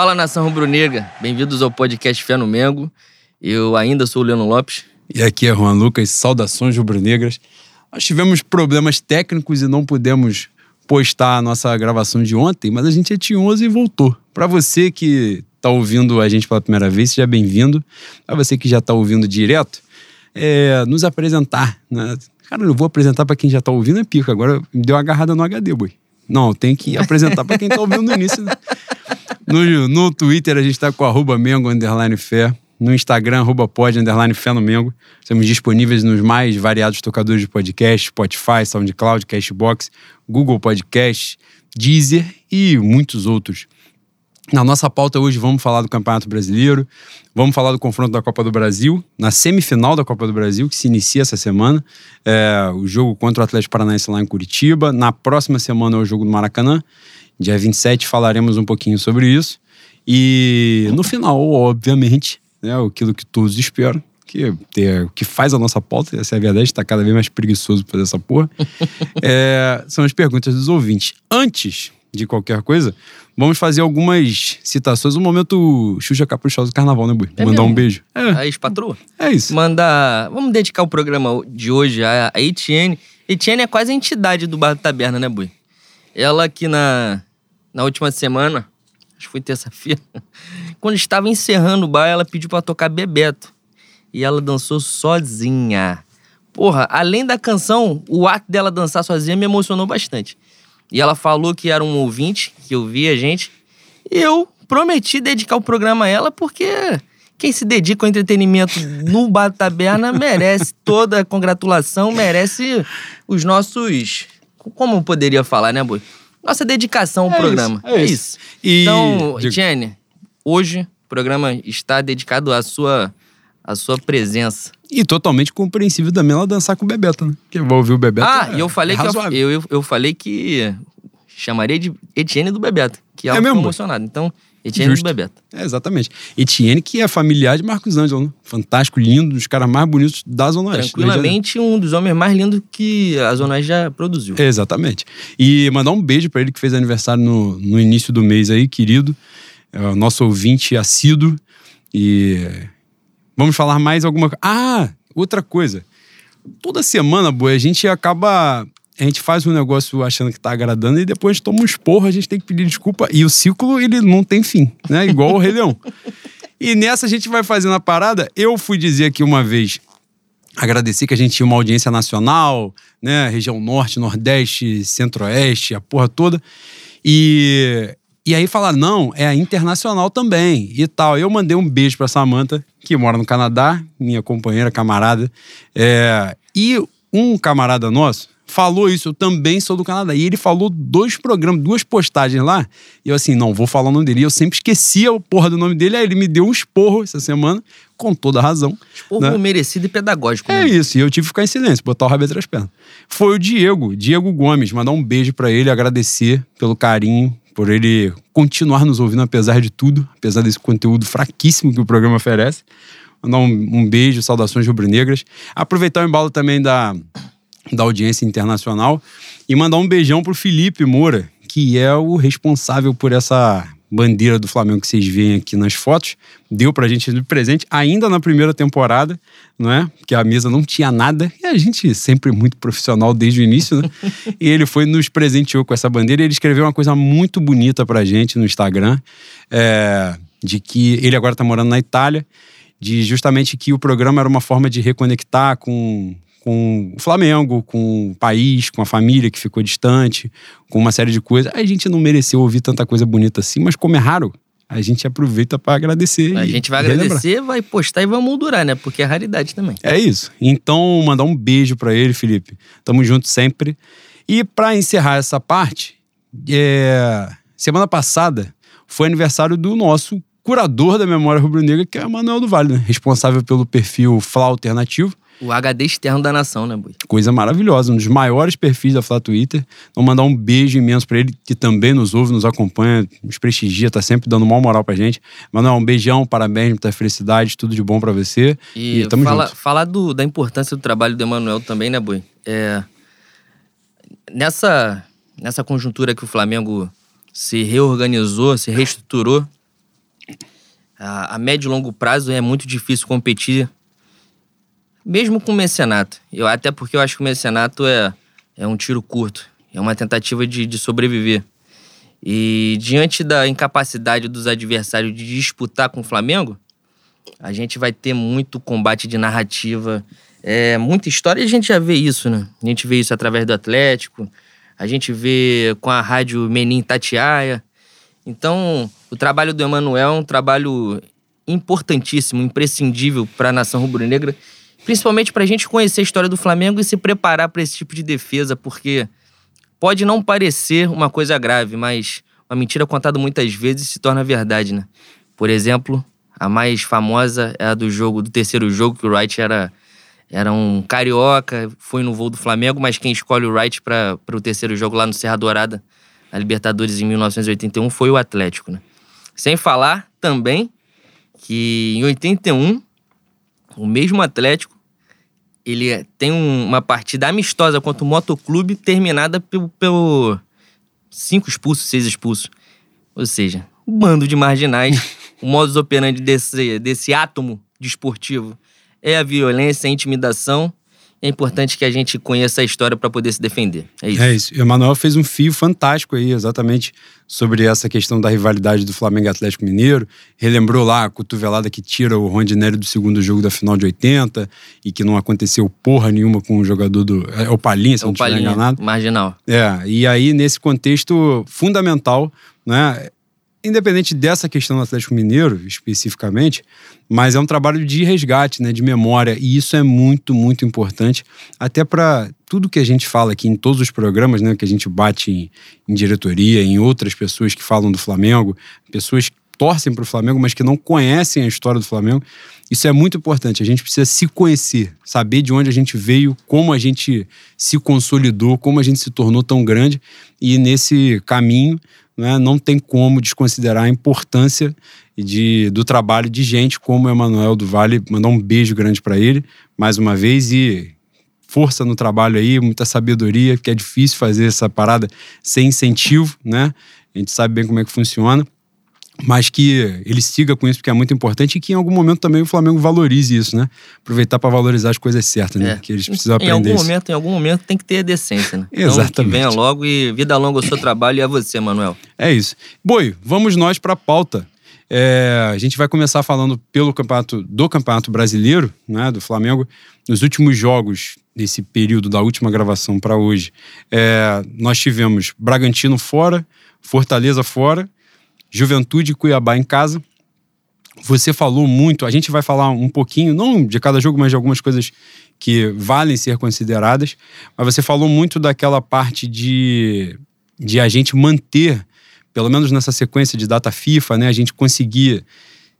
Fala nação rubro-negra, bem-vindos ao podcast Fé no Mengo. Eu ainda sou o Leandro Lopes. E aqui é Juan Lucas, saudações rubro-negras. Nós tivemos problemas técnicos e não pudemos postar a nossa gravação de ontem, mas a gente é tinhoso e voltou. Para você que está ouvindo a gente pela primeira vez, seja bem-vindo. Para você que já está ouvindo direto, é, nos apresentar. Né? Cara, eu vou apresentar para quem já está ouvindo é pico. Agora me deu uma agarrada no HD, boi. Não, tem que apresentar para quem está ouvindo no início. Né? No, no Twitter a gente está com arroba Mengo Underline Fé. No Instagram, arroba pod, underline Fé no Mengo. Estamos disponíveis nos mais variados tocadores de podcast, Spotify, SoundCloud, Cashbox, Google Podcast, Deezer e muitos outros. Na nossa pauta hoje vamos falar do Campeonato Brasileiro, vamos falar do confronto da Copa do Brasil, na semifinal da Copa do Brasil, que se inicia essa semana, é, o jogo contra o Atlético Paranaense lá em Curitiba. Na próxima semana é o jogo do Maracanã, dia 27 falaremos um pouquinho sobre isso. E no final, obviamente, né, aquilo que todos esperam, que, é, que faz a nossa pauta, essa é a verdade, está cada vez mais preguiçoso fazer essa porra, é, são as perguntas dos ouvintes. Antes de qualquer coisa, vamos fazer algumas citações. Um momento Xuxa Caprichosa do Carnaval, né, Bui? É Mandar mesmo? um beijo. É. A ex-patroa? É isso. Mandar. Vamos dedicar o programa de hoje a, a Etienne. Etienne é quase a entidade do Bar da Taberna, né, Bui? Ela que na, na última semana, acho que foi terça-feira, quando estava encerrando o bar, ela pediu pra tocar Bebeto. E ela dançou sozinha. Porra, além da canção, o ato dela dançar sozinha me emocionou bastante. E ela falou que era um ouvinte, que ouvia a gente. E eu prometi dedicar o programa a ela, porque quem se dedica ao entretenimento no Bar Taberna merece toda a congratulação, merece os nossos. Como eu poderia falar, né, Boi? Nossa dedicação ao É programa. isso, é isso. E- Então, Jenny, hoje o programa está dedicado à sua, à sua presença. E totalmente compreensível também ela dançar com o Bebeto, né? Quem vai ouvir o Bebeto. Ah, é- e eu falei é que eu, eu, eu, falei que chamaria de Etienne do Bebeto, que ela É mesmo? ficou emocionada. Então, Etienne Justo. do Bebeto. É, exatamente. Etienne, que é familiar de Marcos Ângelo, né? Fantástico, lindo, um dos caras mais bonitos da Zona Oeste. Janeiro. Tranquilamente um dos homens mais lindos que a Zona Oeste já produziu. Exatamente. E mandar um beijo pra ele que fez aniversário no, no início do mês aí, querido. É o nosso ouvinte assíduo. E vamos falar mais alguma coisa. Ah, outra coisa. Toda semana, boa, a gente acaba. A gente faz um negócio achando que tá agradando e depois toma um esporro, a gente tem que pedir desculpa. E o ciclo, ele não tem fim, né? Igual o Rei Leão. E nessa a gente vai fazendo a parada. Eu fui dizer aqui uma vez agradecer que a gente tinha uma audiência nacional, né? Região Norte, Nordeste, Centro-Oeste, a porra toda. E, e aí falar, não, é a internacional também e tal. Eu mandei um beijo pra Samantha, que mora no Canadá, minha companheira, camarada. É, e um camarada nosso falou isso, eu também sou do Canadá. E ele falou dois programas, duas postagens lá. E eu assim, não, vou falar o nome dele. E eu sempre esquecia a porra do nome dele. Aí ele me deu um esporro essa semana, com toda a razão. Porra, né? merecido e pedagógico. É né? isso, e eu tive que ficar em silêncio, botar o rabo entre as pernas. Foi o Diego, Diego Gomes, mandar um beijo pra ele, agradecer pelo carinho, por ele continuar nos ouvindo apesar de tudo, apesar desse conteúdo fraquíssimo que o programa oferece. Mandar um, um beijo, saudações rubro-negras. Aproveitar o embalo também da, da audiência internacional e mandar um beijão pro Felipe Moura, que é o responsável por essa bandeira do Flamengo que vocês veem aqui nas fotos. Deu pra gente de presente ainda na primeira temporada, não é? Porque a mesa não tinha nada e a gente sempre muito profissional desde o início, né? e ele foi nos presenteou com essa bandeira e ele escreveu uma coisa muito bonita pra gente no Instagram, é, de que ele agora tá morando na Itália, de justamente que o programa era uma forma de reconectar com, com o Flamengo, com o país, com a família que ficou distante, com uma série de coisas. A gente não mereceu ouvir tanta coisa bonita assim, mas como é raro, a gente aproveita para agradecer. A gente vai relembrar. agradecer, vai postar e vai moldurar, né? Porque é raridade também. É isso. Então, mandar um beijo para ele, Felipe. Tamo junto sempre. E para encerrar essa parte, é, semana passada foi aniversário do nosso curador da memória rubro-negra, que é o Manuel do Vale, né? responsável pelo perfil Fla Alternativo. O HD externo da nação, né, Bui? Coisa maravilhosa, um dos maiores perfis da Flá Twitter. Vou mandar um beijo imenso pra ele, que também nos ouve, nos acompanha, nos prestigia, tá sempre dando uma moral pra gente. Manuel, um beijão, parabéns, muita felicidade, tudo de bom pra você. E, E tamo fala, junto. falar do- da importância do trabalho do Emanuel também, né, Bui? É, nessa, nessa conjuntura que o Flamengo se reorganizou, se reestruturou, A, a médio e longo prazo é muito difícil competir, mesmo com o mecenato. Eu, até porque eu acho que o mecenato é, é um tiro curto, é uma tentativa de, de sobreviver. E diante da incapacidade dos adversários de disputar com o Flamengo, a gente vai ter muito combate de narrativa, é, muita história, e a gente já vê isso, né? A gente vê isso através do Atlético, a gente vê com a rádio Menin Tatiaia. Então, o trabalho do Emanuel é um trabalho importantíssimo, imprescindível para a nação rubro-negra, principalmente para a gente conhecer a história do Flamengo e se preparar para esse tipo de defesa, porque pode não parecer uma coisa grave, mas uma mentira contada muitas vezes se torna verdade, né? Por exemplo, a mais famosa é a do jogo, do terceiro jogo, que o Wright era, era um carioca, foi no voo do Flamengo, mas quem escolhe o Wright para o terceiro jogo lá no Serra Dourada, na Libertadores em 1981, foi o Atlético, né? Sem falar também que em 81, o mesmo Atlético ele tem um, uma partida amistosa contra o Motoclube terminada pelo, pelo cinco expulsos, seis expulsos. Ou seja, um bando de marginais. o modus operandi desse, desse átomo desportivo é a violência, a intimidação é importante que a gente conheça a história para poder se defender. É isso. É isso. E o Emanuel fez um fio fantástico aí, exatamente sobre essa questão da rivalidade do Flamengo e Atlético Mineiro. Relembrou lá a cotovelada que tira o Rondinelli do segundo jogo da final de 80 e que não aconteceu porra nenhuma com o jogador do. É o Palinha, se é não estiver enganado. Marginal. É, e aí nesse contexto fundamental, né? Independente dessa questão do Atlético Mineiro, especificamente, mas é um trabalho de resgate, né, de memória, e isso é muito, muito importante, até para tudo que a gente fala aqui em todos os programas, né, que a gente bate em, em diretoria, em outras pessoas que falam do Flamengo, pessoas que torcem para o Flamengo, mas que não conhecem a história do Flamengo. Isso é muito importante. A gente precisa se conhecer, saber de onde a gente veio, como a gente se consolidou, como a gente se tornou tão grande. E nesse caminho, né, não tem como desconsiderar a importância de, do trabalho de gente como o Emanuel do Vale. Mandar um beijo grande para ele, mais uma vez, e força no trabalho aí, muita sabedoria, que é difícil fazer essa parada sem incentivo, né? A gente sabe bem como é que funciona mas que ele siga com isso porque é muito importante e que em algum momento também o Flamengo valorize isso, né? Aproveitar para valorizar as coisas certas, né? É. Que eles precisam aprender. Em algum isso. momento, em algum momento tem que ter decência, né? Exatamente. Então, que venha logo e vida longa ao seu trabalho e a você, Manuel. É isso. Boi, vamos nós para a pauta. É, a gente vai começar falando pelo campeonato do Campeonato Brasileiro, né, do Flamengo. Nos últimos jogos nesse período da última gravação para hoje, é, nós tivemos Bragantino fora, Fortaleza fora Juventude Cuiabá em casa. Você falou muito, a gente vai falar um pouquinho, não de cada jogo, mas de algumas coisas que valem ser consideradas. Mas você falou muito daquela parte de, de a gente manter, pelo menos nessa sequência de data FIFA, né, a gente conseguir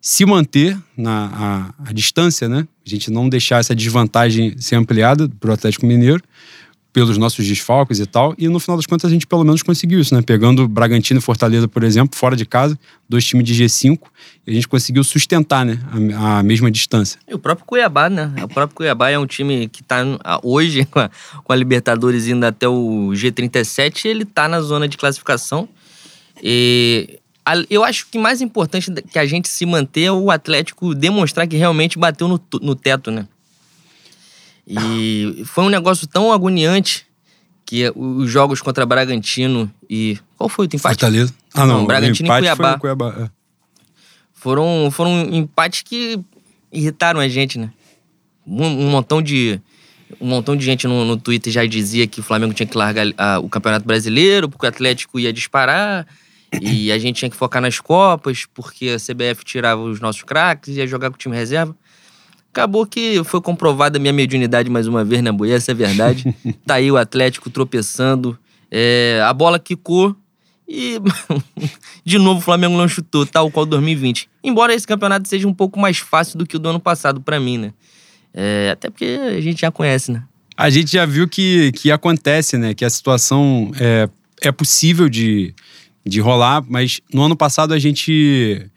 se manter na a, a distância, né? A gente não deixar essa desvantagem ser ampliada para o Atlético Mineiro pelos nossos desfalques e tal. E no final das contas a gente pelo menos conseguiu isso, né? Pegando Bragantino e Fortaleza, por exemplo, fora de casa, dois times de G5, e a gente conseguiu sustentar, né? A, a mesma distância. E o próprio Cuiabá, né? O próprio Cuiabá é um time que tá hoje com a, com a Libertadores indo até o G37, ele tá na zona de classificação. E eu acho que mais importante que a gente se manter é o Atlético demonstrar que realmente bateu no, no teto, né? E foi um negócio tão agoniante que os jogos contra Bragantino e. Qual foi o empate? Fortaleza. Ah, não. não Bragantino e Cuiabá. Cuiabá é. Foram, foram empates que irritaram a gente, né? Um, um montão de. Um montão de gente no, no Twitter já dizia que o Flamengo tinha que largar a, o Campeonato Brasileiro, porque o Atlético ia disparar. e a gente tinha que focar nas Copas, porque a CBF tirava os nossos craques, ia jogar com o time reserva. Acabou que foi comprovada a minha mediunidade mais uma vez, né, Boi? Essa é verdade. tá aí o Atlético tropeçando. É, a bola quicou e de novo o Flamengo não chutou, tal qual 2020. Embora esse campeonato seja um pouco mais fácil do que o do ano passado para mim, né? É, até porque a gente já conhece, né? A gente já viu que, que acontece, né? Que a situação é, é possível de, de rolar, mas no ano passado a gente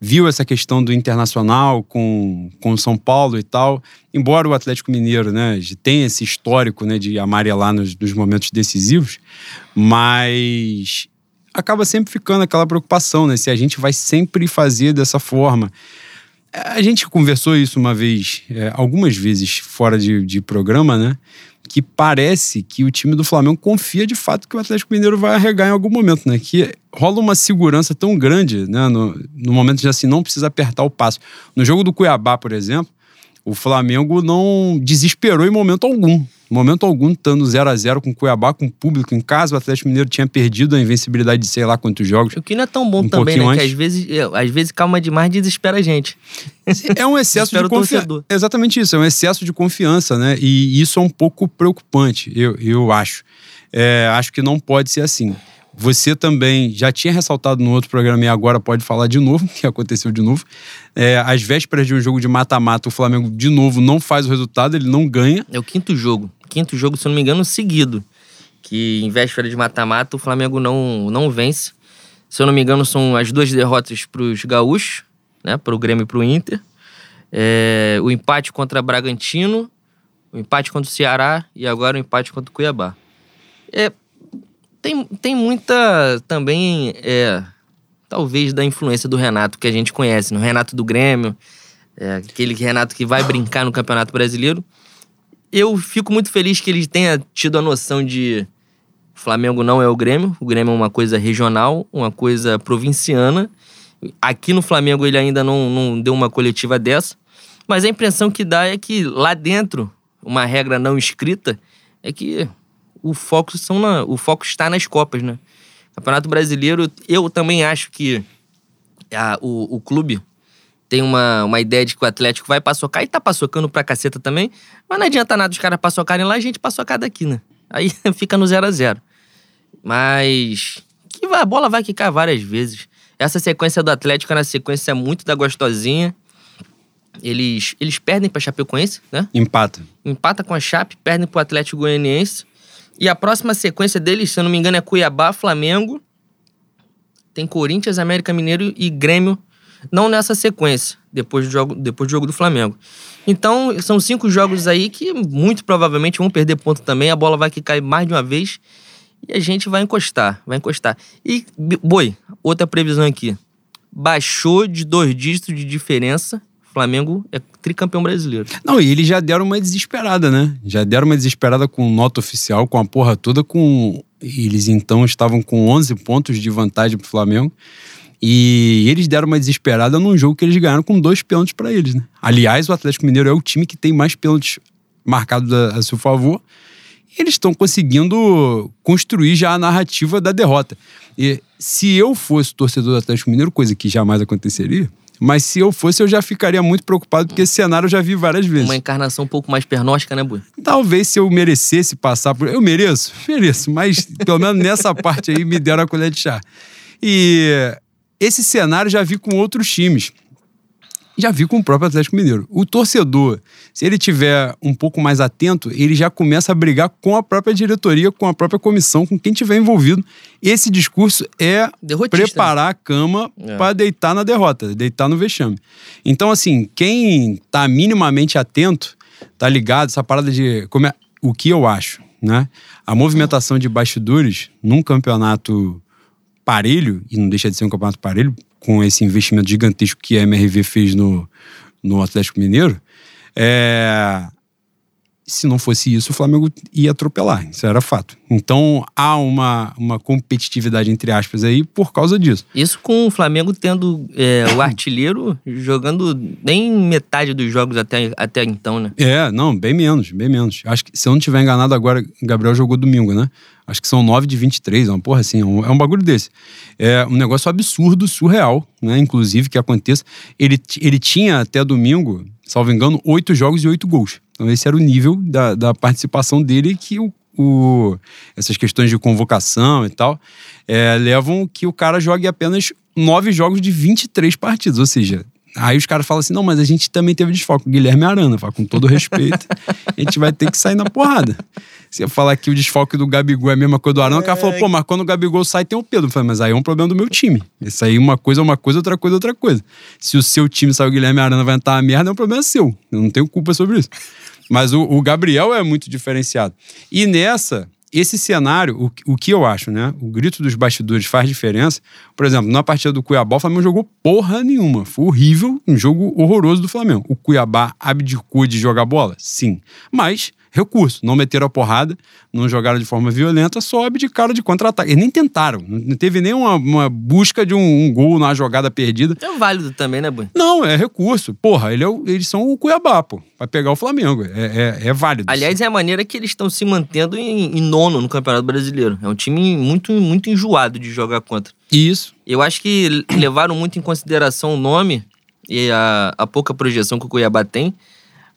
viu essa questão do internacional com, com São Paulo e tal. Embora o Atlético Mineiro né, tenha esse histórico né, de amarelar nos, nos momentos decisivos, mas acaba sempre ficando aquela preocupação, né? Se a gente vai sempre fazer dessa forma. A gente conversou isso uma vez, é, algumas vezes fora de, de programa, né? Que parece que o time do Flamengo confia de fato que o Atlético Mineiro vai arregar em algum momento, né? Que rola uma segurança tão grande, né? No, no momento de assim, não precisa apertar o passo. No jogo do Cuiabá, por exemplo, o Flamengo não desesperou em momento algum. Momento algum, estando 0 a 0 com o Cuiabá, com o público em casa, o Atlético Mineiro tinha perdido a invencibilidade de sei lá quantos jogos. O que não é tão bom Um também, né? pouquinho Que antes. às vezes, é, às vezes calma demais desespera a gente. É um excesso de confiança. Exatamente isso, é um excesso de confiança, né? E isso é um pouco preocupante, eu, eu acho. É, acho que não pode ser assim. Você também já tinha ressaltado no outro programa e agora pode falar de novo, que aconteceu de novo. É, às vésperas de um jogo de mata-mata, o Flamengo de novo não faz o resultado, ele não ganha. É o quinto jogo. Quinto jogo, se eu não me engano, seguido. Que em véspera de mata-mata, o Flamengo não, não vence. Se eu não me engano, são as duas derrotas pros gaúchos, né? Pro Grêmio e pro Inter. É, o empate contra Bragantino, o empate contra o Ceará e agora o empate contra o Cuiabá. É, tem, tem muita também, é, talvez, da influência do Renato que a gente conhece, no Renato do Grêmio, é, aquele Renato que vai brincar no Campeonato Brasileiro eu fico muito feliz que ele tenha tido a noção de Flamengo não é o Grêmio, o Grêmio é uma coisa regional, uma coisa provinciana. Aqui no Flamengo ele ainda não, não deu uma coletiva dessa, mas a impressão que dá é que lá dentro, uma regra não escrita, é que o foco, são na, o foco está nas Copas, né? Campeonato Brasileiro, eu também acho que a- o, o clube tem uma, uma ideia de que o Atlético vai paçocar e tá paçocando pra caceta também, mas não adianta nada os caras paçocarem lá e a gente paçocar daqui, né? Aí fica no 0 a 0 Mas que vai- a bola vai quicar várias vezes. Essa sequência do Atlético é uma sequência muito da gostosinha. Eles, eles perdem pra Chapecoense, né? Empata. empata com a Chape, perdem pro Atlético Goianiense. E a próxima sequência deles, se eu não me engano, é Cuiabá, Flamengo. Tem Corinthians, América Mineiro e Grêmio. Não nessa sequência, depois do jogo, depois do, jogo do Flamengo. Então, são cinco jogos aí que muito provavelmente vão perder ponto também. A bola vai cair mais de uma vez e a gente vai encostar, vai encostar. E, Boi, outra previsão aqui. Baixou de dois dígitos de diferença. Flamengo é tricampeão brasileiro. Não, e eles já deram uma desesperada, né? Já deram uma desesperada com nota oficial, com a porra toda, com. Eles então estavam com 11 pontos de vantagem pro Flamengo. E eles deram uma desesperada num jogo que eles ganharam com dois pênaltis pra eles, né? Aliás, o Atlético Mineiro é o time que tem mais pênaltis marcados a, a seu favor. E eles estão conseguindo construir já a narrativa da derrota. E se eu fosse torcedor do Atlético Mineiro, coisa que jamais aconteceria, mas se eu fosse, eu já ficaria muito preocupado, porque esse cenário eu já vi várias vezes. Uma encarnação um pouco mais pernóstica, né, Bui? Talvez se eu merecesse passar por. Eu mereço, mereço, mas pelo menos nessa parte aí me deram a colher de chá. E esse cenário já vi com outros times. Já vi com o próprio Atlético Mineiro. O torcedor, se ele tiver um pouco mais atento, ele já começa a brigar com a própria diretoria, com a própria comissão, com quem tiver envolvido. Esse discurso é Derrotista. preparar a cama É. para deitar na derrota, deitar no vexame. Então, assim, quem tá minimamente atento, tá ligado, essa parada de. Como é, o que eu acho, né? A movimentação de bastidores num campeonato parelho, e não deixa de ser um campeonato parelho, com esse investimento gigantesco que a MRV fez no, no Atlético Mineiro, é, se não fosse isso, o Flamengo ia atropelar. Isso era fato. Então há uma, uma competitividade, entre aspas, aí por causa disso. Isso com o Flamengo tendo é, o artilheiro jogando nem metade dos jogos até, até então, né? É, não, bem menos, bem menos. Acho que, se eu não estiver enganado agora, Gabriel jogou domingo, né? Acho que são 9 de 23, é uma porra assim, é um, é um bagulho desse. É um negócio absurdo, surreal, né? Inclusive, que aconteça. Ele, ele tinha até domingo, salvo engano, oito jogos e oito gols. Então esse era o nível da, da participação dele que o, o- essas questões de convocação e tal é, levam que o cara jogue apenas nove jogos de 23 partidas, ou seja... Aí os caras falam assim: não, mas a gente também teve desfoque. O Guilherme Arana, fala, com todo respeito, a gente vai ter que sair na porrada. Eu falar que o desfoque do Gabigol é a mesma coisa do Arana, o cara falou: pô, mas quando o Gabigol sai tem o Pedro. Eu falei, mas aí é um problema do meu time. Isso aí, uma coisa é uma coisa, outra coisa é outra coisa. Se o seu time sai o Guilherme Arana vai entrar a merda, é um problema seu. Eu não tenho culpa sobre isso. Mas o, o Gabriel é muito diferenciado. E nessa, esse cenário, o, o que eu acho, né? O grito dos bastidores faz diferença. Por exemplo, na partida do Cuiabá, o Flamengo jogou porra nenhuma. Foi horrível, um jogo horroroso do Flamengo. O Cuiabá abdicou de jogar bola? Sim. Mas recurso. Não meteram a porrada, não jogaram de forma violenta, só abdicaram de contra-ataque. Eles nem tentaram. Não teve nenhuma uma busca de um, um, gol na jogada perdida. É válido também, né, Bui? Não, é recurso. Porra, ele é o, eles são o Cuiabá, pô. Vai pegar o Flamengo. É, é, é válido. Aliás, é a maneira que eles estão se mantendo em, em, nono no Campeonato Brasileiro. É um time muito, muito enjoado de jogar contra. Isso. Eu acho que levaram muito em consideração o nome e a, a pouca projeção que o Cuiabá tem.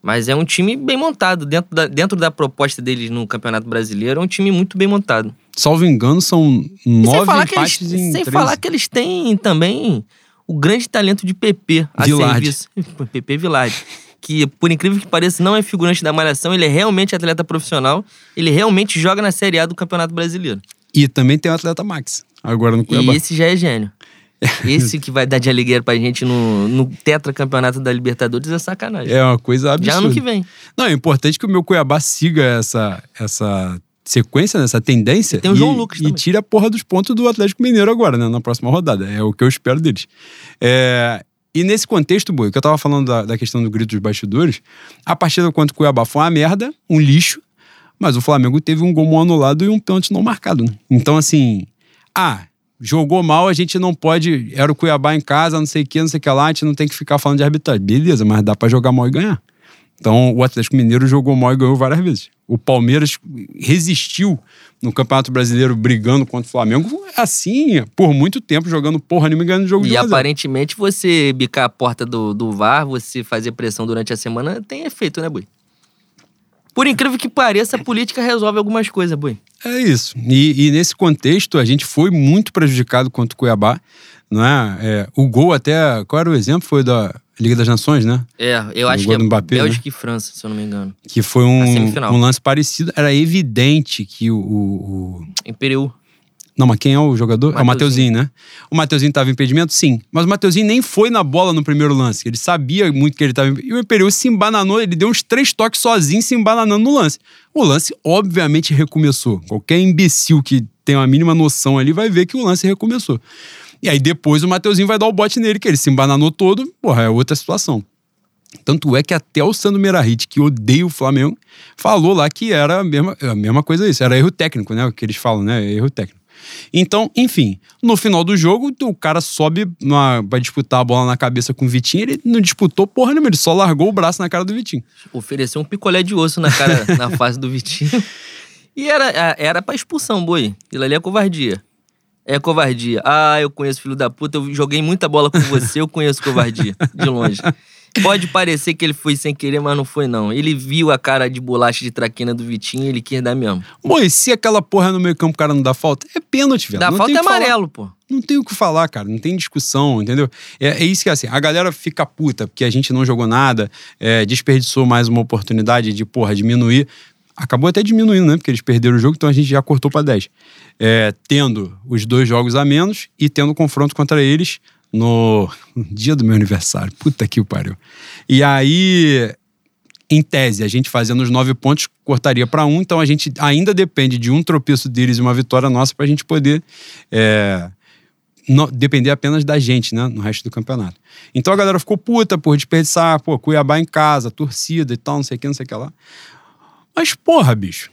Mas é um time bem montado. Dentro da, dentro da proposta deles no Campeonato Brasileiro, é um time muito bem montado. Salvo engano, são nove empates eles, em Sem 13. falar que eles têm também o grande talento de PP a Villard. serviço. PP Villard. Que, por incrível que pareça, não é figurante da Malhação. Ele é realmente atleta profissional. Ele realmente joga na Série A do Campeonato Brasileiro. E também tem o atleta Max, agora no Cuiabá. E esse já é gênio. Esse que vai dar de alegria pra gente no, no tetracampeonato da Libertadores é sacanagem. É uma coisa absurda. Já ano que vem. Não, é importante que o meu Cuiabá siga essa, essa sequência, né, essa tendência. Tem o e, João Lucas E também. tira a porra dos pontos do Atlético Mineiro agora, né, na próxima rodada. É o que eu espero deles. É, e nesse contexto, Boi, que eu tava falando da, da questão do grito dos bastidores, a partida contra o Cuiabá foi uma merda, um lixo, mas o Flamengo teve um gol anulado e um pênalti não marcado. Né? Então, assim, ah, jogou mal, a gente não pode. Era o Cuiabá em casa, não sei o que, não sei o que lá, a gente não tem que ficar falando de arbitragem. Beleza, mas dá pra jogar mal e ganhar. Então, o Atlético Mineiro jogou mal e ganhou várias vezes. O Palmeiras resistiu no Campeonato Brasileiro brigando contra o Flamengo, assim, por muito tempo, jogando porra nenhuma e ganhando jogo de E 1 a 0. aparentemente você bicar a porta do, do VAR, você fazer pressão durante a semana, tem efeito, né, Bui? Por incrível que pareça, a política resolve algumas coisas, Bui. É isso. E, e nesse contexto, a gente foi muito prejudicado contra o Cuiabá. Não é? É, o gol até. Qual era o exemplo? Foi da Liga das Nações, né? É, eu O acho que é Mbappé, Bélgica e França, se eu não me engano. Que foi um, um lance parecido. Era evidente que o. o- o- Imperial. Não, mas quem é o jogador? É o Mateuzinho. Né? O Mateuzinho tava em impedimento? Sim. Mas o Mateuzinho nem foi na bola no primeiro lance. Ele sabia muito que ele tava. em- E o Imperial se embananou, ele deu uns três toques sozinho, se embananando no lance. O lance, obviamente, recomeçou. Qualquer imbecil que tem uma mínima noção ali vai ver que o lance recomeçou. E aí depois o Mateuzinho vai dar o bote nele, que ele se embananou todo, porra, é outra situação. Tanto é que até o Sandro Merahit, que odeia o Flamengo, falou lá que era a mesma, a mesma coisa isso. Era erro técnico, né? O que eles falam, né? Erro técnico. Então, enfim, no final do jogo, o cara sobe numa, vai disputar a bola na cabeça com o Vitinho. Ele não disputou porra nenhuma, ele só largou o braço na cara do Vitinho. Ofereceu um picolé de osso na cara, na face do Vitinho. E era, era pra expulsão, Boi. Aquilo ali é covardia. É covardia. Ah, eu conheço filho da puta, eu joguei muita bola com você, eu conheço covardia. De longe. Pode parecer que ele foi sem querer, mas não foi não. Ele viu a cara de bolacha de traquina do Vitinho e ele quis dar mesmo. Bom, e se aquela porra no meio campo o cara não dá falta? É pênalti, velho. Dá Não falta é falar. amarelo, pô. Não tem o que falar, cara. Não tem discussão, entendeu? É, é isso que é assim. A galera fica puta porque a gente não jogou nada, é, desperdiçou mais uma oportunidade de, porra, diminuir. Acabou até diminuindo, né? Porque eles perderam o jogo, então a gente já cortou pra 10. É, tendo os dois jogos a menos e tendo confronto contra eles no dia do meu aniversário. Puta que pariu. E aí, em tese, a gente fazendo os nove pontos cortaria para um, então a gente ainda depende de um tropeço deles e uma vitória nossa para a gente poder é, no- depender apenas da gente, né, no resto do campeonato. Então a galera ficou puta por desperdiçar, pô, Cuiabá em casa, torcida e tal, não sei o que, não sei o que lá. Mas, porra, bicho.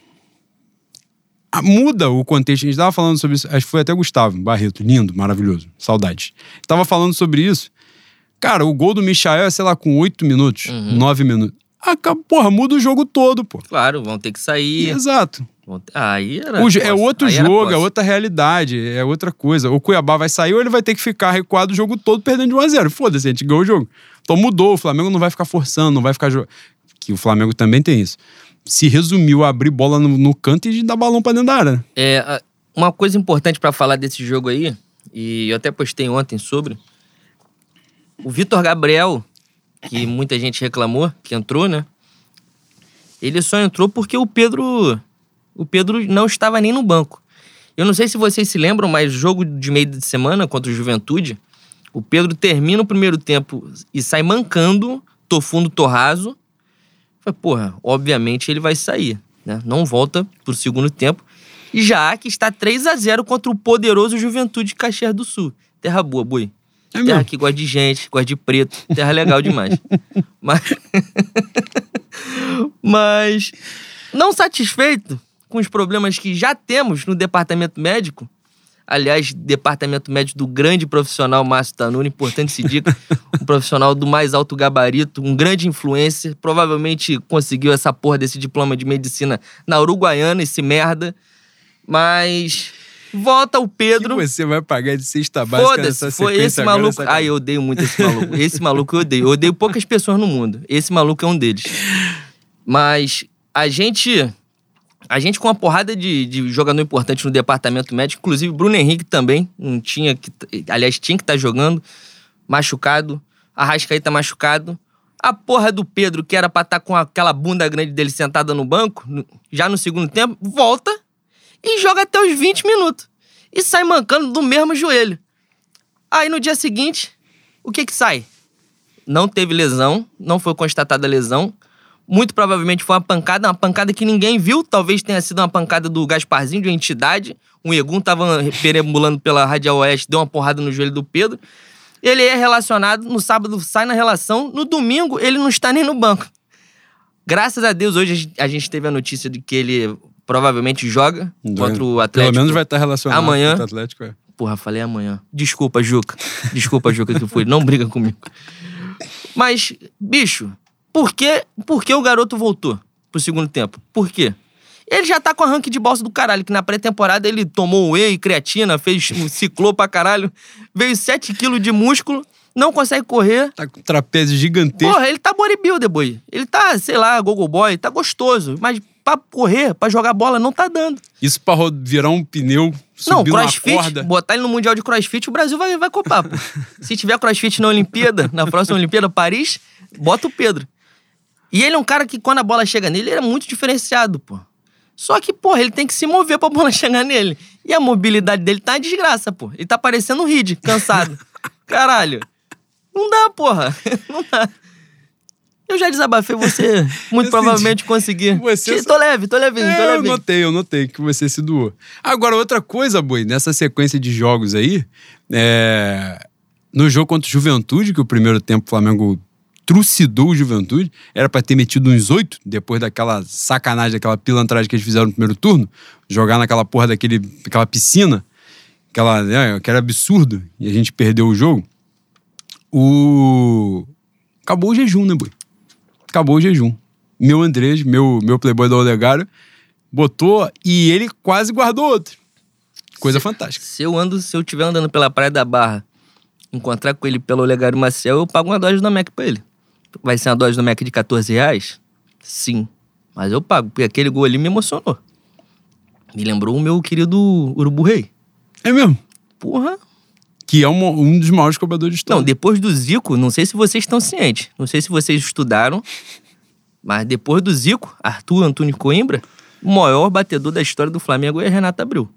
Muda o contexto. A gente tava falando sobre isso. Acho que foi até Gustavo Barreto. Lindo, maravilhoso. Saudades. Tava falando sobre isso. Cara, o gol do Michael é, sei lá, com oito minutos, Uhum. nove minutos. Ah, ca- porra, muda o jogo todo, pô. Claro, vão ter que sair. Exato. Aí era. O é outro Aí jogo, é outra realidade, é outra coisa. O Cuiabá vai sair ou ele vai ter que ficar recuado o jogo todo perdendo de 1x0. Foda-se, a gente ganhou o jogo. Então mudou, o Flamengo não vai ficar forçando, não vai ficar. Que o Flamengo também tem isso. Se resumiu a abrir bola no, no canto e dar balão pra dentro da área. né? É, uma coisa importante pra falar desse jogo aí, e eu até postei ontem sobre. O Vitor Gabriel, que muita gente reclamou, que entrou, né? Ele só entrou porque o Pedro. O Pedro não estava nem no banco. Eu não sei se vocês se lembram, mas jogo de meio de semana contra o Juventude, o Pedro termina o primeiro tempo e sai mancando, tô fundo, tô raso. Falei, porra, obviamente ele vai sair, né? Não volta pro segundo tempo. Já que está 3 a 0 contra o poderoso Juventude de Caxias do Sul. Terra boa, boi. É terra mesmo? que gosta de gente, gosta de preto. Terra legal demais. Mas. Mas. Não satisfeito com os problemas que já temos no departamento médico. Aliás, departamento médico do grande profissional Márcio Tanuri, importante se diga, um profissional do mais alto gabarito, um grande influencer, provavelmente conseguiu essa porra desse diploma de medicina na Uruguaiana, esse merda. Mas volta o Pedro. Que você vai pagar de cesta básica Foda-se, nessa foi esse agora, maluco. essa Ai, eu odeio muito esse maluco. Esse maluco eu odeio. Eu odeio poucas pessoas no mundo. Esse maluco é um deles. Mas a gente. A gente com uma porrada de, de jogador importante no departamento médico, inclusive Bruno Henrique também, não tinha que. Aliás, tinha que estar jogando, machucado. Arrascaeta machucado. A porra do Pedro, que era pra estar com aquela bunda grande dele sentada no banco, já no segundo tempo, volta e joga até os 20 minutos. E sai mancando do mesmo joelho. Aí no dia seguinte, o que que sai? Não teve lesão, não foi constatada lesão. Muito provavelmente foi uma pancada, uma pancada que ninguém viu. Talvez tenha sido uma pancada do Gasparzinho, de uma entidade. Um Egum tava perambulando pela Radial Oeste, deu uma porrada no joelho do Pedro. Ele é relacionado, no sábado sai na relação, no domingo ele não está nem no banco. Graças a Deus, hoje a gente- a gente teve a notícia de que ele provavelmente joga contra o Atlético. Pelo menos vai estar relacionado Amanhã. com o Atlético. é. Porra, falei amanhã. Desculpa, Juca. Desculpa, Juca, que foi. Não briga comigo. Mas, bicho, por que, por que o garoto voltou pro segundo tempo? Por quê? Ele já tá com arranque de bolsa do caralho, que na pré-temporada ele tomou whey, creatina, fez um ciclô pra caralho, veio 7 quilos de músculo, não consegue correr. Tá com trapézio gigantesco. Porra, ele tá bodybuilder, boy. Ele tá, sei lá, gogo boy, tá gostoso. Mas pra correr, pra jogar bola, não tá dando. Isso pra virar um pneu, Não, subir numa crossfit, corda. botar ele no Mundial de Crossfit, o Brasil vai, vai copar, pô. Se tiver crossfit na Olimpíada, na próxima Olimpíada, Paris, bota o Pedro. E ele é um cara que, quando a bola chega nele, ele é muito diferenciado, pô. Só que, porra, ele tem que se mover pra bola chegar nele. E a mobilidade dele tá uma desgraça, pô. Ele tá parecendo um Reed, cansado. Caralho. Não dá, porra. Não dá. Eu já desabafei você. Muito Eu provavelmente consegui. Você Tô só- leve, tô levinho, tô É, eu levinho. notei, eu notei que você se doou. Agora, outra coisa, Boi, nessa sequência de jogos aí, é, no jogo contra o Juventude, que o primeiro tempo o Flamengo trucidou o Juventude, era pra ter metido uns oito, depois daquela sacanagem, daquela pilantragem que eles fizeram no primeiro turno, jogar naquela porra daquele, daquela piscina, aquela, né, que era absurdo, e a gente perdeu o jogo. O... Acabou o jejum, né, Boi? Acabou o jejum. Meu Andrés, meu, meu playboy do Olegário, botou e ele quase guardou outro. Coisa fantástica. Se eu ando, se eu estiver andando pela Praia da Barra, encontrar com ele pelo Olegário Maciel, eu pago uma dose do Mac pra ele. Vai ser uma dose do Mac de 14 reais? Sim. Mas eu pago, porque aquele gol ali me emocionou. Me lembrou o meu querido Urubu Rei. É mesmo. Porra. Que é um, um dos maiores cobradores de Não, história. depois do Zico, não sei se vocês estão cientes. Não sei se vocês estudaram. Mas depois do Zico, Arthur Antônio Coimbra, o maior batedor da história do Flamengo é Renato Abreu.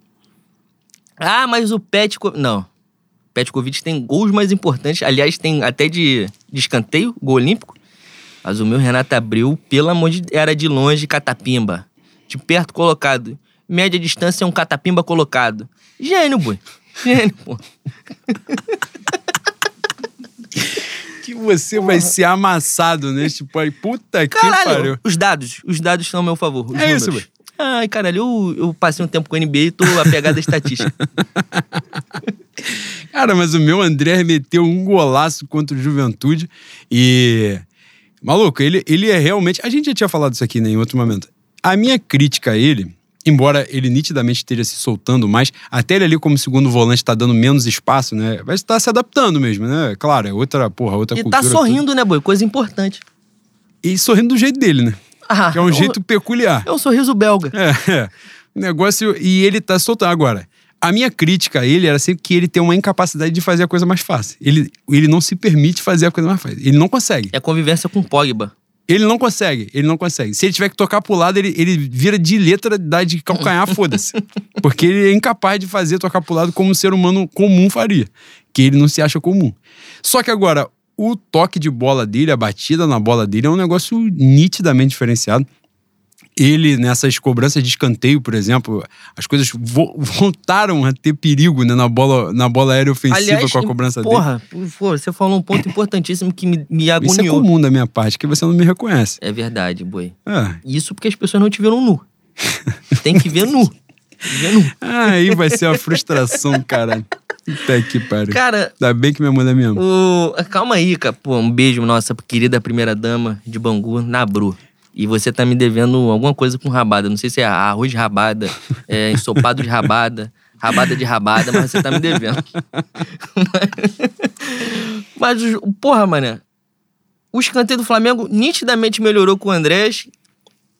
Ah, mas o Petkovic... Não. Petkovic tem gols mais importantes. Aliás, tem até de, de escanteio, gol olímpico. Mas o meu Renato Abreu, pelo amor de... Era de longe, catapimba. De perto, colocado. Média distância, um catapimba colocado. Gênio, boi. Gênio, pô. Que você vai ser amassado neste pai. Puta que Caralho, pariu. os dados. Os dados estão a meu favor. É isso, números. Ai, caralho, eu, eu passei um tempo com o NBA e tô apegado à estatística. Cara, mas o meu André meteu um golaço contra o Juventude e. Maluco, ele, ele é realmente. A gente já tinha falado isso aqui né, em outro momento. A minha crítica a ele, embora ele nitidamente esteja se soltando mais, até ele ali como segundo volante tá dando menos espaço, né? Vai estar se adaptando mesmo, né? Claro, é outra, porra, outra e cultura. tá sorrindo, né, boi? Coisa importante. tudo. E sorrindo do jeito dele, né? Ah, Que é um eu- jeito peculiar. É um sorriso belga. É, é. O negócio. E ele tá soltando. Agora, a minha crítica a ele era sempre que ele tem uma incapacidade de fazer a coisa mais fácil. Ele, ele não se permite fazer a coisa mais fácil. Ele não consegue. É convivência com Pogba. Ele não consegue. Ele não consegue. Se ele tiver que tocar pro lado, ele, ele vira de letra da de calcanhar, foda-se. Porque ele é incapaz de fazer tocar pro lado como um ser humano comum faria. Que ele não se acha comum. Só que agora, o toque de bola dele, a batida na bola dele é um negócio nitidamente diferenciado. ele, nessas cobranças de escanteio, por exemplo, as coisas vo voltaram a ter perigo né, na, bola, na bola aérea ofensiva Aliás, com a cobrança porra, dele. Porra, você falou um ponto importantíssimo que me, me agoniou. Isso é comum da minha parte, que você não me reconhece. É verdade, boi. É. Isso porque as pessoas não te viram nu. Tem que ver nu. Aí vai ser uma frustração, cara. Puta que pariu. Cara, Ainda bem que minha mulher me ama. o... calma aí, cara. Pô, um beijo, nossa querida primeira dama de Bangu, Nabru. E você tá me devendo alguma coisa com rabada. Não sei se é arroz de rabada, é ensopado de rabada, rabada de rabada, mas você tá me devendo. mas, porra, mané. O escanteio do Flamengo nitidamente melhorou com o Andrés.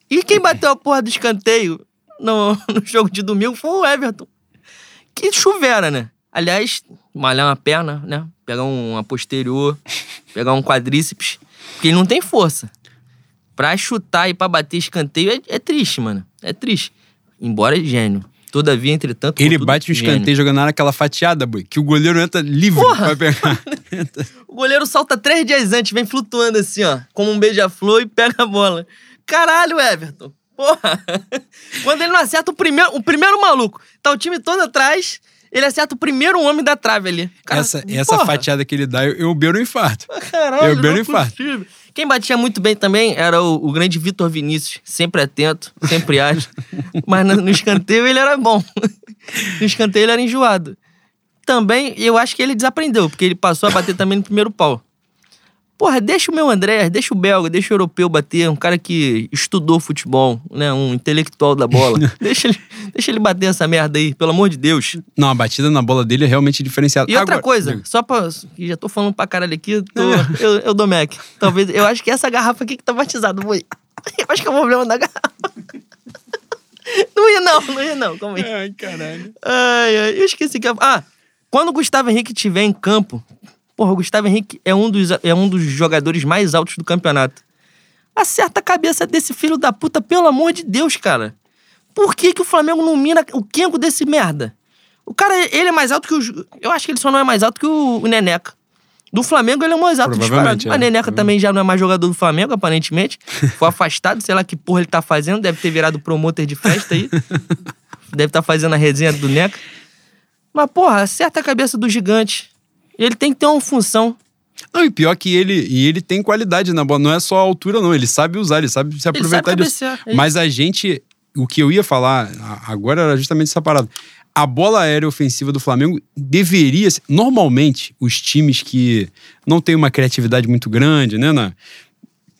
E quem bateu a porra do escanteio no, no jogo de domingo foi o Everton. Que chuvera, né? Aliás, malhar uma perna, né? Pegar uma posterior, pegar um quadríceps. Porque ele não tem força. Pra chutar e pra bater escanteio é, é triste, mano. É triste. Embora é gênio. Todavia, entretanto. Ele contudo, bate o gênio. escanteio jogando na aquela fatiada, boi, que o goleiro entra livre Porra! pra pegar. O goleiro salta três dias antes, vem flutuando assim, ó, como um beija-flor e pega a bola. Caralho, Everton. Porra. Quando ele não acerta o primeiro, o primeiro maluco, tá o time todo atrás, ele acerta o primeiro homem da trave ali. Cara, essa essa fatiada que ele dá, eu, eu beiro um infarto. Caralho, Eu beiro não é infarto. possível. Quem batia muito bem também era o, o grande Vitor Vinícius, sempre atento, sempre ágil. Mas no, no escanteio ele era bom. No escanteio ele era enjoado. Também, eu acho que ele desaprendeu, porque ele passou a bater também no primeiro pau. Porra, deixa o meu André, deixa o belga, deixa o europeu bater, um cara que estudou futebol, né? Um intelectual da bola. deixa, ele, deixa ele bater essa merda aí, pelo amor de Deus. Não, a batida na bola dele é realmente diferenciada. E outra Agora- coisa, só pra. que Já tô falando pra caralho aqui, tô- não. eu, eu dou Mac. Talvez. Eu acho que essa garrafa aqui que tá batizada. Eu acho que é o problema da garrafa. Não ia, não, não ia, não. Calma aí. Ai, caralho. Ai, ai, eu esqueci que. Ah, quando o Gustavo Henrique estiver em campo. Porra, o Gustavo Henrique é um, dos, é um dos jogadores mais altos do campeonato. Acerta a cabeça desse filho da puta, pelo amor de Deus, cara. Por que, que o Flamengo não mira o quengo desse merda? O cara, ele é mais alto que o. Eu acho que ele só não é mais alto que o, o Neneca. Do Flamengo, ele é o mais alto disparado. é. A Neneca também já não é mais jogador do Flamengo, aparentemente. Foi afastado, sei lá que porra ele tá fazendo. Deve ter virado promotor de festa aí. Deve estar fazendo a resenha do Neca. Mas, porra, acerta a cabeça do gigante. Ele tem que ter uma função. Não, e pior que ele, e ele tem qualidade na bola. Não é só a altura, não. Ele sabe usar, ele sabe se Ele aproveitar sabe disso. é. Mas a gente, o que eu ia falar agora era justamente essa parada. A bola aérea ofensiva do Flamengo deveria ser. Normalmente, os times que não têm uma criatividade muito grande, né? Na,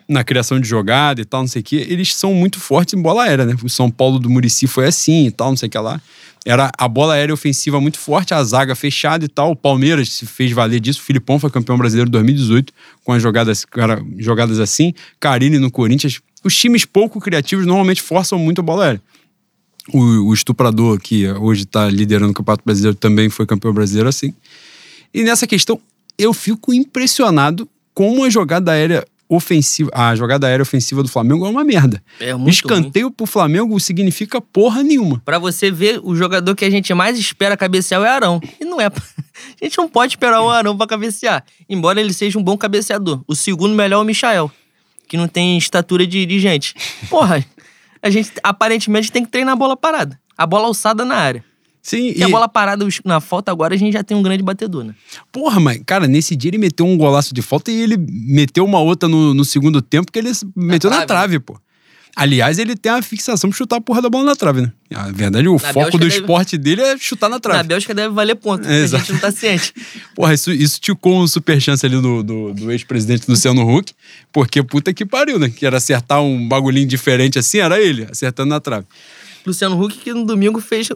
na criação de jogada e tal, não sei o quê, eles são muito fortes em bola aérea, né? O São Paulo do Murici foi assim e tal, não sei o que lá. Era a bola aérea ofensiva muito forte, a zaga fechada e tal. O Palmeiras se fez valer disso. O Filipão foi campeão brasileiro em 2018 com as jogadas, cara, jogadas assim. Carini no Corinthians. Os times pouco criativos normalmente forçam muito a bola aérea. O, o estuprador, que hoje está liderando o Campeonato Brasileiro, também foi campeão brasileiro assim. E nessa questão, eu fico impressionado como a jogada aérea ofensiva, a jogada aérea ofensiva do Flamengo é uma merda. É muito ruim. Escanteio pro Flamengo significa porra nenhuma. Pra você ver, o jogador que a gente mais espera cabecear é o Arão. E não é. A gente não pode esperar o Arão pra cabecear. Embora ele seja um bom cabeceador. O segundo melhor é o Michael, que não tem estatura de dirigente. Porra, a gente aparentemente tem que treinar a bola parada. A bola alçada na área. Sim, Porque a bola parada na falta agora a gente já tem um grande batedor, né? Porra, mas, cara, nesse dia ele meteu um golaço de falta e ele meteu uma outra no, no segundo tempo que ele meteu na trave. trave, pô. Aliás, ele tem a fixação pra chutar a porra da bola na trave, né? A verdade, o Na foco Bélgica do deve- esporte dele é chutar na Na trave. Bélgica deve valer ponto. É, a gente não tá ciente. Porra, isso, isso ticou um super chance ali do, do, do ex-presidente Luciano Huck, porque puta que pariu, né? Que era acertar um bagulhinho diferente assim, era ele, acertando na trave. Luciano Huck, que no domingo fez.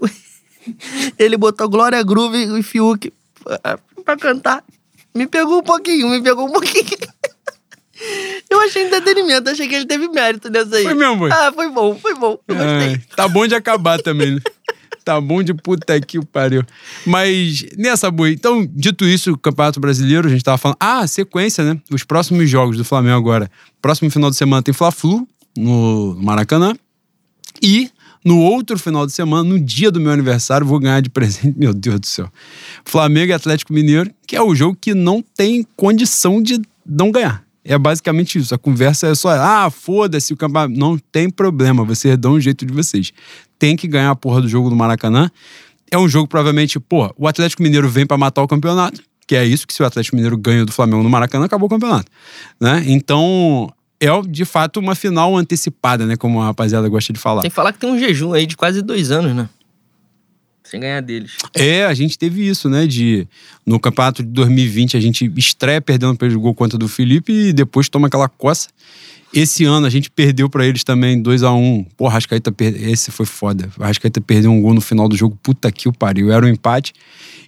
Ele botou Glória Groove e Fiuk pra- cantar. Me pegou um pouquinho, me pegou um pouquinho. Eu achei entretenimento, achei que ele teve mérito nessa aí. Foi mesmo, boy? Ah, foi bom, foi bom. Eu gostei. Ai, tá bom de acabar também, né? Tá bom de puta que o pariu. Mas, nessa boa, então, dito isso, o Campeonato Brasileiro, a gente tava falando. Ah, sequência, né? Os próximos jogos do Flamengo agora. Próximo final de semana tem Fla-Flu no Maracanã. E no outro final de semana, no dia do meu aniversário, vou ganhar de presente. Meu Deus do céu. Flamengo e Atlético Mineiro, que é o jogo que não tem condição de não ganhar. É basicamente isso. A conversa é só, ah, foda-se o campeonato. Não tem problema, vocês dão um jeito de vocês. Tem que ganhar a porra do jogo do Maracanã. É um jogo, provavelmente, pô, o Atlético Mineiro vem para matar o campeonato, que é isso, que se o Atlético Mineiro ganha do Flamengo no Maracanã, acabou o campeonato. Né? Então, é de fato uma final antecipada, né? Como a rapaziada gosta de falar. Sem falar que tem um jejum aí de quase dois anos, né? Sem ganhar deles. É, a gente teve isso, né? De no campeonato de 2020 a gente estreia perdendo pelo gol contra do Felipe e depois toma aquela coça. Esse ano a gente perdeu para eles também 2 a 1 um. Porra, Rascaeta perdeu. Esse foi foda. O Rascaeta perdeu um gol no final do jogo. Puta que o pariu. Era um empate.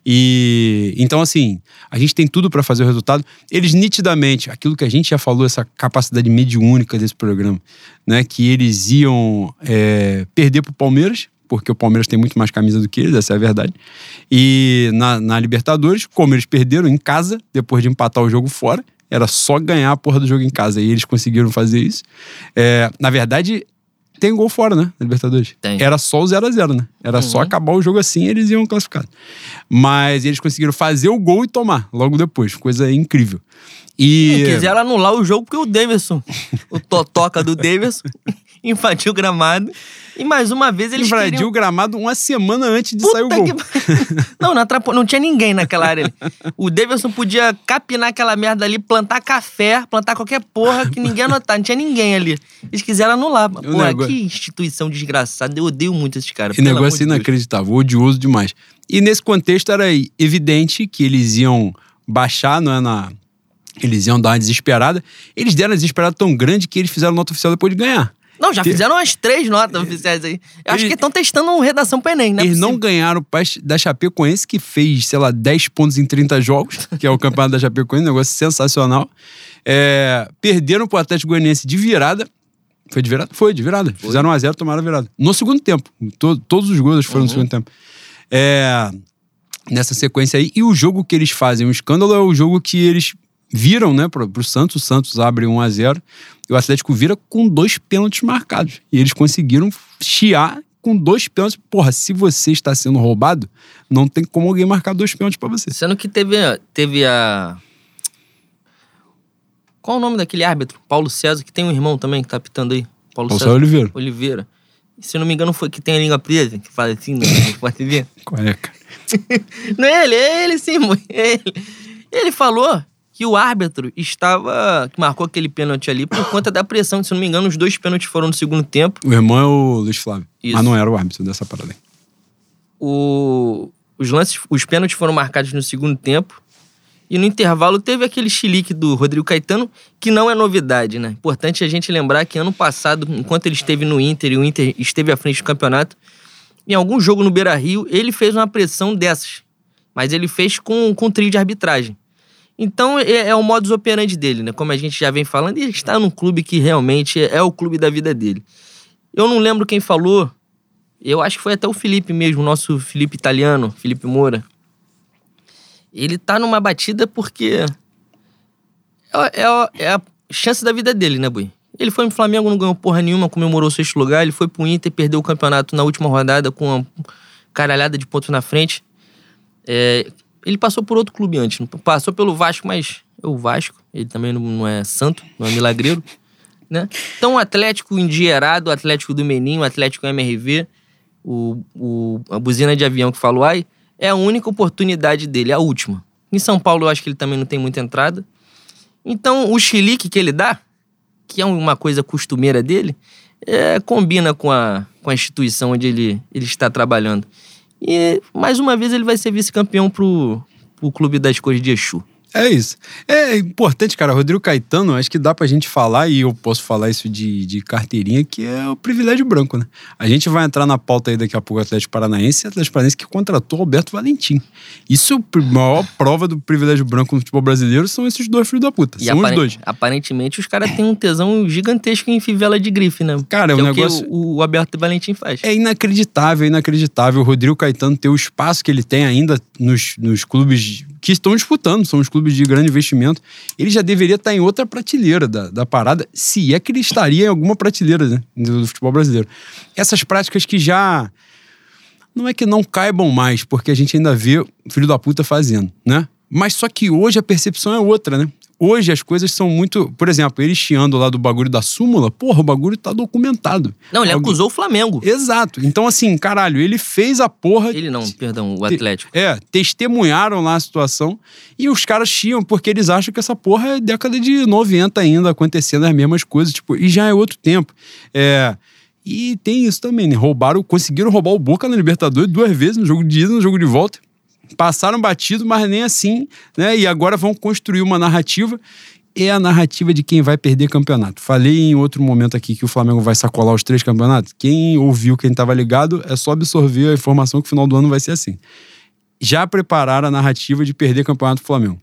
E então, assim, a gente tem tudo para fazer o resultado. Eles nitidamente, aquilo que a gente já falou, essa capacidade mediúnica desse programa, né? Que eles iam é, perder pro Palmeiras, porque o Palmeiras tem muito mais camisa do que eles, essa é a verdade. E na, na Libertadores, como eles perderam em casa, depois de empatar o jogo fora, era só ganhar a porra do jogo em casa. E eles conseguiram fazer isso. É, na verdade, tem gol fora, né? Na Libertadores. Tem. Era só o 0x0, né? Era Uhum. só acabar o jogo assim e eles iam classificar. Mas eles conseguiram fazer o gol e tomar logo depois. Coisa incrível. E. Quiseram anular o jogo porque o Davidson, o totoca do Davidson, invadiu o gramado. E mais uma vez eles invadiu queriam... o gramado uma semana antes de Puta sair o gol. que- Não, não, atrapalhou, não tinha ninguém naquela área. O Davidson podia capinar aquela merda ali, plantar café, plantar qualquer porra que ninguém ia notar. Não tinha ninguém ali. Eles quiseram anular. Porra, negócio- que instituição desgraçada. Eu odeio muito esses caras. Que negócio inacreditável, odioso demais. E nesse contexto era evidente que eles iam baixar, não é? Na... Eles iam dar uma desesperada. Eles deram uma desesperada tão grande que eles fizeram nota oficial depois de ganhar. Não, já fizeram umas três notas oficiais aí. Eu acho que estão testando uma redação pro Enem, né? Eles não ganharam pa- da Chapecoense, que fez, sei lá, 10 pontos em 30 jogos, que é o campeonato da Chapecoense, um negócio sensacional. É, perderam pro Atlético Goianiense de virada. Foi de virada? Foi, de virada. Fizeram 1x0, tomaram a virada. No segundo tempo. To- todos os gols foram no segundo tempo. É, nessa sequência aí. E o jogo que eles fazem, o escândalo, é o jogo que eles viram, né, pro, pro Santos. O Santos abre 1 a 0 e o Atlético vira com dois pênaltis marcados. E eles conseguiram chiar com dois pênaltis. Porra, se você está sendo roubado, não tem como alguém marcar dois pênaltis pra você. Sendo que teve, teve a. Qual o nome daquele árbitro? Paulo César, que tem um irmão também que tá apitando aí. Paulo, Paulo César Oliveira. Oliveira. Se não me engano, foi que tem a língua presa, que fala assim, né? pode ver. Qual é, cara? Não é ele, é ele sim. É ele. Ele falou que o árbitro estava. que marcou aquele pênalti ali por conta da pressão. Se não me engano, os dois pênaltis foram no segundo tempo. O irmão é o Luiz Flávio. Isso. Mas não era o árbitro dessa parada aí. O, os lances, os pênaltis foram marcados no segundo tempo. E no intervalo teve aquele chilique do Rodrigo Caetano, que não é novidade, né? Importante a gente lembrar que ano passado, enquanto ele esteve no Inter e o Inter esteve à frente do campeonato, em algum jogo no Beira Rio, ele fez uma pressão dessas. Mas ele fez com, com trio de arbitragem. Então é, é o modus operandi dele, né? Como a gente já vem falando, ele está num clube que realmente é, o clube da vida dele. Eu não lembro quem falou, eu acho que foi até o Felipe mesmo, nosso Felipe italiano, Felipe Moura. Ele tá numa batida porque é, é- é a chance da vida dele, né, Bui? Ele foi no Flamengo, não ganhou porra nenhuma, comemorou o sexto lugar. Ele foi pro Inter, perdeu o campeonato na última rodada com uma caralhada de pontos na frente. É, ele passou por outro clube antes. Passou pelo Vasco, mas é o Vasco. Ele também não, é santo, não é milagreiro. Né? Então, o Atlético endinheirado, o Atlético do Meninho, o Atlético MRV, o, o- a buzina de avião que falou ai, é a única oportunidade dele, a última. Em São Paulo, eu acho que ele também não tem muita entrada. Então, o chilique que ele dá, que é uma coisa costumeira dele, é, combina com a, com a instituição onde ele, ele está trabalhando. E, mais uma vez, ele vai ser vice-campeão pro, pro clube das cores de Exu. É isso. É importante, cara. Rodrigo Caetano, acho que dá pra gente falar, e eu posso falar isso de, de carteirinha, que é o privilégio branco, né? A gente vai entrar na pauta aí daqui a pouco o Atlético Paranaense, e Atlético Paranaense que contratou Alberto Valentim. Isso é a maior prova do privilégio branco no futebol brasileiro, são esses dois filhos da puta. E são os dois. aparentemente os caras têm um tesão gigantesco em fivela de grife, né? Cara, que o é negócio- o que o, o Alberto Valentim faz. É inacreditável, é inacreditável o Rodrigo Caetano ter o espaço que ele tem ainda nos, nos clubes que estão disputando, são os clubes de grande investimento. Ele já deveria estar em outra prateleira da, da parada, se é que ele estaria em alguma prateleira né, do, futebol brasileiro. Essas práticas que já. Não é que não caibam mais, porque a gente ainda vê o filho da puta fazendo, né? Mas só que hoje a percepção é outra, né? Hoje as coisas são muito. Por exemplo, ele chiando lá do bagulho da súmula, porra, o bagulho tá documentado. Não, ele acusou o Flamengo. Exato. Então, assim, caralho, ele fez a porra. Ele não, perdão, o Atlético. É, testemunharam lá a situação e os caras chiam porque eles acham que essa porra é década de 90 ainda, acontecendo as mesmas coisas, tipo, e já é outro tempo. É. E tem isso também, né? Roubaram, conseguiram roubar o Boca na Libertadores duas vezes, no jogo de ida e no jogo de volta. Passaram batido, mas nem assim, né? E agora vão construir uma narrativa. É a narrativa de quem vai perder campeonato. Falei em outro momento aqui que o Flamengo vai sacolar os três campeonatos. Quem ouviu, quem estava ligado, é só absorver a informação que o final do ano vai ser assim já prepararam a narrativa de perder campeonato do Flamengo.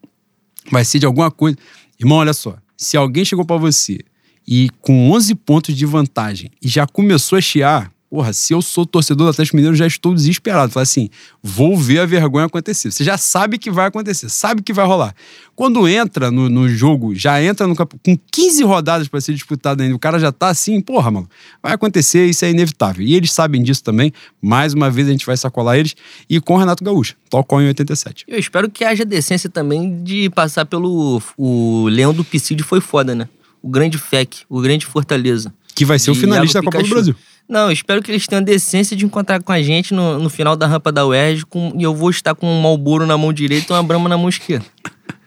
Vai ser de alguma coisa. Irmão, olha só. Se alguém chegou pra você e com 11 pontos de vantagem e já começou a chiar, porra, se eu sou torcedor do Atlético Mineiro, já estou desesperado. Fala assim, vou ver a vergonha acontecer. Você já sabe que vai acontecer, sabe que vai rolar. Quando entra no, no jogo, já entra no campo com 15 rodadas pra ser disputado ainda, o cara já tá assim, porra, mano, vai acontecer, isso é inevitável. E eles sabem disso também. Mais uma vez a gente vai sacolar eles e com o Renato Gaúcho, tocou em 87. Eu espero que haja decência também de passar pelo. O Leão do Piscídio foi foda, né? O grande FEC, o grande Fortaleza. Que vai ser o finalista da Copa do Pikachu. Brasil. Não, espero que eles tenham a decência de encontrar com a gente no, no final da rampa da UERJ com, e eu vou estar com um Malboro na mão direita e uma Brahma na mão esquerda.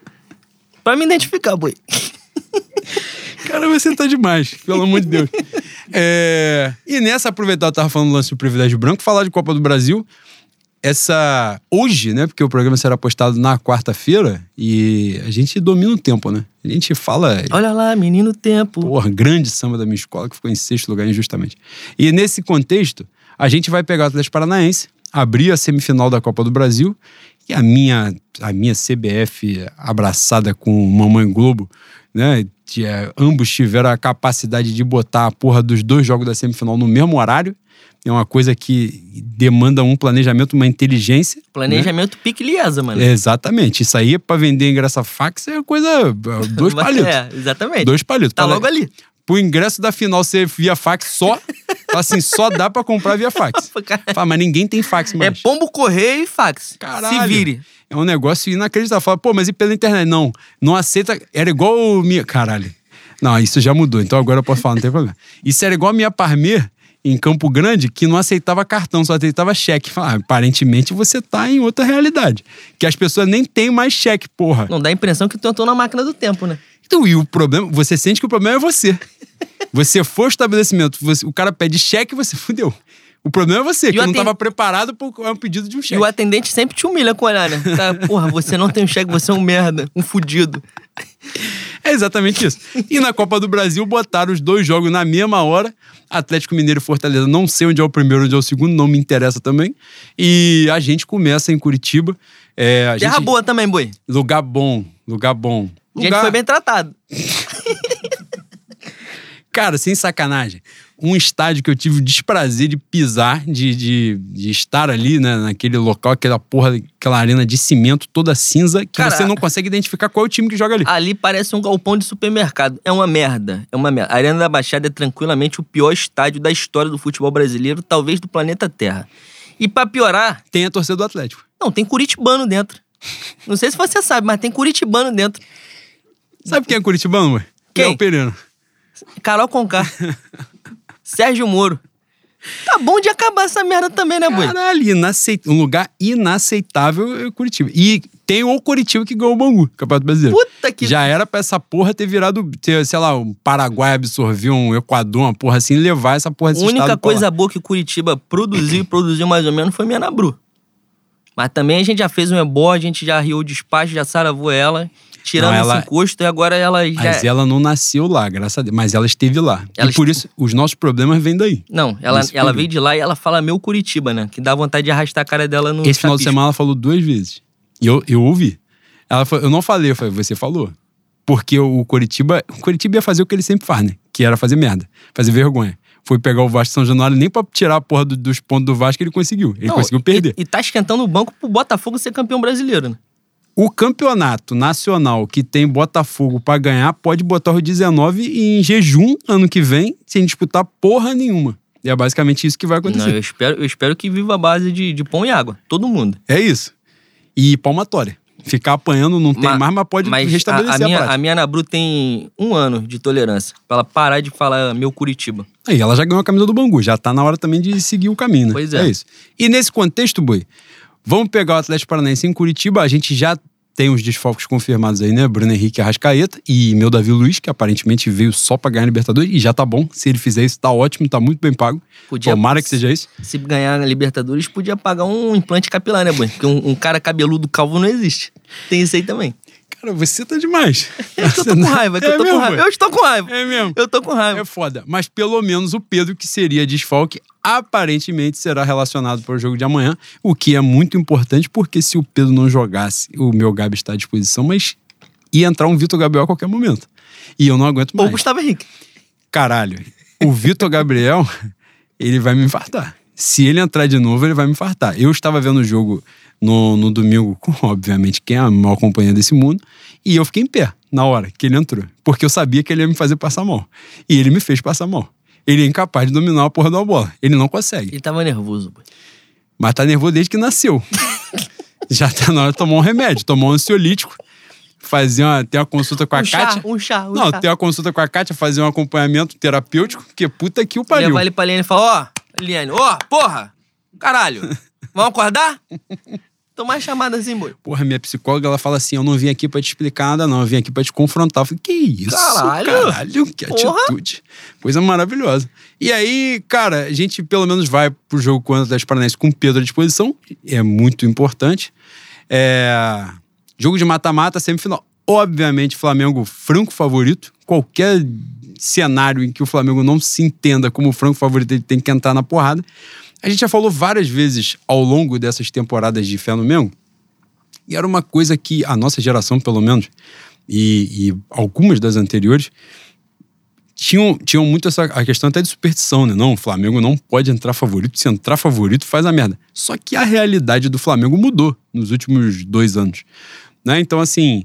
pra me identificar, boi. Cara, você tá demais, pelo amor de Deus. É, E nessa, aproveitar, eu tava falando do lance do privilégio branco, falar de Copa do Brasil. Essa. Hoje, né? Porque o programa será postado na quarta-feira e a gente domina o tempo, né? A gente fala. Olha lá, menino tempo. Porra, grande samba da minha escola que ficou em sexto lugar injustamente. E nesse contexto, a gente vai pegar o Atlético Paranaense, abrir a semifinal da Copa do Brasil e a minha, a minha CBF abraçada com Mamãe Globo, né? É, ambos tiveram a capacidade de botar a porra dos dois jogos da semifinal no mesmo horário. É uma coisa que demanda um planejamento, uma inteligência. Planejamento pique liesa, mano. né? Exatamente. Isso aí para vender ingresso a fax é coisa. é, Dois palitos. É, exatamente. Dois palitos. Tá Pra- logo ali. pro ingresso da final ser via fax só, assim, só dá pra comprar via fax. Fala, mas ninguém tem fax É mais. pombo correio e fax. Caralho. Se vire. É um negócio inacreditável. Fala, pô, mas e pela internet? Não, não aceita. Era igual o minha. Caralho. Não, isso já mudou, então agora eu posso falar, não tem problema. Isso era igual a minha Parmer em Campo Grande, que não aceitava cartão, só aceitava cheque. Fala, ah, aparentemente você tá em outra realidade. Que as pessoas nem têm mais cheque, porra. Não dá a impressão que tu entrou na máquina do tempo, né? Então, e o problema, você sente que o problema é você. Você for ao estabelecimento, você- o cara pede cheque, você fudeu. O problema é você, que o não estava preparado para um pedido de um E cheque. o atendente sempre te humilha com o olhar, né? Tá, porra, você não tem um cheque, você é um merda, um fudido. É exatamente isso. E na Copa do Brasil botaram os dois jogos na mesma hora. Atlético Mineiro e Fortaleza. Não sei onde é o primeiro, onde é o segundo, não me interessa também. E a gente começa em Curitiba. É, a Terra gente- boa também, boi. Lugar bom, lugar bom. A gente Lugar- foi bem tratado. Cara, sem sacanagem. Um estádio que eu tive o desprazer de pisar, de, de, de estar ali, né, naquele local, aquela porra, aquela arena de cimento toda cinza, que Cara, você não consegue identificar qual é o time que joga ali. Ali parece um galpão de supermercado. É uma merda. É uma merda. A Arena da Baixada é tranquilamente o pior estádio da história do futebol brasileiro, talvez do planeta Terra. E pra piorar, Tem a torcida do Atlético. não, tem curitibano dentro. Não sei se você sabe, mas tem curitibano dentro. Sabe quem é Curitibano, ué? Quem? Léo Pereira. Carol Conká. Sérgio Moro. Tá bom de acabar essa merda também, né, boi? Caralho, inaceit... um lugar inaceitável é Curitiba. E tem o Curitiba que ganhou o Bangu, Campeonato Brasileiro. Puta que. Já era pra essa porra ter virado, ter, sei lá, um Paraguai absorver um Equador, uma porra assim, levar essa porra A única coisa boa que Curitiba produziu e produziu mais ou menos foi Mianabru. Mas também a gente já fez um ebó, a gente já riu o despacho, já saravou ela, tirando Não, ela- esse encosto e agora ela já. Mas ela não nasceu lá, graças a Deus. Mas ela esteve lá. Ela e por isso, os nossos problemas vêm daí. Não, ela, Nesse ela período. veio de lá e ela fala meu Curitiba, né? Que dá vontade de arrastar a cara dela no. Esse final de chapisco. semana ela falou duas vezes. E eu, eu ouvi. Ela falou, eu não falei, eu falei, você falou. Porque o Curitiba, o Curitiba ia fazer o que ele sempre faz, né? Que era fazer merda, fazer vergonha. Foi pegar o Vasco de São Januário, nem pra tirar a porra do- dos pontos do Vasco ele conseguiu. Ele Não, conseguiu perder. E, e tá esquentando o banco pro Botafogo ser campeão brasileiro, né? O campeonato nacional que tem Botafogo pra ganhar pode botar o 19 em jejum ano que vem, sem disputar porra nenhuma. E é basicamente isso que vai acontecer. Não, eu espero, eu espero que viva a base de, de pão e água. Todo mundo. É isso. E palmatória. Ficar apanhando não tem Ma- mais, mas pode Mas a, restabelecer a a, minha, prática. a minha Anabru tem um ano de tolerância. Pra ela parar de falar meu Curitiba. Aí ela já ganhou a camisa do Bangu, já tá na hora também de seguir o caminho, né? Pois é. isso. E nesse contexto, Boi, vamos pegar o Atlético Paranaense em Curitiba, a gente já tem os desfalques confirmados aí, né? Bruno Henrique Arrascaeta e meu Davi Luiz, que aparentemente veio só pra ganhar a Libertadores, e já tá bom. Se ele fizer isso, tá ótimo, tá muito bem pago. Podia- Tomara que seja isso. Se ganhar na Libertadores, podia pagar um implante capilar, né, Boi? Porque um, um cara cabeludo calvo não existe. Tem isso aí também. Cara, você tá demais. Eu tô com raiva, é eu tô com mesmo, raiva. Boi? Eu estou com raiva. É mesmo. Eu tô com raiva. É foda. Mas pelo menos o Pedro, que seria desfalque, aparentemente será relacionado para o jogo de amanhã. O que é muito importante, porque se o Pedro não jogasse, o meu Gabi está à disposição, mas ia entrar um Vitor Gabriel a qualquer momento. E eu não aguento Ou mais. o Gustavo Henrique. Caralho, o Vitor Gabriel, ele vai me infartar. Se ele entrar de novo, ele vai me infartar. Eu estava vendo o jogo no, no domingo com, obviamente, quem é a maior companhia desse mundo, e eu fiquei em pé na hora que ele entrou. Porque eu sabia que ele ia me fazer passar mal. E ele me fez passar mal. Ele é incapaz de dominar a porra da bola. Ele não consegue. Ele tava nervoso, Boi. Mas tá nervoso desde que nasceu. Já tá na hora de tomar um remédio, tomar um ansiolítico, fazer uma, ter uma consulta com a um chá, Kátia. um chá, um Não, chá. ter uma consulta com a Kátia, fazer um acompanhamento terapêutico, que puta que o pariu. Levar ele pra Liane e falar, ó, Liane, ó, porra, caralho, vamos acordar? Tomar chamada assim, boi. Porra, minha psicóloga, ela fala assim: eu não vim aqui pra te explicar nada, não. Eu vim aqui pra te confrontar. Eu falei, que isso? Caralho! Caralho, que Porra! atitude. Coisa maravilhosa. E aí, cara, a gente pelo menos vai pro jogo contra o Atlético Paranaense com o Pedro à disposição. É muito importante. É... Jogo de mata-mata, semifinal. Obviamente, Flamengo franco favorito. Qualquer cenário em que o Flamengo não se entenda como franco favorito, ele tem que entrar na porrada. A gente já falou várias vezes ao longo dessas temporadas de fé no Mengo, e era uma coisa que a nossa geração, pelo menos, e, e algumas das anteriores, tinham, tinham muito essa a questão até de superstição, né? Não, o Flamengo não pode entrar favorito. Se entrar favorito, faz a merda. Só que a realidade do Flamengo mudou nos últimos dois anos. Né? Então, assim,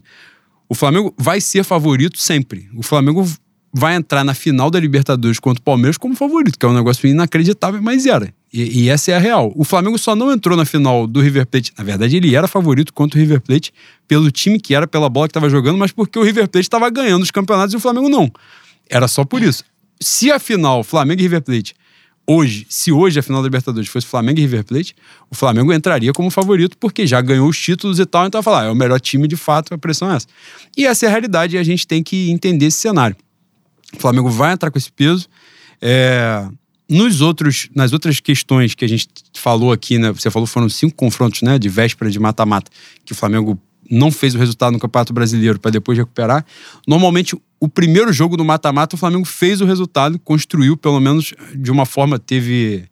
o Flamengo vai ser favorito sempre. O Flamengo vai entrar na final da Libertadores contra o Palmeiras como favorito, que é um negócio inacreditável, mas era. E, e essa é a real. O Flamengo só não entrou na final do River Plate. Na verdade, ele era favorito contra o River Plate pelo time que era, pela bola que estava jogando, mas porque o River Plate estava ganhando os campeonatos e o Flamengo não. Era só por isso. Se a final, Flamengo e River Plate, hoje, se hoje a final da Libertadores fosse Flamengo e River Plate, o Flamengo entraria como favorito porque já ganhou os títulos e tal, então falar, ah, é o melhor time de fato, a pressão é essa. E essa é a realidade e a gente tem que entender esse cenário. O Flamengo vai entrar com esse peso. É, nos outros, nas outras questões que a gente falou aqui, né? Você falou foram cinco confrontos, né? De véspera de mata-mata, que o Flamengo não fez o resultado no Campeonato Brasileiro para depois recuperar. Normalmente, o primeiro jogo do mata-mata, o Flamengo fez o resultado, construiu, pelo menos de uma forma, teve.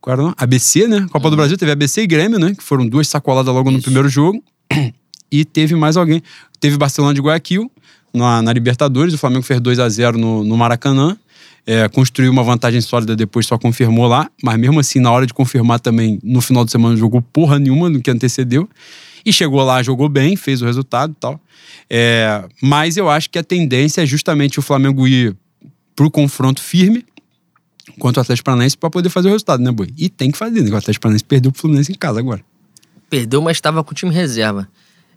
Qual era o nome? ABC, né? Copa do Brasil teve ABC e Grêmio, né? Que foram duas sacoladas logo no Isso. primeiro jogo. E teve mais alguém. Teve Barcelona de Guayaquil na, na Libertadores. O Flamengo fez 2 a 0 no, no Maracanã. É, construiu uma vantagem sólida, depois só confirmou lá. Mas mesmo assim, na hora de confirmar também, no final de semana, jogou porra nenhuma no que antecedeu. E chegou lá, jogou bem, fez o resultado e tal. É, mas eu acho que a tendência é justamente o Flamengo ir pro confronto firme contra o Atlético Paranaense para poder fazer o resultado, né, Boi? E tem que fazer, né? O Atlético Paranaense perdeu pro Fluminense em casa agora. Perdeu, mas estava com o time reserva.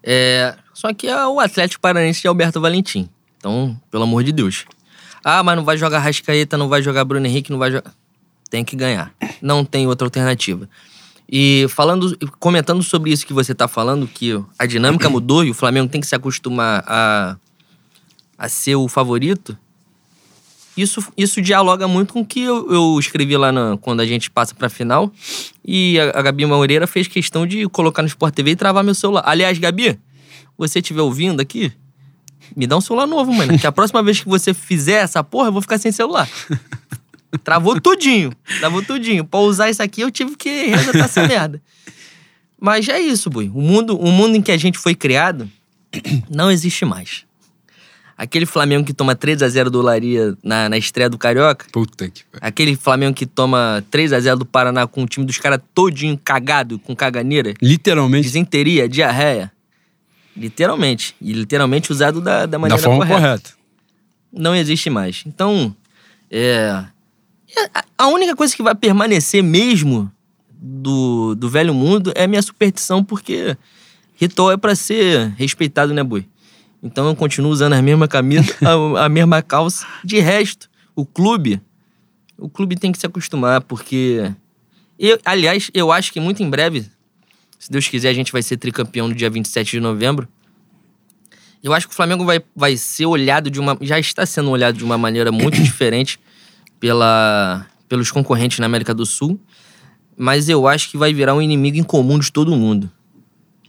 É, só que é o Atlético Paranaense de Alberto Valentim. Então, pelo amor de Deus. Ah, mas não vai jogar Rascaeta, não vai jogar Bruno Henrique, não vai jogar. Tem que ganhar. Não tem outra alternativa. E falando, comentando sobre isso que você tá falando, que a dinâmica mudou e o Flamengo tem que se acostumar a, a ser o favorito. Isso, isso dialoga muito com o que eu, eu escrevi lá na- quando a gente passa pra final. E a, a Gabi Moreira fez questão de colocar no Sport TV e travar meu celular. Aliás, Gabi, você estiver ouvindo aqui, me dá um celular novo, mano. Que a próxima vez que você fizer essa porra, eu vou ficar sem celular. Travou tudinho. Travou tudinho. Pra usar isso aqui, eu tive que resetar essa merda. Mas é isso, Bui. O mundo, o mundo em que a gente foi criado não existe mais. Aquele Flamengo que toma 3 a 0 do Laria na, na estreia do Carioca, Puta que pariu. aquele Flamengo que toma 3 a 0 do Paraná com o time dos caras todinho cagado, com caganeira, Literalmente, desenteria, diarreia. Literalmente. E literalmente usado da, da da maneira forma correta. correta. Não existe mais. Então, é. a- única coisa que vai permanecer mesmo do, do velho mundo é a minha superstição, porque ritual é pra ser respeitado, né, Boi? Então eu continuo usando a mesma camisa, a, a mesma calça. De resto, o clube, o clube tem que se acostumar, porque. Eu, aliás, eu acho que muito em breve, se Deus quiser, a gente vai ser tricampeão no dia 27 de novembro. Eu acho que o Flamengo vai, vai ser olhado de uma. Já está sendo olhado de uma maneira muito diferente pela, pelos concorrentes na América do Sul. Mas eu acho que vai virar um inimigo em comum de todo mundo.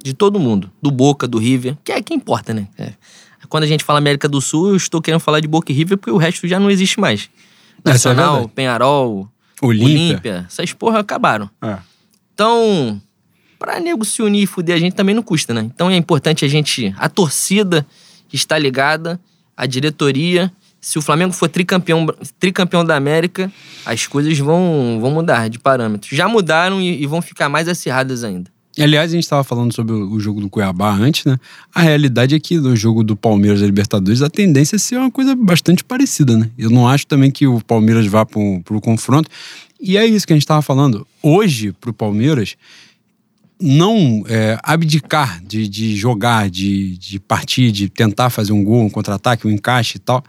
De todo mundo. Do Boca, do River. Que é que importa, né? É. Quando a gente fala América do Sul, eu estou querendo falar de Boca e River porque o resto já não existe mais. É Nacional, verdade. Penharol, Olímpia. Olímpia. Essas porra acabaram. É. Então, pra nego se unir e fuder a gente também não custa, né? Então é importante a gente, a torcida que está ligada, a diretoria. Se o Flamengo for tricampeão, tricampeão da América, as coisas vão, vão mudar de parâmetros. Já mudaram e, e vão ficar mais acirradas ainda. E, Aliás, a gente estava falando sobre o jogo do Cuiabá antes, né? A realidade é que no jogo do Palmeiras da Libertadores a tendência é ser uma coisa bastante parecida, né? Eu não acho também que o Palmeiras vá para o confronto. E é isso que a gente estava falando. Hoje, para o Palmeiras, não é, abdicar de, de jogar, de, de partir, de tentar fazer um gol, um contra-ataque, um encaixe e tal,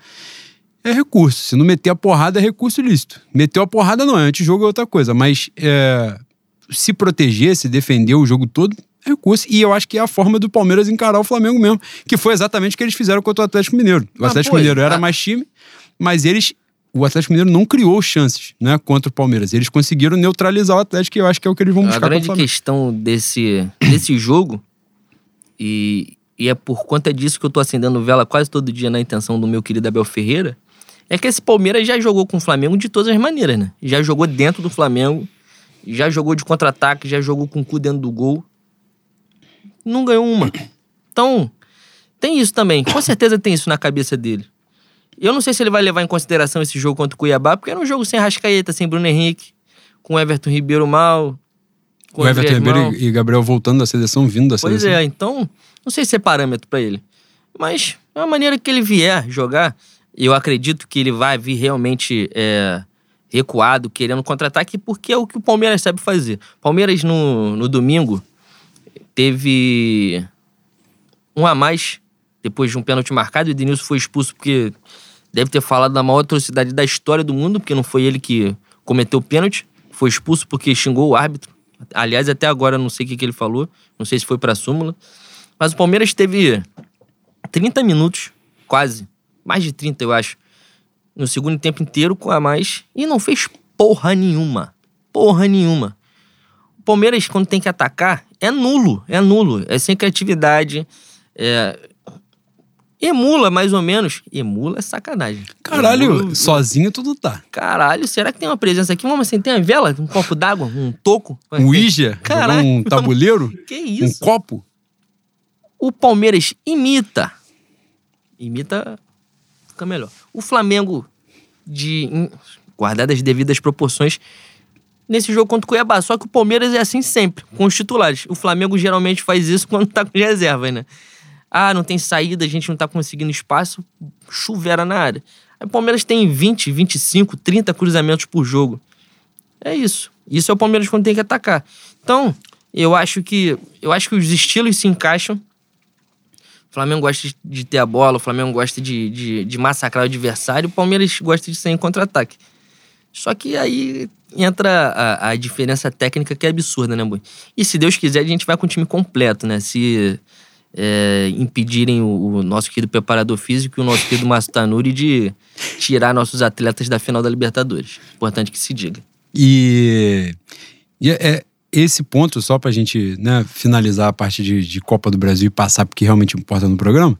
é recurso. Se não meter a porrada, é recurso ilícito. Meteu a porrada não, é antijogo é outra coisa. Mas é, se proteger, se defender o jogo todo, é recurso. E eu acho que é a forma do Palmeiras encarar o Flamengo mesmo, que foi exatamente o que eles fizeram contra o Atlético Mineiro. O Ah, Atlético foi. Mineiro era Ah. mais time, mas eles. O Atlético Mineiro não criou chances né, contra o Palmeiras. Eles conseguiram neutralizar o Atlético, e eu acho que é o que eles vão A buscar o grande questão desse, desse jogo, e, e é por conta disso que eu tô acendendo vela quase todo dia na intenção do meu querido Abel Ferreira, é que esse Palmeiras já jogou com o Flamengo de todas as maneiras, né? Já jogou dentro do Flamengo, já jogou de contra-ataque, já jogou com o cu dentro do gol. Não ganhou uma. Então, tem isso também. Com certeza tem isso na cabeça dele. Eu não sei se ele vai levar em consideração esse jogo contra o Cuiabá, porque era um jogo sem Rascaeta, sem Bruno Henrique, com o Everton Ribeiro mal. com O Everton mal. Ribeiro e Gabriel voltando da seleção, vindo da Pois seleção. é, então, não sei se é parâmetro pra ele. Mas é a maneira que ele vier jogar, eu acredito que ele vai vir realmente é, recuado, querendo contra-ataque, porque é o que o Palmeiras sabe fazer. Palmeiras no, no domingo teve um a mais depois de um pênalti marcado. O Edenilson foi expulso porque deve ter falado da maior atrocidade da história do mundo, porque não foi ele que cometeu o pênalti. Foi expulso porque xingou o árbitro. Aliás, até agora não sei o que, que ele falou. Não sei se foi pra súmula. Mas o Palmeiras teve 30 minutos, quase. Mais de 30, eu acho. No segundo tempo inteiro com a mais. E não fez porra nenhuma. Porra nenhuma. O Palmeiras, quando tem que atacar, é nulo. É nulo. É sem criatividade. É... Emula, mais ou menos. Emula é sacanagem. Caralho, Emula- sozinho tudo tá. Caralho, será que tem uma presença aqui? Vamos assim, tem uma vela? Um copo d'água? Um toco? Um jogar Caralho, um tabuleiro? Que um isso? copo? O Palmeiras imita. Imita, fica melhor. O Flamengo, de guardadas as devidas proporções, nesse jogo contra o Cuiabá. Só que o Palmeiras é assim sempre, com os titulares. O Flamengo geralmente faz isso quando tá com reservas, né? Ah, não tem saída, a gente não tá conseguindo espaço, chuveira na área. Aí o Palmeiras tem 20, 25, 30 cruzamentos por jogo. É isso. Isso é o Palmeiras quando tem que atacar. Então, eu acho que eu acho que os estilos se encaixam. O Flamengo gosta de- ter a bola, o Flamengo gosta de, de, de massacrar o adversário, o Palmeiras gosta de sair em contra-ataque. Só que aí entra a, a diferença técnica que é absurda, né, Boi? E se Deus quiser, a gente vai com o time completo, né? Se é, impedirem o, o nosso querido preparador físico e o nosso querido Márcio Tanuri de tirar nossos atletas da final da Libertadores. Importante que se diga. E, e é, é esse ponto, só pra gente né, finalizar a parte de, de Copa do Brasil e passar porque realmente importa no programa.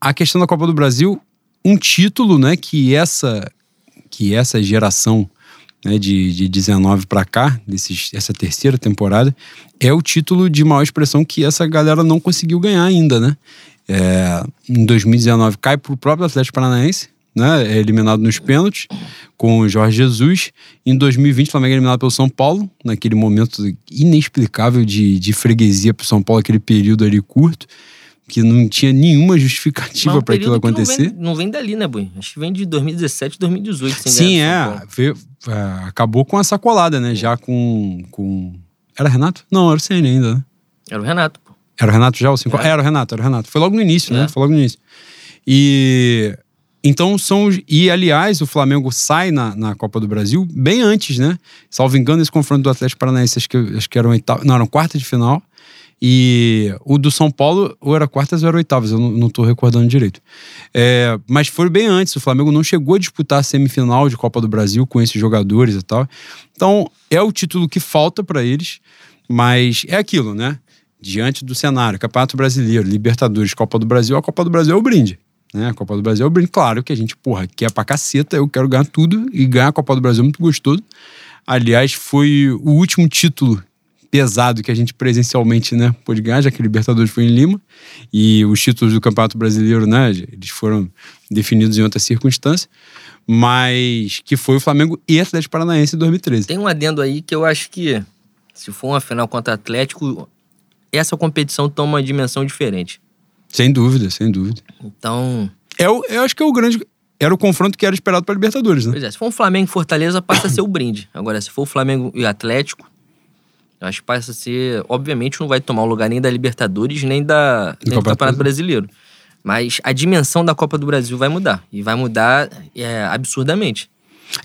A questão da Copa do Brasil, um título né, que essa que essa geração né, de, de 19 pra cá, desses, essa terceira temporada, é o título de maior expressão que essa galera não conseguiu ganhar ainda, né? É, em 2019 cai pro próprio Atlético Paranaense, né? É eliminado nos pênaltis com o Jorge Jesus. Em 2020, o Flamengo é eliminado pelo São Paulo, naquele momento inexplicável de, de freguesia pro São Paulo, aquele período ali curto, que não tinha nenhuma justificativa um para aquilo que não acontecer. vem- Não vem, dali, né, Boi? Acho que vem de 2017, 2018. sem Sim, é, veio- é, Acabou com a sacolada, né? Já com, com. Era Renato? Não, era o CN ainda, né? Era o Renato, pô. Era o Renato já? O cinco... É. Era o Renato, era o Renato. Foi logo no início, É. né? Foi logo no início. E. Então são. E aliás, o Flamengo sai na, na Copa do Brasil bem antes, né? Salvo engano, esse confronto do Atlético Paranaense, acho que, acho que eram oitava, não, eram quarta de final. E o do São Paulo, ou era quartas ou era oitavas, eu não, tô recordando direito. É, mas foi bem antes, o Flamengo não chegou a disputar a semifinal de Copa do Brasil com esses jogadores e tal. Então, é o título que falta para eles, mas é aquilo, né? Diante do cenário, Campeonato Brasileiro, Libertadores, Copa do Brasil, a Copa do Brasil é o brinde. Né? A Copa do Brasil é o brinde. Claro que a gente, porra, quer pra caceta, eu quero ganhar tudo e ganhar a Copa do Brasil é muito gostoso. Aliás, foi o último título pesado que a gente presencialmente né, pôde ganhar, já que o Libertadores foi em Lima. E os títulos do Campeonato Brasileiro, né, eles foram definidos em outra circunstância. Mas que foi o Flamengo e Atlético Paranaense em 2013. Tem um adendo aí que eu acho que, se for uma final contra Atlético, essa competição toma uma dimensão diferente. Sem dúvida, sem dúvida. Então, É o, eu acho que é o grande. Era o confronto que era esperado para Libertadores, né? pois é, se for um Flamengo e Fortaleza, passa a ser o brinde. Agora, se for o Flamengo e Atlético, acho que passa a ser. Obviamente, não vai tomar o lugar nem da Libertadores, nem, da, nem do Campeonato Brasileiro. Mas a dimensão da Copa do Brasil vai mudar. E vai mudar é, absurdamente.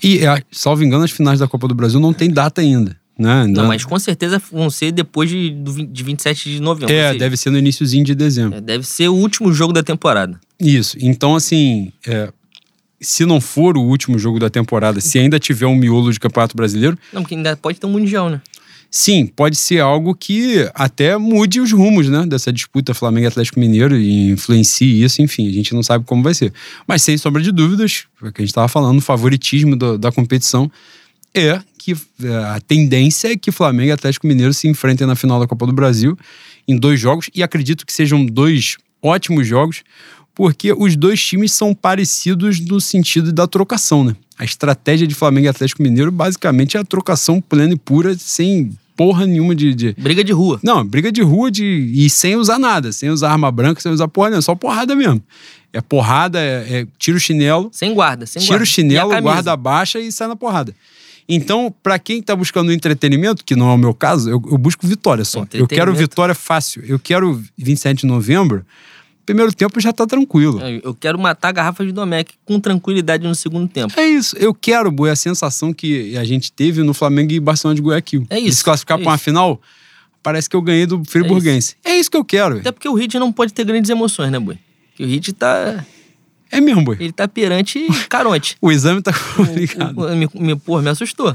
E, é, salvo engano, as finais da Copa do Brasil não tem data ainda. Né? Ainda- Não, mas com certeza vão ser depois de, do 20 de 27 de novembro. É, seja, deve ser no iníciozinho de dezembro. é, deve ser o último jogo da temporada. Isso. Então, assim, é, se não for o último jogo da temporada, se ainda tiver um miolo de Campeonato Brasileiro, Não, porque ainda pode ter um Mundial, né? Sim, pode ser algo que até mude os rumos, né? Dessa disputa Flamengo Atlético Mineiro e influencie isso, enfim, a gente não sabe como vai ser. Mas sem sombra de dúvidas, o que a gente estava falando, o favoritismo da, da competição é que é, a tendência é que Flamengo e Atlético Mineiro se enfrentem na final da Copa do Brasil em dois jogos e acredito que sejam dois ótimos jogos, porque os dois times são parecidos no sentido da trocação, né? A estratégia de Flamengo e Atlético Mineiro basicamente é a trocação plena e pura, sem porra nenhuma de. de- Briga de rua. Não, briga de rua de, e sem usar nada, sem usar arma branca, sem usar porra, nenhuma, só porrada mesmo. É porrada, é, é tira o chinelo, Sem guarda, sem tira guarda. o chinelo, guarda baixa e sai na porrada. Então, pra quem tá buscando entretenimento, que não é o meu caso, eu, eu busco vitória só. Eu quero vitória fácil. Eu quero 27 de novembro. Primeiro tempo já tá tranquilo. Eu eu quero matar a garrafa de Domecq com tranquilidade no segundo tempo. É isso. Eu quero, Boi, a sensação que a gente teve no Flamengo e Barcelona de Guayaquil. É De isso, se classificar é pra uma isso. final, parece que eu ganhei do Friburguense. É isso que eu quero. Até porque o Hit não pode ter grandes emoções, né, boi? Porque o Hit tá. É mesmo, Boi. Ele tá perante Caronte. O exame tá complicado. O- o- me, me, porra, me assustou.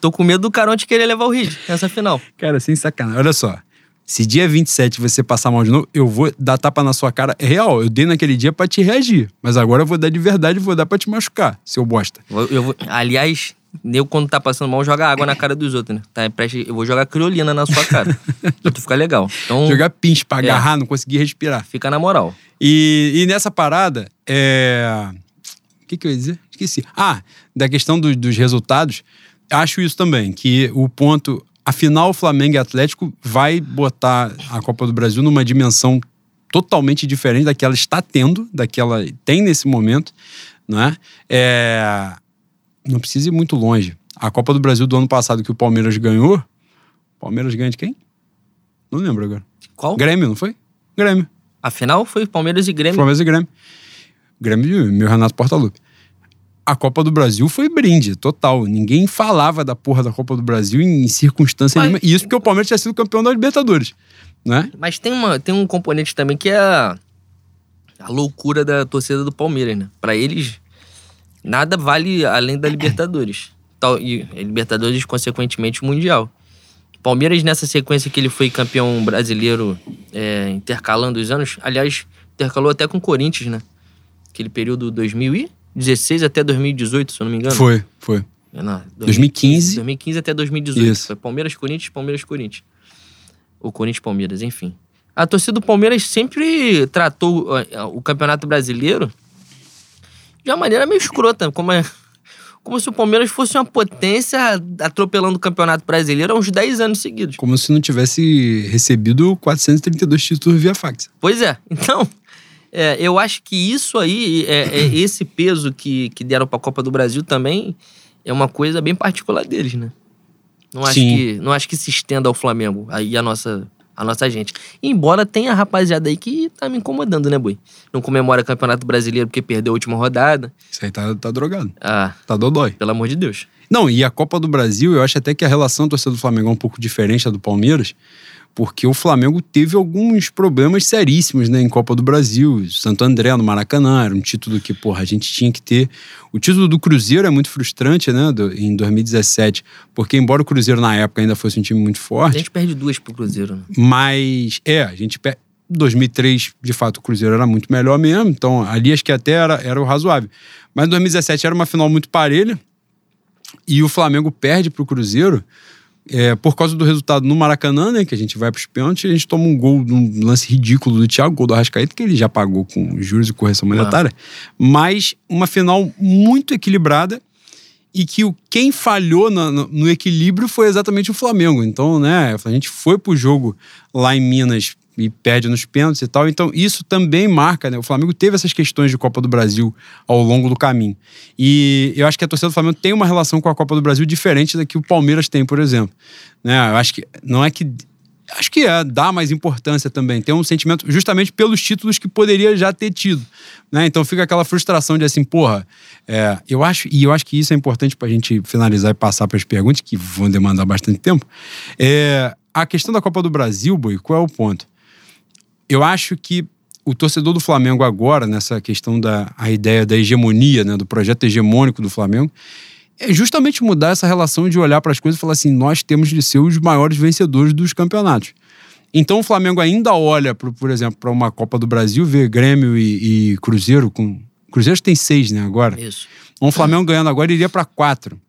Tô com medo do Caronte querer levar o Hit nessa final. Cara, sem sacanagem. Olha só. Se dia 27 você passar mal de novo, eu vou dar tapa na sua cara. É real, eu dei naquele dia pra te reagir. Mas agora eu vou dar de verdade e vou dar pra te machucar, seu bosta. Eu, eu aliás, eu quando tá passando mal, joga água na cara dos outros, né? Tá, preste- eu vou jogar criolina na sua cara. pra tu ficar legal. Então, Jogar pinch pra É. agarrar, não conseguir respirar. fica na moral. E, e nessa parada, é. O que, que eu ia dizer? Esqueci. Ah, da questão do- dos resultados, acho isso também, que o ponto. Afinal, Flamengo e Atlético vai botar a Copa do Brasil numa dimensão totalmente diferente da que ela está tendo, da que ela tem nesse momento, né? É, não precisa ir muito longe. A Copa do Brasil do ano passado que o Palmeiras ganhou, o Palmeiras ganha de quem? Não lembro agora. Qual? Grêmio, não foi? Grêmio. A final foi Palmeiras e Grêmio. Palmeiras e Grêmio. Grêmio de meu Renato Portaluppi. A Copa do Brasil foi brinde, total. Ninguém falava da porra da Copa do Brasil em circunstância Mas- nenhuma. E isso porque o Palmeiras tinha sido campeão da Libertadores, né? Mas tem, uma, tem um componente também que é a, a loucura da torcida do Palmeiras, né? Pra eles, nada vale além da Libertadores. Tal, e a Libertadores, consequentemente, o Mundial. Palmeiras, nessa sequência que ele foi campeão brasileiro, é, intercalando os anos, aliás, intercalou até com o Corinthians, né? Aquele período 2016 até 2018, se eu não me engano. Foi, foi. É, não, 2015. 2015 até 2018. Isso. Foi Palmeiras, Corinthians, Palmeiras, Corinthians. Ou Corinthians, Palmeiras, enfim. A torcida do Palmeiras sempre tratou o Campeonato Brasileiro de uma maneira meio escrota, como, é, como se o Palmeiras fosse uma potência atropelando o Campeonato Brasileiro há uns 10 anos seguidos. Como se não tivesse recebido 432 títulos via fax. Pois é. Então, é, eu acho que isso aí, é, é esse peso que, que deram pra Copa do Brasil também é uma coisa bem particular deles, né? Não acho, Sim. que, não acho que se estenda ao Flamengo, aí a nossa a nossa gente. Embora tenha rapaziada aí que tá me incomodando, né, Bui? Não comemora Campeonato Brasileiro porque perdeu a última rodada. Isso aí tá, tá drogado. Ah, Tá dodói. pelo amor de Deus. Não, e a Copa do Brasil, eu acho até que a relação do torcedor do Flamengo é um pouco diferente da do Palmeiras, porque o Flamengo teve alguns problemas seríssimos né, em Copa do Brasil. Santo André, no Maracanã, era um título que, porra, a gente tinha que ter. O título do Cruzeiro é muito frustrante, né, do- em 2017, porque embora o Cruzeiro na época ainda fosse um time muito A forte, gente perde duas pro Cruzeiro, né? mas é, a gente. pe- 2003, de fato, o Cruzeiro era muito melhor mesmo, então ali acho que até era, era o razoável. Mas em 2017 era uma final muito parelha e o Flamengo perde pro Cruzeiro é, por causa do resultado no Maracanã, né? Que a gente vai pros pênaltis e a gente toma um gol num lance ridículo do Thiago, gol do Arrascaeta, que ele já pagou com juros e correção monetária. Mas uma final muito equilibrada e que o, quem falhou na- no, no equilíbrio foi exatamente o Flamengo. Então, né, a gente foi pro jogo lá em Minas e perde nos pênaltis e tal. Então, isso também marca, né? O Flamengo teve essas questões de Copa do Brasil ao longo do caminho. E eu acho que a torcida do Flamengo tem uma relação com a Copa do Brasil diferente da que o Palmeiras tem, por exemplo. Né? Eu acho que não é que acho que é, dá mais importância também. Tem um sentimento justamente pelos títulos que poderia já ter tido. Né? Então fica aquela frustração de assim, porra, é, eu acho, e eu acho que isso é importante pra gente finalizar e passar para as perguntas, que vão demandar bastante tempo. É, a questão da Copa do Brasil, Boi, qual é o ponto? Eu acho que o torcedor do Flamengo agora, nessa questão da a ideia da hegemonia, né, do projeto hegemônico do Flamengo, é justamente mudar essa relação de olhar para as coisas e falar assim: nós temos de ser os maiores vencedores dos campeonatos. Então o Flamengo ainda olha, pro, por exemplo, para uma Copa do Brasil, vê Grêmio e, e Cruzeiro com. Cruzeiro tem seis, né, agora. Isso. Um Flamengo ganhando agora iria para quatro.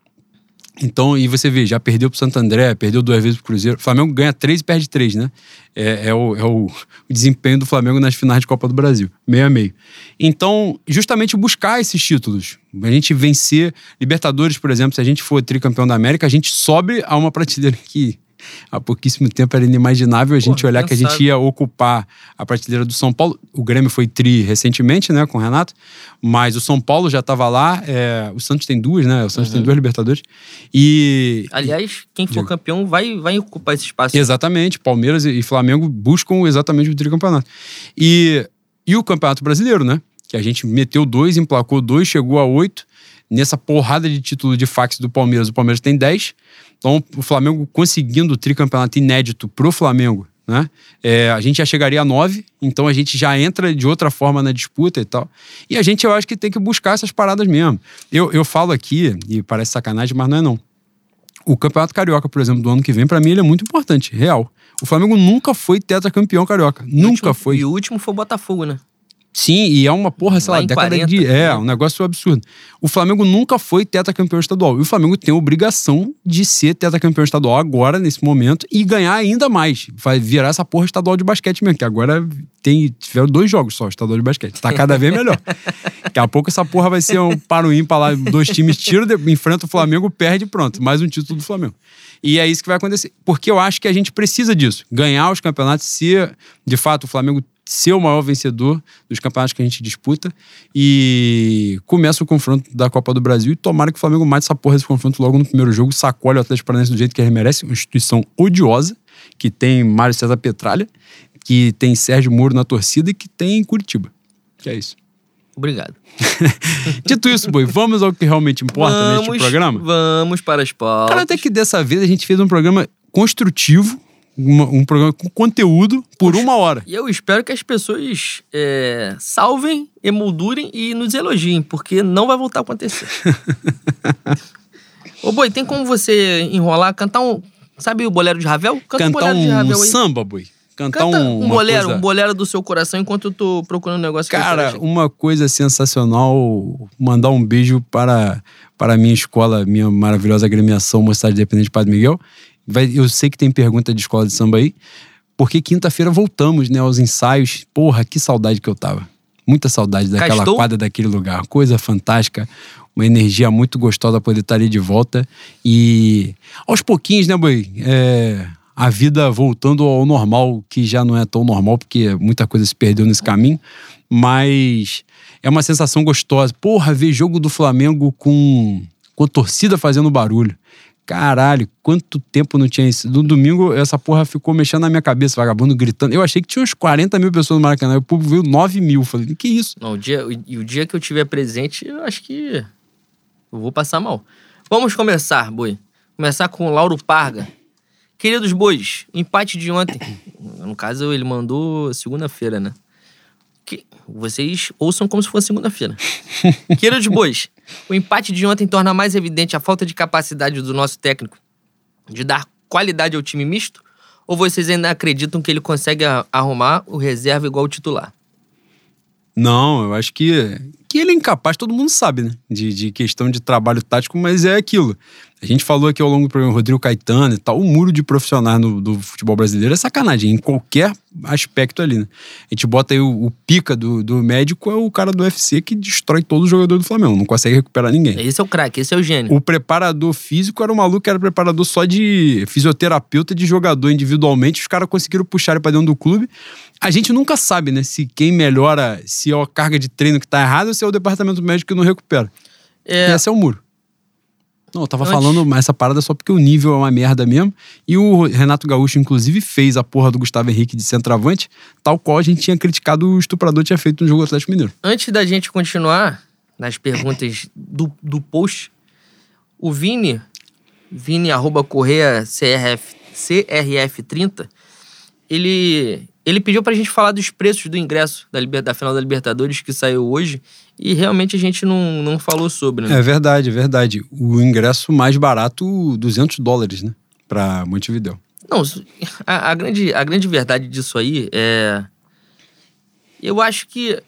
Então, e você vê, já perdeu pro Santo André, perdeu duas vezes pro Cruzeiro. O Flamengo ganha três e perde três, né? É, é o, é o, desempenho do Flamengo nas finais de Copa do Brasil, meio a meio. Então, justamente buscar esses títulos. A gente vencer Libertadores, por exemplo, se a gente for tricampeão da América, a gente sobe a uma prateleira que há pouquíssimo tempo era inimaginável a gente olhar que a gente ia ocupar a prateleira do São Paulo. O Grêmio foi tri recentemente, né, com o Renato, mas o São Paulo já estava lá. é, o Santos tem duas, né? O Santos tem duas Libertadores. E. Aliás, quem for Diga. campeão vai, vai ocupar esse espaço. Exatamente, Palmeiras e Flamengo buscam exatamente o tricampeonato. E, e o Campeonato Brasileiro, né? Que a gente meteu dois, emplacou dois, chegou a oito. Nessa porrada de título de fax do Palmeiras, o Palmeiras tem dez. Então, o Flamengo conseguindo o tricampeonato inédito pro Flamengo, né? É, a gente já chegaria a nove, então a gente já entra de outra forma na disputa e tal. E a gente, eu acho que tem que buscar essas paradas mesmo. Eu, eu falo aqui, e parece sacanagem, mas não é não. O Campeonato Carioca, por exemplo, do ano que vem, pra mim, ele é muito importante, real. O Flamengo nunca foi tetracampeão carioca. E Nunca último- foi. E o último foi o Botafogo, né? Sim, e é uma porra, sei Lá lá, década 40, de. É, né? um negócio absurdo. O Flamengo nunca foi tetracampeão estadual. E o Flamengo tem a obrigação de ser tetracampeão estadual agora, nesse momento, e ganhar ainda mais. Vai virar essa porra estadual de basquete mesmo, que agora tem, tiveram dois jogos só, estadual de basquete. Tá cada vez melhor. Daqui a pouco essa porra vai ser um para o ímpar lá, dois times tiram, enfrenta o Flamengo, perde pronto. Mais um título do Flamengo. E é isso que vai acontecer. Porque eu acho que a gente precisa disso. Ganhar os campeonatos, ser, de fato, o Flamengo ser o maior vencedor dos campeonatos que a gente disputa e começa o confronto da Copa do Brasil e tomara que o Flamengo mate essa porra desse confronto logo no primeiro jogo, sacode o Atlético Paranaense do jeito que ele merece, uma instituição odiosa, que tem Mário César Petralha, que tem Sérgio Moro na torcida e que tem Curitiba. Que é isso. Obrigado. Dito isso, boi, vamos ao que realmente importa neste programa? Vamos para as pautas. Cara, até que dessa vez a gente fez um programa construtivo, uma- um programa com conteúdo por uma hora. E eu espero que as pessoas é, salvem, emoldurem e nos elogiem, porque não vai voltar a acontecer. Ô, Boi, tem como você enrolar, cantar um... Sabe o bolero de Ravel? Canta um Cantar bolero de um Ravel aí. samba, boi. Cantar Canta um, um bolero, coisa- um bolero do seu coração enquanto eu tô procurando um negócio Cara, uma coisa sensacional. Mandar um beijo para, para a minha escola, minha maravilhosa agremiação Mocidade Independente de Padre Miguel. Vai, eu sei que tem pergunta de escola de samba aí, porque quinta-feira voltamos, né, aos ensaios. Porra, que saudade que eu tava. Muita saudade daquela Castou? quadra, daquele lugar. Coisa fantástica. Uma energia muito gostosa poder estar ali de volta. E aos pouquinhos, né, Boi? É, a vida voltando ao normal, que já não é tão normal, porque muita coisa se perdeu nesse caminho. Mas é uma sensação gostosa. Porra, ver jogo do Flamengo com, com a torcida fazendo barulho. Caralho, quanto tempo não tinha isso? No domingo, essa porra ficou mexendo na minha cabeça, vagabundo gritando. Eu achei que tinha uns 40 mil pessoas no Maracanã. O público viu 9 mil. Falei, que isso? Não, o dia, e o dia que eu tiver presente, eu acho que eu vou passar mal. Vamos começar, boi. Começar com o Lauro Parga. Queridos bois, empate de ontem. No caso, ele mandou segunda-feira, né? Que vocês ouçam como se fosse segunda-feira. Queridos bois, o empate de ontem torna mais evidente a falta de capacidade do nosso técnico de dar qualidade ao time misto? Ou vocês ainda acreditam que ele consegue arrumar o reserva igual o titular? Não, eu acho que, que ele é incapaz, todo mundo sabe, né? De, de questão de trabalho tático, mas é aquilo. A gente falou aqui ao longo do programa, Rodrigo Caetano e tal, o muro de profissionais no, do futebol brasileiro é sacanagem, em qualquer aspecto ali, né? A gente bota aí o, o, pica do, do médico, é o cara do UFC que destrói todo o jogador do Flamengo, não consegue recuperar ninguém. Esse é o craque, esse é o gênio. O preparador físico era o maluco que era preparador só de fisioterapeuta de jogador individualmente, os caras conseguiram puxar ele pra dentro do clube. A gente nunca sabe, né, se quem melhora, se é a carga de treino que tá errada ou se é o departamento médico que não recupera. É... E esse é o muro. Não, eu tava Antes... falando essa parada só porque o nível é uma merda mesmo. E o Renato Gaúcho, inclusive, fez a porra do Gustavo Henrique de centroavante, tal qual a gente tinha criticado o estuprador tinha feito no jogo Atlético Mineiro. Antes da gente continuar nas perguntas do, do post, o Vini, Vini arroba Correia CRF, CRF30, ele, ele pediu pra gente falar dos preços do ingresso da, da final da Libertadores que saiu hoje. E realmente a gente não, não falou sobre, né? É verdade, é verdade. O ingresso mais barato, 200 dólares, né? Pra Montevideo. Não, a, a, grande, a grande verdade disso aí é. Eu acho que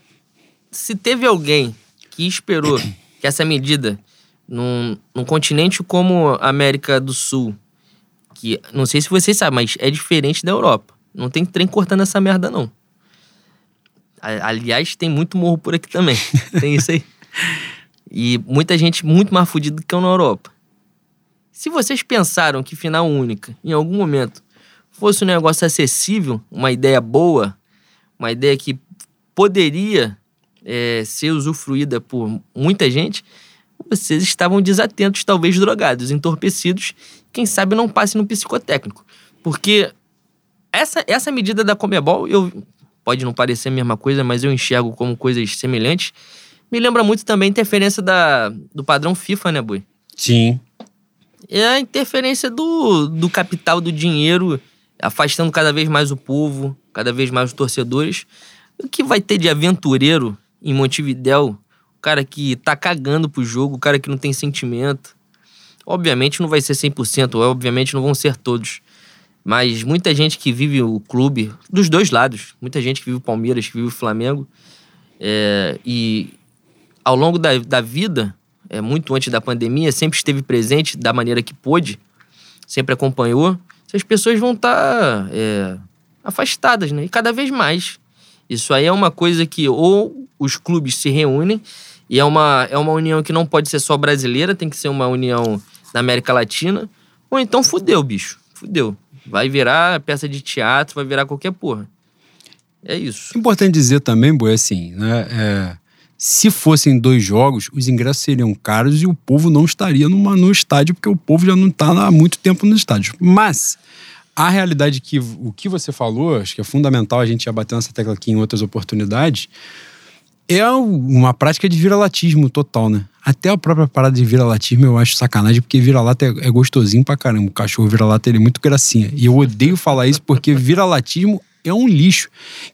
se teve alguém que esperou que essa medida num, num continente como a América do Sul, que não sei se vocês sabem, mas é diferente da Europa. Não tem trem cortando essa merda, não. Aliás, tem muito morro por aqui também. Tem isso aí. E muita gente muito mais fodida do que eu na Europa. Se vocês pensaram que final única, em algum momento, fosse um negócio acessível, uma ideia boa, uma ideia que poderia é, ser usufruída por muita gente, vocês estavam desatentos, talvez drogados, entorpecidos, quem sabe não passe no psicotécnico. Porque essa, essa medida da Comebol, eu pode não parecer a mesma coisa, mas eu enxergo como coisas semelhantes. Me lembra muito também a interferência da, do padrão FIFA, né, Bui? Sim. É a interferência do, do capital, do dinheiro, afastando cada vez mais o povo, cada vez mais os torcedores. O que vai ter de aventureiro em Montevidéu? O cara que tá cagando pro jogo, o cara que não tem sentimento. Obviamente não vai ser 100%, obviamente não vão ser todos. Mas muita gente que vive o clube, dos dois lados, muita gente que vive o Palmeiras, que vive o Flamengo, é, e ao longo da, da vida, é, muito antes da pandemia, sempre esteve presente da maneira que pôde, sempre acompanhou, essas pessoas vão estar tá, é, afastadas, né? E cada vez mais. Isso aí é uma coisa que ou os clubes se reúnem, e é uma, é uma união que não pode ser só brasileira, tem que ser uma união na América Latina, ou então fudeu, bicho. Fudeu. Vai virar peça de teatro, vai virar qualquer porra. É isso. Importante dizer também, Boi, assim, né? É, se fossem dois jogos, os ingressos seriam caros e o povo não estaria numa, no estádio, porque o povo já não está há muito tempo no estádio. Mas a realidade que o que você falou, acho que é fundamental, a gente já bateu nessa tecla aqui em outras oportunidades, é uma prática de viralatismo total, né? Até a própria parada de vira-latismo eu acho sacanagem, porque vira-lata é, é, gostosinho pra caramba. O cachorro vira-lata ele é muito gracinha. E eu odeio falar isso porque vira-latismo é um lixo,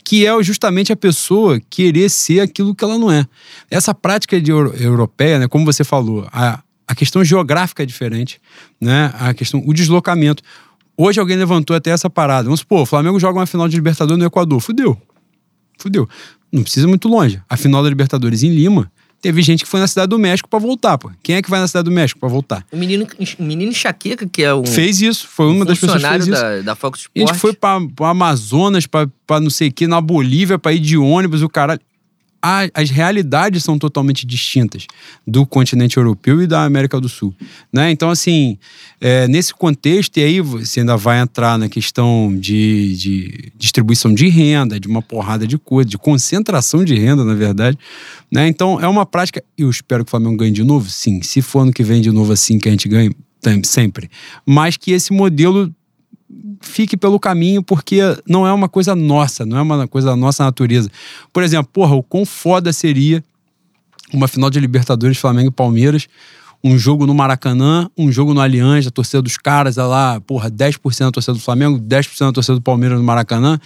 que é justamente a pessoa querer ser aquilo que ela não é. Essa prática de euro, europeia, né, como você falou, a, a questão geográfica é diferente, né? A questão, o deslocamento. Hoje alguém levantou até essa parada. Vamos supor, o Flamengo joga uma final de Libertadores no Equador. Fudeu. Fudeu. Não precisa muito longe. A final da Libertadores em Lima Teve gente que foi na Cidade do México para voltar, pô. Quem é que vai na Cidade do México para voltar? O menino, o menino Enxaqueca, que é um. Fez isso, foi uma das pessoas que fez isso. Da, da Fox Sports. a gente foi pra, pra Amazonas, pra, pra não sei o que, na Bolívia, pra ir de ônibus, o cara a, as realidades são totalmente distintas do continente europeu e da América do Sul. Né? Então, assim, é, nesse contexto, e aí você ainda vai entrar na questão de, de distribuição de renda, de uma porrada de coisa, de concentração de renda, na verdade. Né? Então, é uma prática. Eu espero que o Flamengo ganhe de novo? Sim. Se for ano que vem de novo assim que a gente ganhe, sempre. Mas que esse modelo fique pelo caminho, porque não é uma coisa nossa, não é uma coisa da nossa natureza. Por exemplo, porra, o quão foda seria uma final de Libertadores Flamengo e Palmeiras, um jogo no Maracanã, um jogo no Allianz, a torcida dos caras, é lá, porra, 10% da torcida do Flamengo, 10% da torcida do Palmeiras no Maracanã.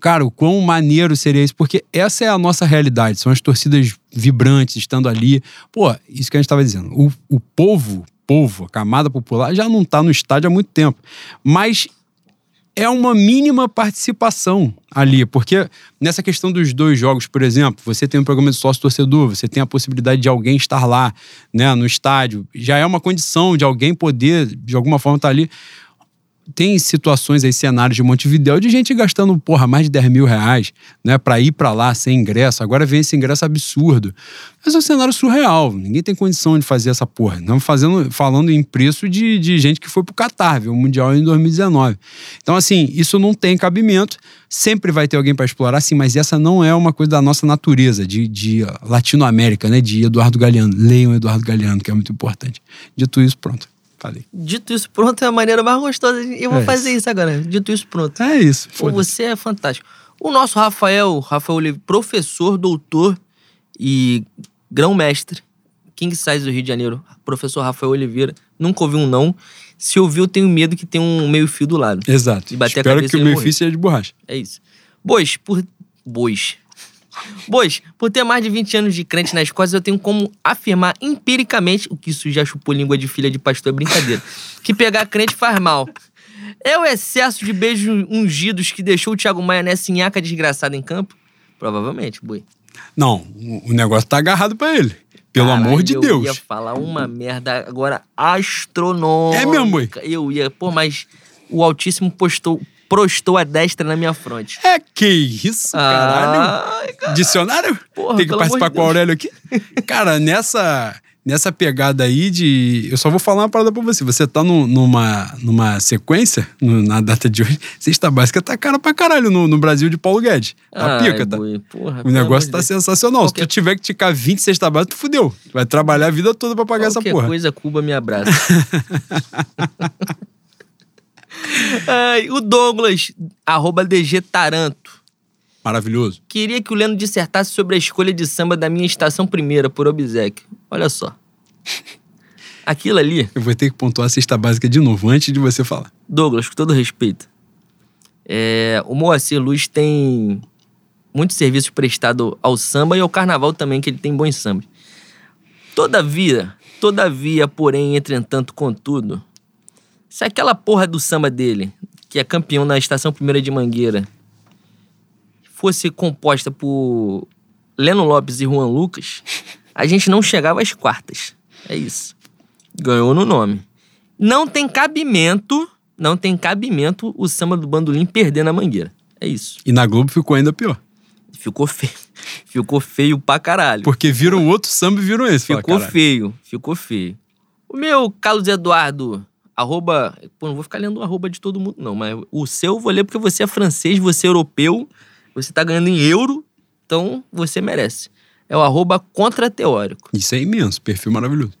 Cara, o quão maneiro seria isso, porque essa é a nossa realidade, são as torcidas vibrantes estando ali. Pô, isso que a gente estava dizendo. O, o povo, povo, a camada popular, já não está no estádio há muito tempo. Mas é uma mínima participação ali, porque nessa questão dos dois jogos, por exemplo, você tem um programa de sócio-torcedor, você tem a possibilidade de alguém estar lá, né, no estádio, já é uma condição de alguém poder, de alguma forma, estar ali tem situações aí, cenários de Montevidéu, de gente gastando, porra, mais de 10 mil reais, né, pra ir para lá sem ingresso. Agora vem esse ingresso absurdo. Mas é um cenário surreal. Ninguém tem condição de fazer essa porra. Estamos fazendo, falando em preço de, de gente que foi pro Catar, viu? O Mundial em 2019. Então, assim, isso não tem cabimento. Sempre vai ter alguém para explorar, sim, mas essa não é uma coisa da nossa natureza, de, de Latinoamérica, né? De Eduardo Galeano. Leiam Eduardo Galeano, que é muito importante. Dito isso, pronto. Falei. Dito isso, pronto é a maneira mais gostosa. Eu vou é fazer isso. agora. Dito isso, pronto. É isso. Você é fantástico. O nosso Rafael, Rafael Oliveira, professor, doutor e grão-mestre, King Size do Rio de Janeiro, professor Rafael Oliveira, nunca ouviu um não. Se ouviu, eu tenho medo que tenha um meio-fio do lado. Exato. E bater Espero a que o meio-fio seja de borracha. É isso. Bois, por. Bois. Bois, por ter mais de 20 anos de crente nas costas, eu tenho como afirmar empiricamente, o que isso já chupou língua de filha de pastor é brincadeira, que pegar crente faz mal. É o excesso de beijos ungidos que deixou o Thiago Maia nessa nhaca desgraçada em campo? Provavelmente, boi. Não, o negócio tá agarrado para ele. Pelo Caralho, amor de eu Deus. Eu ia falar uma merda agora astronômica. É mesmo, boi? Eu ia, pô, mas o Altíssimo postou, prostou a destra na minha fronte. É que isso, caralho. Ai, Dicionário? Porra, Tem que participar de com o Aurélio aqui? Cara, nessa nessa pegada aí de. Eu só vou falar uma parada pra você. Você tá no, numa, numa sequência, no, na data de hoje, cesta básica tá cara pra caralho no, no Brasil de Paulo Guedes. Tá Ai, pica, tá? Boi, porra, o negócio tá Deus. sensacional. Qualquer... Se tu tiver que ticar 20 cesta básica, tu fudeu. Vai trabalhar a vida toda pra pagar Qualquer essa porra. coisa, Cuba me abraça. Ai, o Douglas, arroba DG Taranto. Maravilhoso. Queria que o Leno dissertasse sobre a escolha de samba da minha estação primeira, por obsequio. Olha só. Aquilo ali. Eu vou ter que pontuar a cesta básica de novo, antes de você falar. Douglas, com todo respeito. É, o Moacir Luz tem muitos serviços prestados ao samba e ao carnaval também, que ele tem bons sambas. Todavia, todavia, porém, entretanto, contudo, se aquela porra do samba dele, que é campeão na Estação Primeira de Mangueira, fosse composta por Leno Lopes e Juan Lucas, a gente não chegava às quartas. É isso. Ganhou no nome. Não tem cabimento, não tem cabimento o samba do bandolim perder na Mangueira. É isso. E na Globo ficou ainda pior. Ficou feio. Ficou feio pra caralho. Porque viram outro samba e viram esse. Ficou feio. Ficou feio. O meu Carlos Eduardo arroba. Pô, não vou ficar lendo o arroba de todo mundo, não, mas o seu eu vou ler porque você é francês, você é europeu, você tá ganhando em euro, então você merece. É o arroba contra-teórico. Isso é imenso, perfil maravilhoso.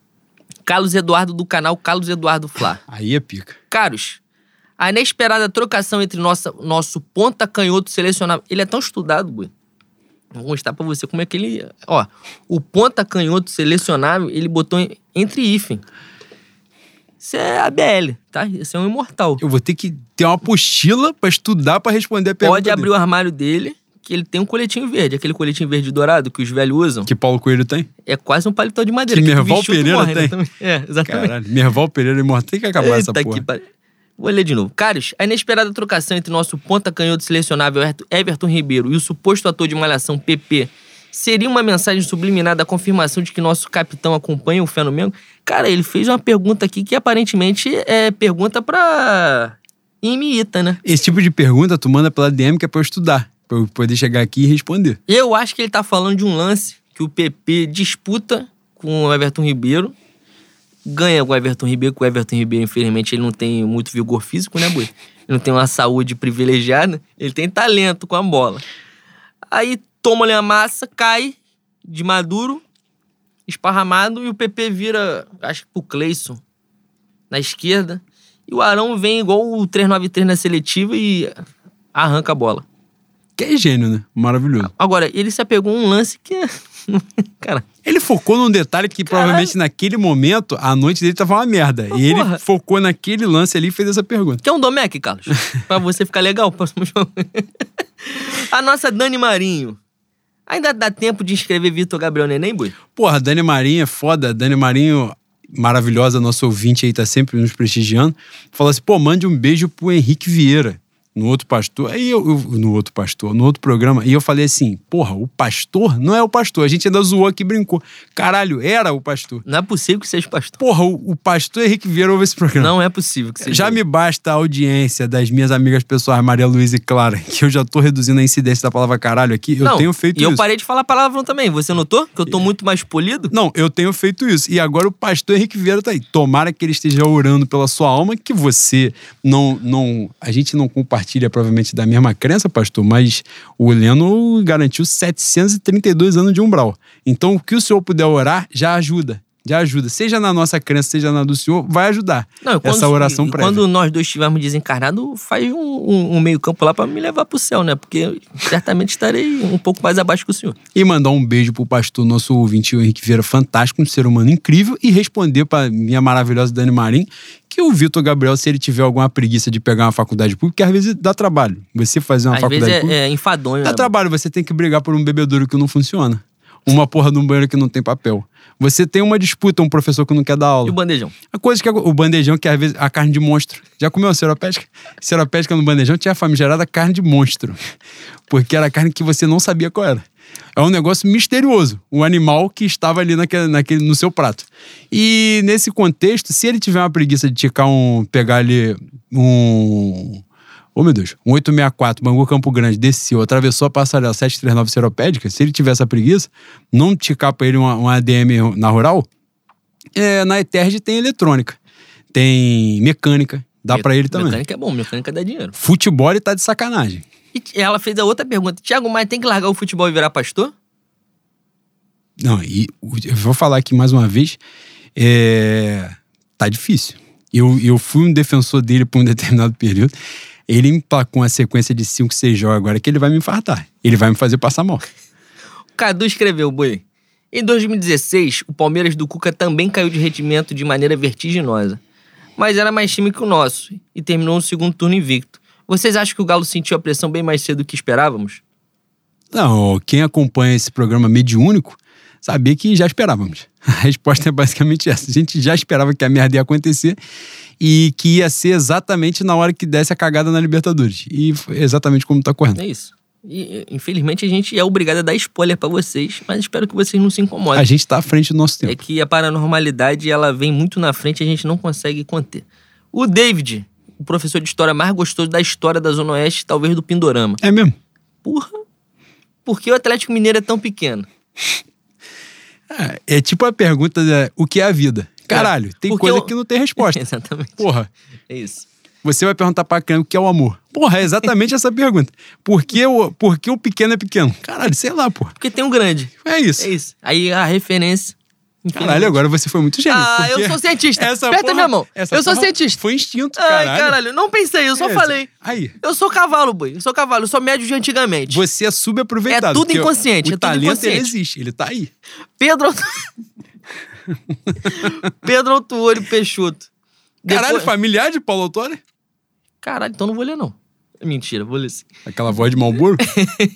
Carlos Eduardo do canal Carlos Eduardo Flá. Aí é pica. Caros, a inesperada trocação entre nossa, nosso ponta canhoto selecionável. Ele é tão estudado, Bui. Vou mostrar pra você como é que ele. Ó, o ponta canhoto selecionável, ele botou entre hífen. Isso é a BL, tá? Isso é um imortal. Eu vou ter que ter uma apostila para estudar para responder a pergunta. Pode abrir dele. o armário dele, que ele tem um coletinho verde, aquele coletinho verde dourado que os velhos usam. Que Paulo Coelho tem? É quase um paletó de madeira. Que, que Merval Pereira morre, né, tem. Né? É, exatamente. Caralho, Merval Pereira é imortal. Tem que acabar Eita essa porra. Que... Vou ler de novo. Caros, a inesperada trocação entre nosso ponta canhoto selecionável Everton Ribeiro e o suposto ator de malhação PP Seria uma mensagem subliminar da confirmação de que nosso capitão acompanha o fenômeno? Cara, ele fez uma pergunta aqui que aparentemente é pergunta pra imita, né? Esse tipo de pergunta tu manda pela DM que é pra eu estudar, pra eu poder chegar aqui e responder. Eu acho que ele tá falando de um lance que o PP disputa com o Everton Ribeiro, ganha com o Everton Ribeiro, que o Everton Ribeiro, infelizmente, ele não tem muito vigor físico, né, Boi? Ele não tem uma saúde privilegiada, ele tem talento com a bola. Aí toma-lhe a massa, cai de maduro, esparramado, e o PP vira, acho que pro Cleison. na esquerda. E o Arão vem igual o 393 na seletiva e arranca a bola. Que é gênio, né? Maravilhoso. Agora, ele se apegou a um lance que. Cara, Ele focou num detalhe que Caralho. provavelmente naquele momento a noite dele tava uma merda. E ele porra. focou naquele lance ali e fez essa pergunta. quer um Domec, Carlos? pra você ficar legal o próximo jogo. a nossa Dani Marinho. Ainda dá tempo de inscrever Vitor Gabriel Neném, boi? Porra, Dani Marinho é foda. Dani Marinho, maravilhosa, nosso ouvinte aí, tá sempre nos prestigiando. Falou assim, pô, mande um beijo pro Henrique Vieira. No outro pastor, aí eu, eu- no outro pastor, no outro programa, e eu falei assim: porra, o pastor não é o pastor. A gente ainda zoou aqui brincou. Caralho, era o pastor. Não é possível que seja pastor. Porra, o, o pastor Henrique Vieira ouve esse programa. Não é possível que seja. Já me basta a audiência das minhas amigas pessoais, Maria Luísa e Clara, que eu já tô reduzindo a incidência da palavra caralho aqui. Eu Não, tenho feito E eu isso. parei de falar palavrão também. Você notou? Que eu tô muito mais polido? Não, eu tenho feito isso. E agora o pastor Henrique Vieira tá aí. Tomara que ele esteja orando pela sua alma, que você não. não a gente não compartilha provavelmente da mesma crença, pastor, mas o Leno garantiu 732 anos de umbral. Então, o que o senhor puder orar, já ajuda. Já ajuda. Seja na nossa crença, seja na do senhor, vai ajudar. Não, quando, essa oração prévia. quando nós dois estivermos desencarnados, faz um, um- um meio-campo lá pra me levar pro céu, né? Porque certamente estarei um pouco mais abaixo que o senhor. E mandar um beijo pro pastor, nosso ouvinte, o Henrique Vieira, fantástico, um ser humano incrível, e responder pra minha maravilhosa Dani Marim que o Vitor Gabriel, se ele tiver alguma preguiça de pegar uma faculdade pública, que às vezes dá trabalho. Você fazer uma Às faculdade é, pública. é enfadonho. Dá né? trabalho, você tem que brigar por um bebedouro que não funciona. Uma porra de um banheiro que não tem papel. Você tem uma disputa, um professor que não quer dar E aula. o bandejão? A coisa que é o bandejão, que às vezes a carne de monstro. Já comeu a seropédica? Seropédica no bandejão tinha a famigerada carne de monstro. Porque era a carne que você não sabia qual era. É um negócio misterioso. O animal que estava ali naquele, naquele, no seu prato. E nesse contexto, se ele tiver uma preguiça de ticar um. pegar ali um. Ô meu Deus, um 864, Bangu Campo Grande, desceu, atravessou a passarela 739 Seropédica, se ele tiver essa preguiça, não ticar pra ele uma, uma ADM na rural, é, na Eterg tem eletrônica, tem mecânica, dá pra ele também. Mecânica é bom, mecânica dá dinheiro. Futebol ele tá de sacanagem. E ela fez a outra pergunta. Tiago, mas tem que largar o futebol e virar pastor? Não, e eu vou falar aqui mais uma vez, é, tá difícil. Eu, eu fui um defensor dele por um determinado período. Ele emplacou uma sequência de 5, 6 jogos agora que ele vai me infartar. Ele vai me fazer passar mal. O Cadu escreveu, boi. Em 2016, o Palmeiras do Cuca também caiu de rendimento de maneira vertiginosa. Mas era mais time que o nosso e terminou no segundo turno invicto. Vocês acham que o Galo sentiu a pressão bem mais cedo do que esperávamos? Não, quem acompanha esse programa mediúnico sabia que já esperávamos. A resposta é basicamente essa. A gente já esperava que a merda ia acontecer e que ia ser exatamente na hora que desse a cagada na Libertadores. E foi exatamente como tá correndo. É isso. E, infelizmente, a gente é obrigado a dar spoiler pra vocês, mas espero que vocês não se incomodem. A gente tá à frente do nosso tempo. É que a paranormalidade, ela vem muito na frente e a gente não consegue conter. O David, o professor de história mais gostoso da história da Zona Oeste, talvez do Pindorama. É mesmo? Porra! Por que o Atlético Mineiro é tão pequeno? É, é tipo a pergunta: de, o que é a vida? Caralho, tem Porque coisa eu- que não tem resposta. Exatamente. Porra, É isso. você vai perguntar pra criança o que é o amor. Porra, é exatamente essa pergunta. Por que, o, por que o pequeno é pequeno? Caralho, sei lá, porra. Porque tem um grande. É isso. É isso. Aí a referência. Caralho, agora você foi muito gênio. Ah, eu sou cientista. Essa Aperta porra- minha mão. Eu sou cientista. Foi instinto, Ai, caralho. caralho, não pensei, eu só falei. Aí, Eu sou cavalo, boi. Eu sou cavalo, eu sou médio de antigamente. você é subaproveitado. É tudo inconsciente, O é talento, inconsciente. ele existe, ele tá aí. Pedro. Pedro Altuori Peixoto. Caralho, Depois- familiar de Paulo Autori? Caralho, então não vou ler, não. Mentira, vou ler sim. Aquela voz de Malboro?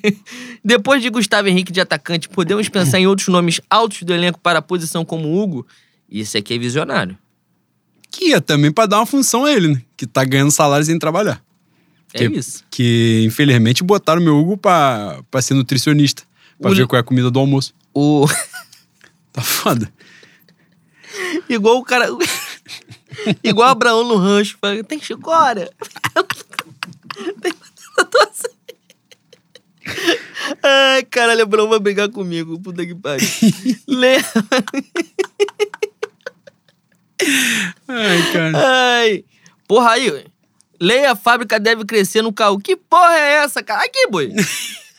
Depois de Gustavo Henrique de atacante, podemos pensar em outros nomes altos do elenco para a posição como Hugo? Esse aqui é visionário. que ia também pra dar uma função a ele, né? Que tá ganhando salário sem trabalhar. É Que- isso. Que, infelizmente, botaram meu Hugo pra, pra ser nutricionista. Pra O- ver qual é a comida do almoço. O... Tá foda. Igual o cara. Igual Abraão no rancho. fala, Tem chicória? Tem doce? Ai, caralho, Abraão vai brigar comigo. Puta que pariu. Lê. Ai, cara. Ai. Porra, aí. Leia, a fábrica deve crescer no carro. Que porra é essa, cara? Aqui, boi.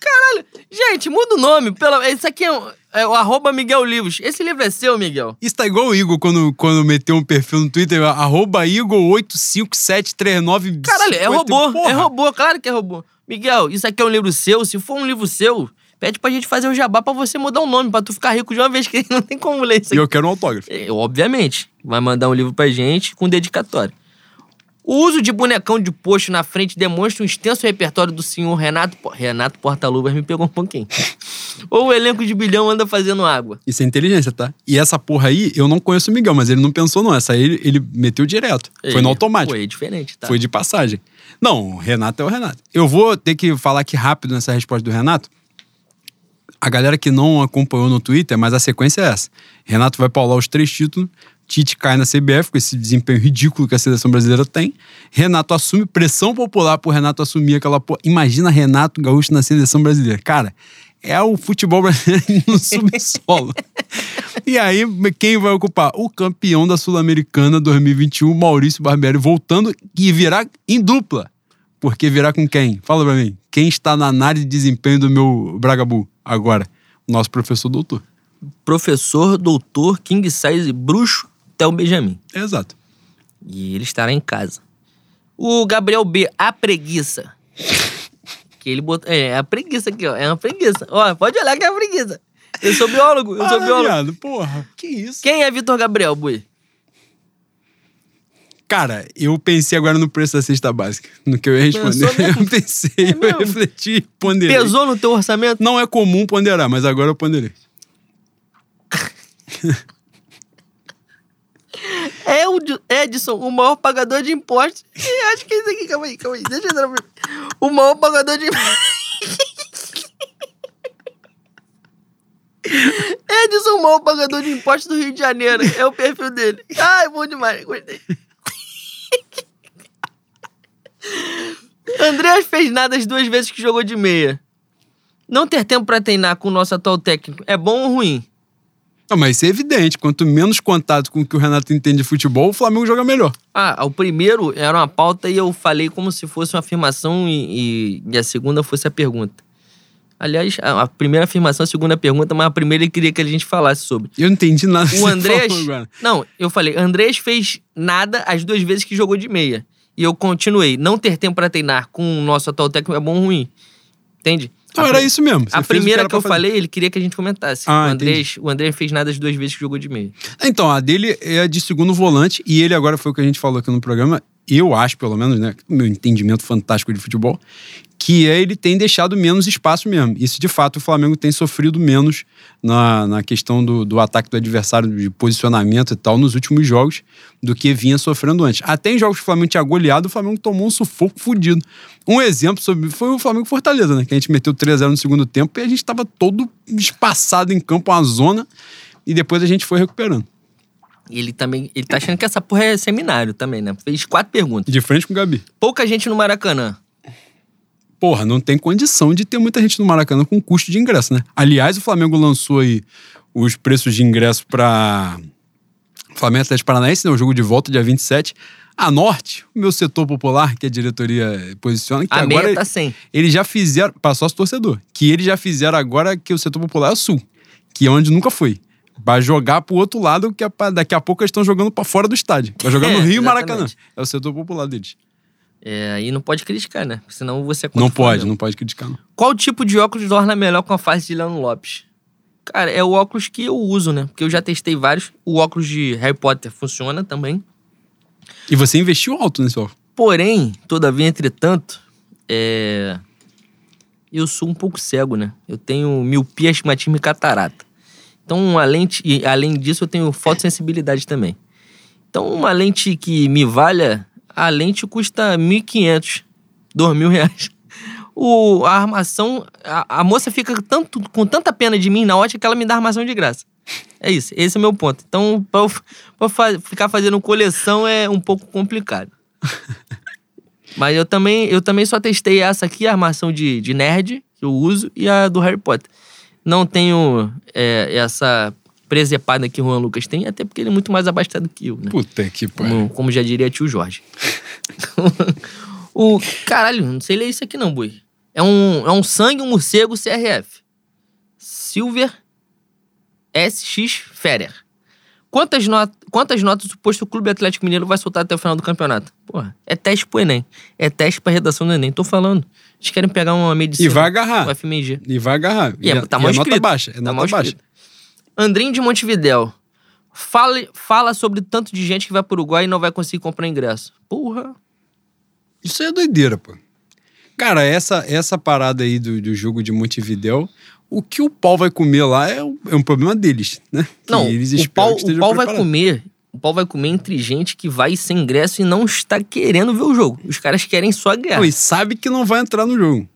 Caralho, gente, muda o nome. Esse aqui é, o- é o arroba Miguel Livros. Esse livro é seu, Miguel. Isso tá igual o Igor quando, quando meteu um perfil no Twitter, arroba Igor85739. Caralho, é robô. Porra. É robô, claro que é robô. Miguel, isso aqui é um livro seu? Se for um livro seu, pede pra gente fazer o jabá pra você mudar o nome, pra tu ficar rico de uma vez, que não tem como ler isso E aqui. eu quero um autógrafo. É, obviamente, vai mandar um livro pra gente com dedicatório. O uso de bonecão de posto na frente demonstra um extenso repertório do senhor Renato... Renato Portaluvas me pegou um pouquinho. Ou o elenco de bilhão anda fazendo água. Isso é inteligência, tá? E essa porra aí, eu não conheço o Miguel, mas ele não pensou, não. Essa aí ele, ele meteu direto. Foi no automático. Foi diferente, tá? Foi de passagem. Não, o Renato é o Renato. Eu vou ter que falar aqui rápido nessa resposta do Renato. A galera que não acompanhou no Twitter, mas a sequência é essa. Renato vai paular os três títulos. Tite cai na CBF com esse desempenho ridículo que a seleção brasileira tem. Renato assume pressão popular pro Renato assumir aquela porra. Imagina Renato Gaúcho na seleção brasileira. Cara, é o futebol brasileiro no subsolo. e aí, quem vai ocupar? O campeão da Sul-Americana 2021, Maurício Barbieri, voltando e virá em dupla. Porque virá com quem? Fala pra mim. Quem está na análise de desempenho do meu Bragabu agora? Nosso professor doutor. Professor, doutor, king size, bruxo, Theo Benjamin. Exato. E ele estará em casa. O Gabriel B, a preguiça. Que ele botou. É, a preguiça aqui, ó. É uma preguiça. Ó, pode olhar que é uma preguiça. Eu sou biólogo, eu sou Ah, biólogo. viado, porra, que isso? Quem é Vitor Gabriel, Bui? Cara, eu pensei agora no preço da cesta básica, no que eu ia responder. Eu pensei, É eu mesmo? refleti, ponderei. Pesou no teu orçamento? Não é comum ponderar, mas agora eu ponderei. É o Edson, o maior pagador de impostos. Ih, acho que é isso aqui, calma aí, calma aí. Deixa eu entrar pra... O maior pagador de Edson, o maior pagador de impostos do Rio de Janeiro. É o perfil dele. Ai, bom demais, gostei. Andreas fez nada as duas vezes que jogou de meia. Não ter tempo pra treinar com o nosso atual técnico é bom ou ruim? Não, mas isso é evidente. Quanto menos contato com o que o Renato entende de futebol, o Flamengo joga melhor. Ah, o primeiro era uma pauta e eu falei como se fosse uma afirmação e, e- a segunda fosse a pergunta. Aliás, a, primeira afirmação, a segunda pergunta, mas a primeira ele queria que a gente falasse sobre. Eu não entendi nada O Andrés. Não, eu falei, Andrés fez nada as duas vezes que jogou de meia. E eu continuei, não ter tempo pra treinar com o nosso atual técnico é bom ou ruim. Entende? Então A era isso mesmo. Você A primeira que eu fazer. falei, ele queria que a gente comentasse. Ah, o, Andrés, o Andrés fez nada as duas vezes que jogou de meia. Então, a dele é de segundo volante e ele agora foi o que a gente falou aqui no programa. Eu acho, pelo menos, né? Meu entendimento fantástico de futebol, que é ele tem deixado menos espaço mesmo. Isso, de fato, o Flamengo tem sofrido menos na, na questão do, do ataque do adversário, de posicionamento e tal, nos últimos jogos, do que vinha sofrendo antes. Até em jogos que o Flamengo tinha goleado, o Flamengo tomou um sufoco fudido. Um exemplo sobre foi o Flamengo Fortaleza, né? Que a gente meteu 3x0 no segundo tempo e a gente estava todo espaçado em campo, uma zona, e depois a gente foi recuperando. E ele também. Ele tá achando que essa porra é seminário também, né? Fez quatro perguntas. De frente com o Gabi. Pouca gente no Maracanã. Porra, não tem condição de ter muita gente no Maracanã com custo de ingresso, né? Aliás, o Flamengo lançou aí os preços de ingresso para Flamengo Atlético Paranaense, né? O jogo de volta dia 27. A Norte, o meu setor popular, que a diretoria posiciona, que A agora meia tá sem. eles já fizeram, para sócio torcedor, que eles já fizeram agora que o setor popular é o Sul, que é onde nunca foi. Vai jogar pro outro lado, que daqui a pouco eles estão jogando para fora do estádio. Vai jogar no É, Rio e Maracanã. É o setor popular deles. É, aí não pode criticar, né? Senão você é Não pode, não pode criticar, não. Qual tipo de óculos orna melhor com a face de Leandro Lopes? Cara, é o óculos que eu uso, né? Porque eu já testei vários. O óculos de Harry Potter funciona também. E você investiu alto nesse óculos. Porém, todavia, entretanto, é... eu sou um pouco cego, né? Eu tenho miopia, astigmatismo e catarata. Então, uma lente, e além disso, eu tenho fotossensibilidade também. Então, uma lente que me valha, a lente custa 1.500, 2.000 reais. O, a armação, a, a moça fica tanto, com tanta pena de mim na ótica que ela me dá armação de graça. É isso, esse é o meu ponto. Então, pra eu, pra eu fa- ficar fazendo coleção é um pouco complicado. Mas eu também, eu também só testei essa aqui, a armação de, de nerd, que eu uso, e a do Harry Potter. Não tenho é, essa presepada que o Juan Lucas tem, até porque ele é muito mais abastado que eu, né? Puta que pariu. Como, já diria tio Jorge. o. Caralho, não sei ler isso aqui não, boi. É um, é um sangue, um morcego CRF. Silver SX Ferrer. Quantas, not quantas notas o posto Clube Atlético Mineiro vai soltar até o final do campeonato? Porra, é teste pro Enem. É teste pra redação do Enem. Tô falando. Eles querem pegar uma medicina. E vai agarrar. O FMG. E vai agarrar. E, é, tá e mal é escrito. nota baixa. É Tá nota baixa. escrito. Andrinho de Montevidéu. Fale, fala sobre tanto de gente que vai pro Uruguai e não vai conseguir comprar ingresso. Porra. Isso é doideira, pô. Cara, essa, essa parada aí do, do jogo de Montevidéu, o que o pau vai comer lá é, um- é um problema deles, né? Não, eles o esperam pau, que o pau vai comer. O pau vai comer entre gente que vai sem ingresso e não está querendo ver o jogo. Os caras querem só a guerra. Não, e sabe que não vai entrar no jogo.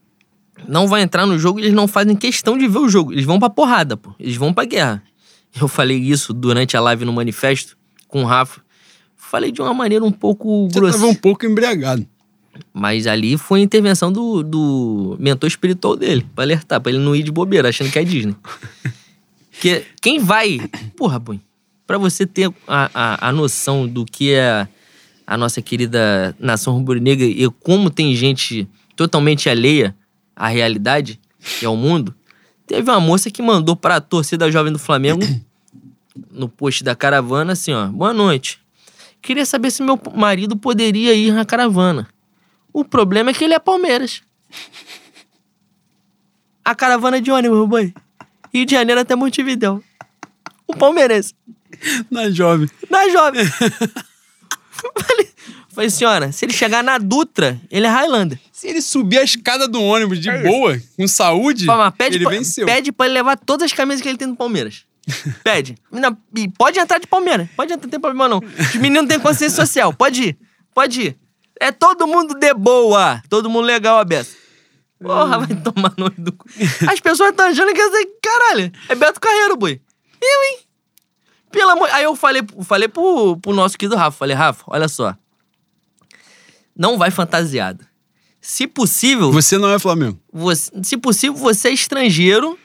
Não vai entrar no jogo e eles não fazem questão de ver o jogo. Eles vão pra porrada, pô. Eles vão pra guerra. Eu falei isso durante a live no manifesto com o Rafa. Falei de uma maneira um pouco Você grossa. tava um pouco embriagado. Mas ali foi a intervenção do, do mentor espiritual dele, pra alertar, pra ele não ir de bobeira, achando que é Disney. Porque quem vai. Porra, Boi, pra você ter a, a, a noção do que é a nossa querida nação rubro-negra e como tem gente totalmente alheia à realidade, que é o mundo, teve uma moça que mandou pra torcida jovem do Flamengo, no post da caravana, assim, ó. Boa noite. Queria saber se meu marido poderia ir na caravana. O problema é que ele é Palmeiras. A caravana é de ônibus, boi. Rio de Janeiro até Montevidéu. O palmeirense. Na jovem. Na jovem. falei, falei, senhora, se ele chegar na Dutra, ele é Highlander. Se ele subir a escada do ônibus de É isso. boa, com saúde, mas pede, ele pra, venceu. pede pra ele levar todas as camisas que ele tem do Palmeiras. Pede. Não, e pode entrar de Palmeiras. Pode entrar, não tem problema não. Os meninos têm consciência social. Pode ir. Pode ir. É todo mundo de boa. Todo mundo legal, a Beto. Porra, vai tomar no do cu. As pessoas estão achando que esse caralho, é Beto Carreiro, boi. Eu, hein? Pelo amor... Aí eu falei, falei pro, pro nosso querido Rafa. Falei, Rafa, olha só. Não vai fantasiado. Se possível, Você não é Flamengo. você- se possível, você é estrangeiro.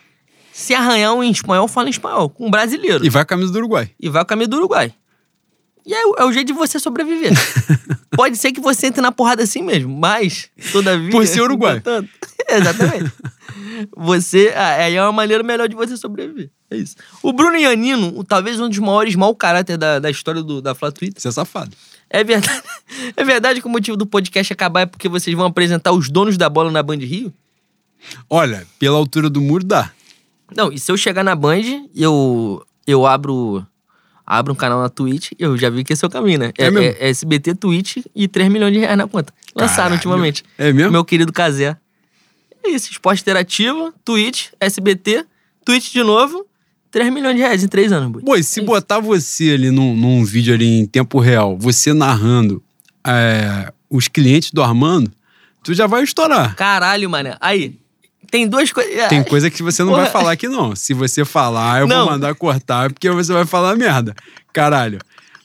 Se arranhar um em espanhol, fala em espanhol, com um brasileiro. E vai a camisa do Uruguai. E vai o caminho do Uruguai. E é, o- é o jeito de você sobreviver. Pode ser que você entre na porrada assim mesmo, mas, todavia. Por ser portanto, exatamente. Você. ah, Aí é uma maneira melhor de você sobreviver. É isso. O Bruno Iannino, o- talvez um dos maiores mau caráter da, da história do, da Twitter. Você é safado. É verdade, é verdade que o motivo do podcast acabar é porque vocês vão apresentar os donos da bola na Band Rio? Olha, pela altura do muro dá. Não, e se eu chegar na Band, eu, eu abro, abro um canal na Twitch, eu já vi que esse é o caminho, né? É É, mesmo? é SBT, Twitch e 3 milhões de reais na conta. Lançaram Caralho. ultimamente. É mesmo? Meu querido Casé. É isso, esporte interativo, Twitch, SBT, Twitch de novo, 3 milhões de reais em 3 anos, boi. Pô, e se Isso. botar você ali num, num vídeo ali em tempo real, você narrando é, os clientes do Armando, tu já vai estourar. Caralho, mané. Aí, tem duas coisas. Tem coisa que você não vai Porra. falar aqui, não. Se você falar, eu Não. vou mandar cortar, porque você vai falar merda. Caralho.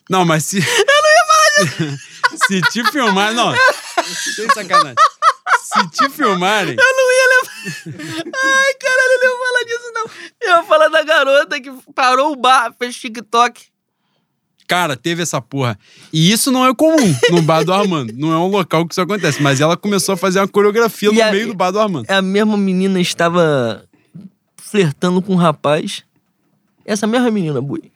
Não, mas se. Eu não ia falar disso. se te filmar, não. Sem sacanagem. Se te filmarem. Eu não ia levar. Ai, caralho, Eu ia falar da garota que parou o bar, fez TikTok. Cara, teve essa porra. E isso não é comum no bar do Armando. Não é um local que isso acontece. Mas ela começou a fazer uma coreografia E no a- meio do bar do Armando. A mesma menina estava flertando com um rapaz. Essa mesma menina, boi.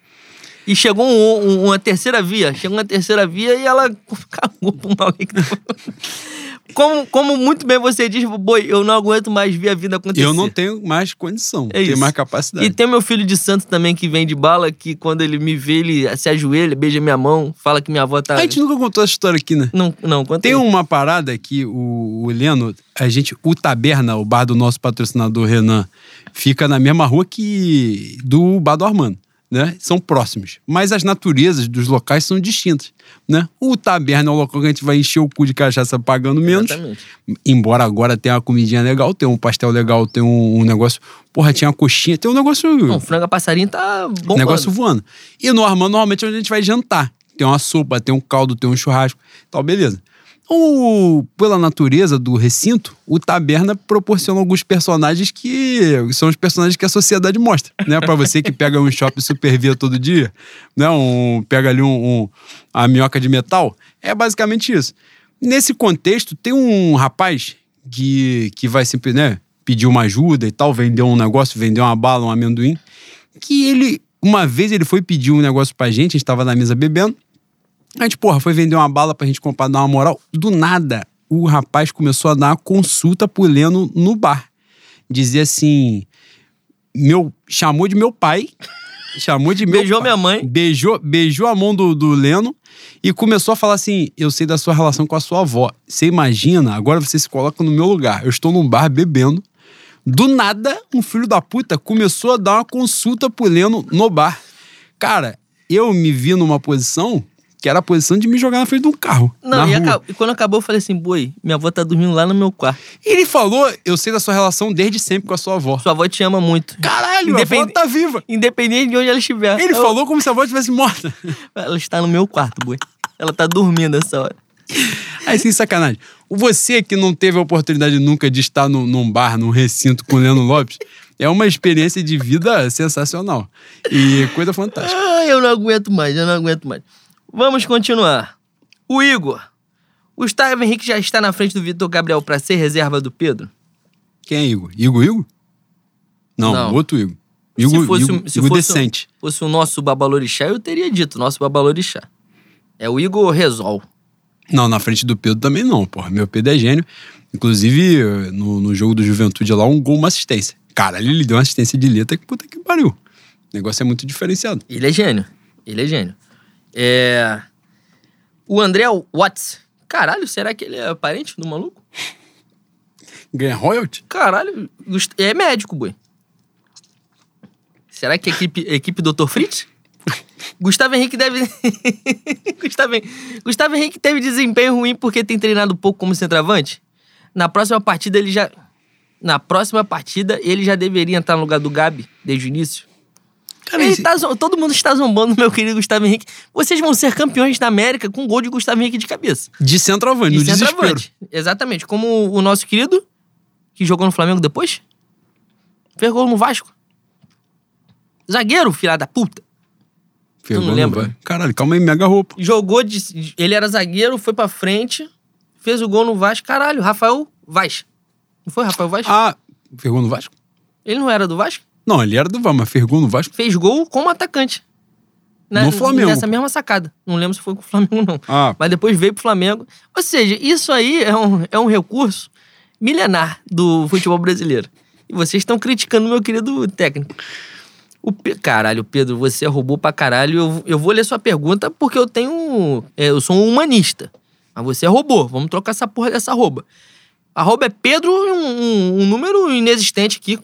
E chegou um- um- uma terceira via. Chegou uma terceira via e ela cagou pro maluco. Como, como muito bem você diz, boi, eu não aguento mais ver a vida acontecer. Eu não tenho mais condição. É tenho mais capacidade. E tem meu filho de santo também que vem de bala, que quando ele me vê, ele se ajoelha, beija minha mão, fala que minha avó tá. A gente nunca contou essa história aqui, né? Não, não, conta Tem aí. uma parada que o, o Leno, a gente, o Taberna, o bar do nosso patrocinador Renan, fica na mesma rua que do bar do Armando, né? São próximos. Mas as naturezas dos locais são distintas, né? O Taberna é o local que a gente vai encher o cu de cachaça pagando menos. Exatamente. Embora agora tenha uma comidinha legal, tem um pastel legal, tem um, um negócio. Porra, tinha uma coxinha, tem um negócio. Não, frango passarinho tá bom. negócio voando. E no Armando, normalmente, é onde a gente vai jantar. Tem uma sopa, tem um caldo, tem um churrasco. Tal, beleza. Pela natureza do recinto, o Taberna proporciona alguns personagens que são os personagens que a sociedade mostra, né? Pra você que pega um shopping super via todo dia, né? Um, pega ali um, um- a minhoca de metal, é basicamente isso. Nesse contexto, tem um rapaz que, que vai sempre, né, pedir uma ajuda e tal, vender um negócio, vender uma bala, um amendoim. Que ele, uma vez ele foi pedir um negócio pra gente, a gente tava na mesa bebendo. A gente, porra, foi vender uma bala pra gente comprar, dar uma moral. Do nada, o rapaz começou a dar uma consulta pro Leno no bar. Dizia assim: meu, chamou de meu pai, chamou de meu Beijou pai. minha mãe. Beijou, beijou a mão do, do Leno e começou a falar assim: Eu sei da sua relação com a sua avó. Você imagina, agora você se coloca no meu lugar. Eu estou num bar bebendo. Do nada, um filho da puta começou a dar uma consulta pro Leno no bar. Cara, eu me vi numa posição que era a posição de me jogar na frente de um carro. Não, e, acabou- e quando acabou, eu falei assim, boi, minha avó tá dormindo lá no meu quarto. E ele falou: Eu sei da sua relação desde sempre com a sua avó. Sua avó te ama muito. Caralho, a avó Independ- tá viva. Independente de onde ela estiver. Ele Eu- falou como se a avó estivesse morta. Ela está no meu quarto, boi. Ela tá dormindo essa hora. Aí, sem sacanagem. Você que não teve a oportunidade nunca de estar num, num bar, num recinto com o Leno Lopes, é uma experiência de vida sensacional. E coisa fantástica. Ah, eu não aguento mais, eu não aguento mais. Vamos continuar. O Igor. O Gustavo Henrique já está na frente do Vitor Gabriel para ser reserva do Pedro? Quem é Igor? Igor Igor? Não, Não. outro Igor. Igor, se fosse, Igor, um- se Igor fosse, um- decente. fosse o nosso Babalorixá, eu teria dito, nosso Babalorixá. É o Igor Resol. Não, na frente do Pedro também não, porra. Meu Pedro é gênio. Inclusive, no, no jogo do Juventude lá, um gol, uma assistência. Caralho, ele deu uma assistência de letra que puta que pariu. O negócio é muito diferenciado. Ele é gênio. Ele é gênio. É... O André Watts. Caralho, será que ele é parente do maluco? Ganha royalty? Caralho, é médico, boi. Será que é equipe, equipe Dr. Fritz? Gustavo Henrique deve. Gustavo, Gustavo Henrique teve desempenho ruim porque tem treinado pouco como centroavante? Na próxima partida ele já. Na próxima partida ele já deveria entrar no lugar do Gabi desde o início. Cara, esse- tá todo mundo está zombando do meu querido Gustavo Henrique. Vocês vão ser campeões da América com gol de Gustavo Henrique de cabeça. de centroavante, De no desespero. centroavante. Exatamente. Como o nosso querido, que jogou no Flamengo depois, fez gol no Vasco. Zagueiro, filha da puta. Ferrou, não lembra? vai. Caralho, calma aí, me agarrou. Jogou de. Ele era zagueiro, foi pra frente, fez o gol no Vasco. Caralho, Rafael Vaz. Não foi Rafael Vaz? Ah, Fergou no Vasco? Ele não era do Vasco? Não, ele era do Vasco, mas Fergou no Vasco? Fez gol como atacante. No Flamengo. Nessa mesma sacada. Não lembro se foi com o Flamengo, não. Ah, Mas depois veio pro Flamengo. Ou seja, isso aí é um, é um recurso milenar do futebol brasileiro. E vocês estão criticando meu querido técnico. O Pe- Caralho, Pedro, você roubou pra caralho. Eu, eu vou ler sua pergunta porque eu tenho. é, eu sou um humanista. Mas você roubou. Vamos trocar essa porra dessa arroba. Arroba é Pedro um, um- um número inexistente aqui.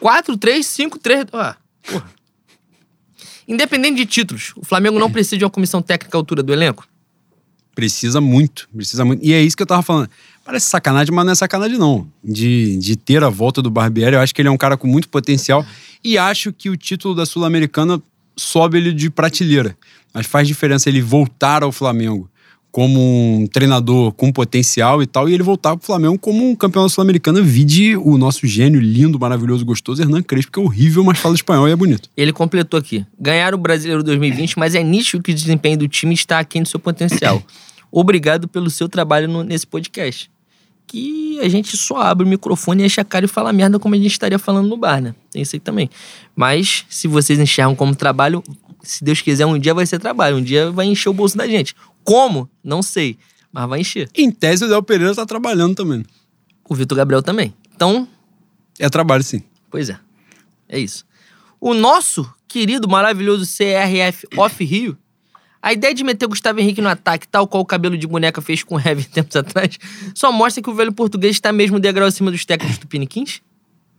4, 3, 5, 3. Ah, porra. Independente de títulos, o Flamengo não precisa de uma comissão técnica à altura do elenco? precisa muito, precisa muito. E é isso que eu tava falando. Parece sacanagem, mas não é sacanagem, não. De, de ter a volta do Barbieri, eu acho que ele é um cara com muito potencial. E acho que o título da Sul-Americana sobe ele de prateleira. Mas faz diferença ele voltar ao Flamengo como um treinador com potencial e tal, e ele voltar pro Flamengo como um campeão da Sul-Americana. Vide o nosso gênio lindo, maravilhoso, gostoso, Hernan Crespo, que é horrível, mas fala espanhol e é bonito. Ele completou aqui. Ganharam o Brasileiro 2020, mas é nítido que o desempenho do time está aquém do seu potencial. Obrigado pelo seu trabalho no- nesse podcast. Que a gente só abre o microfone, enche a cara e fala merda como a gente estaria falando no bar, né? Tem isso aí também. Mas, se vocês enxergam como trabalho, se Deus quiser, um dia vai ser trabalho. Um dia vai encher o bolso da gente. Como? Não sei. Mas vai encher. Em tese, o Del Pereira tá trabalhando também. O Vitor Gabriel também. Então, É trabalho, sim. Pois é. É isso. O nosso querido, maravilhoso CRF Off Rio, a ideia de meter Gustavo Henrique no ataque, tal qual o cabelo de boneca fez com o Heavy tempos atrás, só mostra que o velho português está mesmo degrau acima dos técnicos do Piniquins?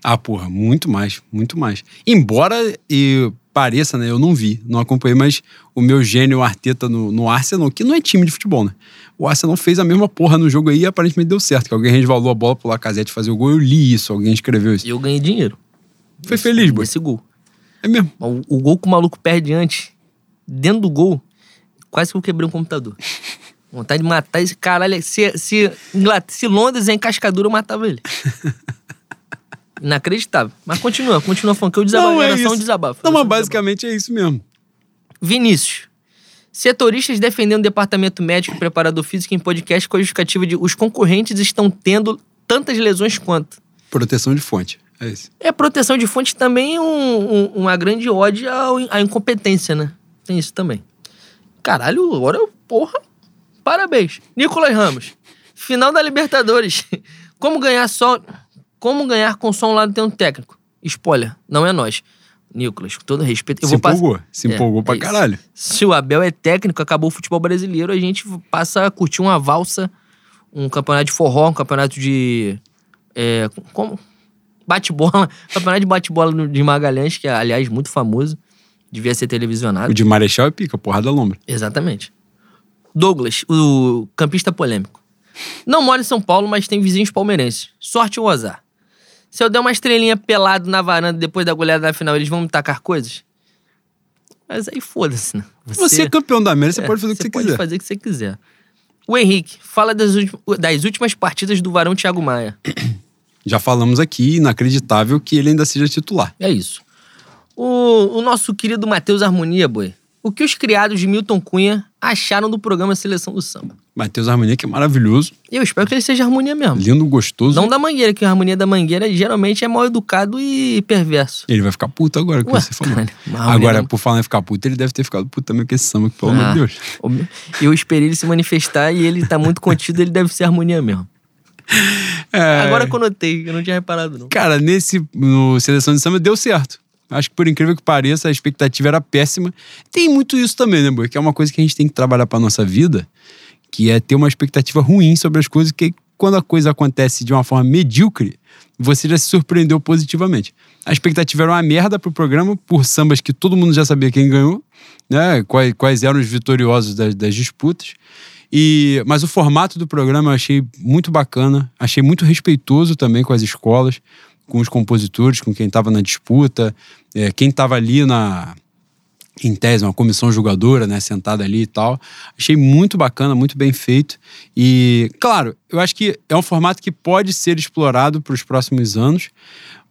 Ah, porra, muito mais, muito mais. Embora e pareça, né? Eu não vi, não acompanhei, mas o meu gênio Arteta no, no Arsenal, que não é time de futebol, né? O Arsenal fez a mesma porra no jogo aí e aparentemente deu certo. Que alguém resvalou a bola pro Lacazette fazer o gol. Eu li isso, alguém escreveu isso. E eu ganhei dinheiro. Foi feliz, boy. Esse gol. É mesmo. O, o gol que o maluco perde antes, dentro do gol, quase que eu quebrei um computador. Vontade de matar esse caralho. Se, se, se Londres é em cascadura, eu matava ele. Inacreditável. Mas continua, continua falando que eu desabafo. era só um desabafo. Não, mas basicamente é isso mesmo. Vinícius. Setoristas defendendo o departamento médico e preparador físico em podcast com a justificativa de os concorrentes estão tendo tantas lesões quanto. Proteção de fonte. É isso. É, proteção de fonte também é um, um, uma grande ode à incompetência, né? Tem isso também. Caralho, agora eu, porra, parabéns. Nicolas Ramos, final da Libertadores. Como ganhar só. Como ganhar com só um lado tendo técnico? Spoiler, não é nós. Nicolas, com todo respeito. Eu se vou empolgou, se É, empolgou pra é caralho. Se o Abel é técnico, acabou o futebol brasileiro, a gente passa a curtir uma valsa, um campeonato de forró, um campeonato de. É, como? Bate-bola. Campeonato de bate-bola de Magalhães, que é, aliás, muito famoso. Devia ser televisionado. O de Marechal é pica, porrada lombra. Exatamente. Douglas, o campista polêmico. Não mora em São Paulo, mas tem vizinhos palmeirenses. Sorte ou azar? Se eu der uma estrelinha pelado na varanda depois da goleada na final, eles vão me tacar coisas? Mas aí foda-se, né? Você é campeão da América, você é, pode fazer o que você pode quiser. fazer o que você quiser. O Henrique, fala das, ulti- das últimas partidas do Varão Thiago Maia. Já falamos aqui, inacreditável que ele ainda seja titular. É isso. O, o nosso querido Matheus Harmonia, boi. O que os criados de Milton Cunha acharam do programa Seleção do Samba? Matheus Harmonia, que é maravilhoso, Eu espero que ele seja harmonia mesmo. lindo, gostoso. Não da Mangueira, que a harmonia da Mangueira geralmente é mal educado e perverso. Ele vai ficar puto agora com o Ué, que você falou. Harmonia Agora, não- por falar em ficar puto, ele deve ter ficado puto também com esse samba, que, pelo amor Ah, de Deus. Eu esperei ele se manifestar e ele tá muito contido, ele deve ser harmonia mesmo. É, Agora que eu notei, eu não tinha reparado, não. Cara, nesse no Seleção de Samba deu certo. Acho que por incrível que pareça, a expectativa era péssima. Tem muito isso também, né, Boi? Que é uma coisa que a gente tem que trabalhar pra nossa vida, que é ter uma expectativa ruim sobre as coisas, que quando a coisa acontece de uma forma medíocre, você já se surpreendeu positivamente. A expectativa era uma merda pro programa, por sambas que todo mundo já sabia quem ganhou, né? Quais, quais eram os vitoriosos das, das disputas. E, mas o formato do programa eu achei muito bacana, achei muito respeitoso também com as escolas, com os compositores, com quem estava na disputa, é, quem estava ali na em tese, uma comissão julgadora, né, sentada ali e tal. Achei muito bacana, muito bem feito. E, claro, eu acho que é um formato que pode ser explorado para os próximos anos,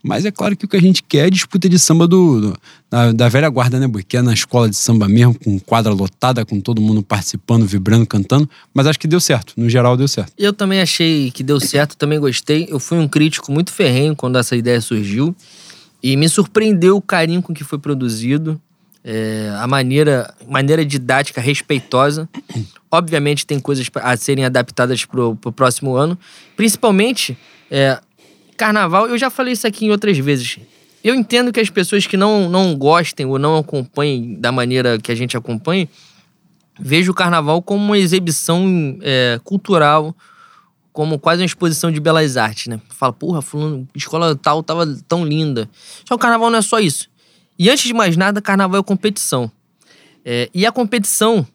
mas é claro que o que a gente quer é disputa de samba do, do- da, da velha guarda, né, Boi? Que é na escola de samba mesmo, com quadra lotada, com todo mundo participando, vibrando, cantando. Mas acho que deu certo, no geral deu certo. Eu também achei que deu certo, também gostei. Eu fui um crítico muito ferrenho quando essa ideia surgiu. E me surpreendeu o carinho com que foi produzido. É, a maneira, maneira didática respeitosa. Obviamente tem coisas a serem adaptadas pro, pro próximo ano. Principalmente, é, carnaval, eu já falei isso aqui em outras vezes. Eu entendo que as pessoas que não, não gostem ou não acompanhem da maneira que a gente acompanha, vejo o carnaval como uma exibição é, cultural, como quase uma exposição de belas artes, né? Fala, porra, fulano, escola tal tava tão linda. Só o carnaval não é só isso. E antes de mais nada, carnaval é competição. É, e a competição,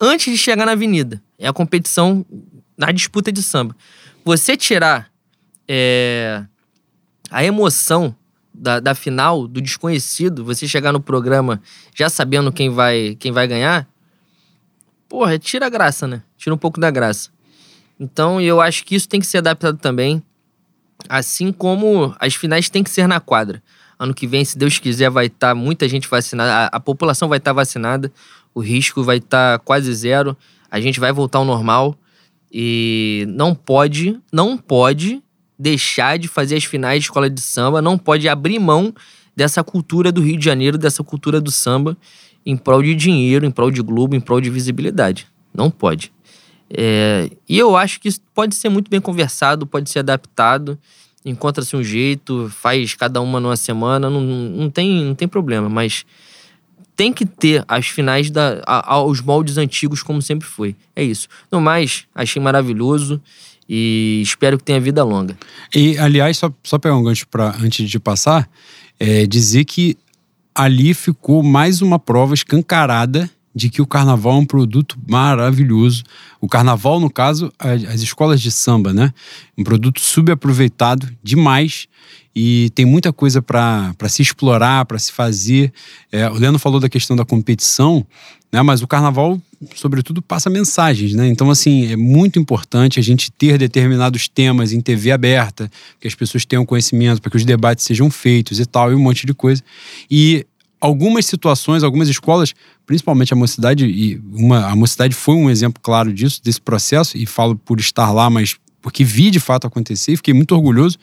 antes de chegar na avenida, é a competição na disputa de samba. Você tirar é, a emoção da, da final, do desconhecido, você chegar no programa já sabendo quem vai, quem vai ganhar, porra, tira a graça, né? Tira um pouco da graça. Então, eu acho que isso tem que ser adaptado também. Assim como as finais têm que ser na quadra. Ano que vem, se Deus quiser, vai estar muita gente vacinada. A, a população vai estar vacinada. O risco vai estar quase zero. A gente vai voltar ao normal. E não pode, não pode deixar de fazer as finais de escola de samba. Não pode abrir mão dessa cultura do Rio de Janeiro, dessa cultura do samba, em prol de dinheiro, em prol de Globo, em prol de visibilidade. Não pode. É, e eu acho que isso pode ser muito bem conversado, pode ser adaptado, encontra-se um jeito, faz cada uma numa semana, não, não, tem, não tem problema, mas tem que ter as finais da, a- aos moldes antigos, como sempre foi. É isso. No mais, achei maravilhoso e espero que tenha vida longa. E, aliás, só, só pegar um gancho pra, antes de passar, é dizer que ali ficou mais uma prova escancarada de que o carnaval é um produto maravilhoso. O carnaval, no caso, as, as escolas de samba, né? Um produto subaproveitado demais e tem muita coisa para se explorar, para se fazer. É, o Leandro falou da questão da competição, né? Mas o carnaval, sobretudo, passa mensagens, né? Então, assim, é muito importante a gente ter determinados temas em TV aberta, que as pessoas tenham conhecimento, para que os debates sejam feitos e tal, e um monte de coisa. E algumas situações, algumas escolas, principalmente a mocidade, e uma, a mocidade foi um exemplo claro disso, desse processo, e falo por estar lá, mas porque vi de fato acontecer e fiquei muito orgulhoso.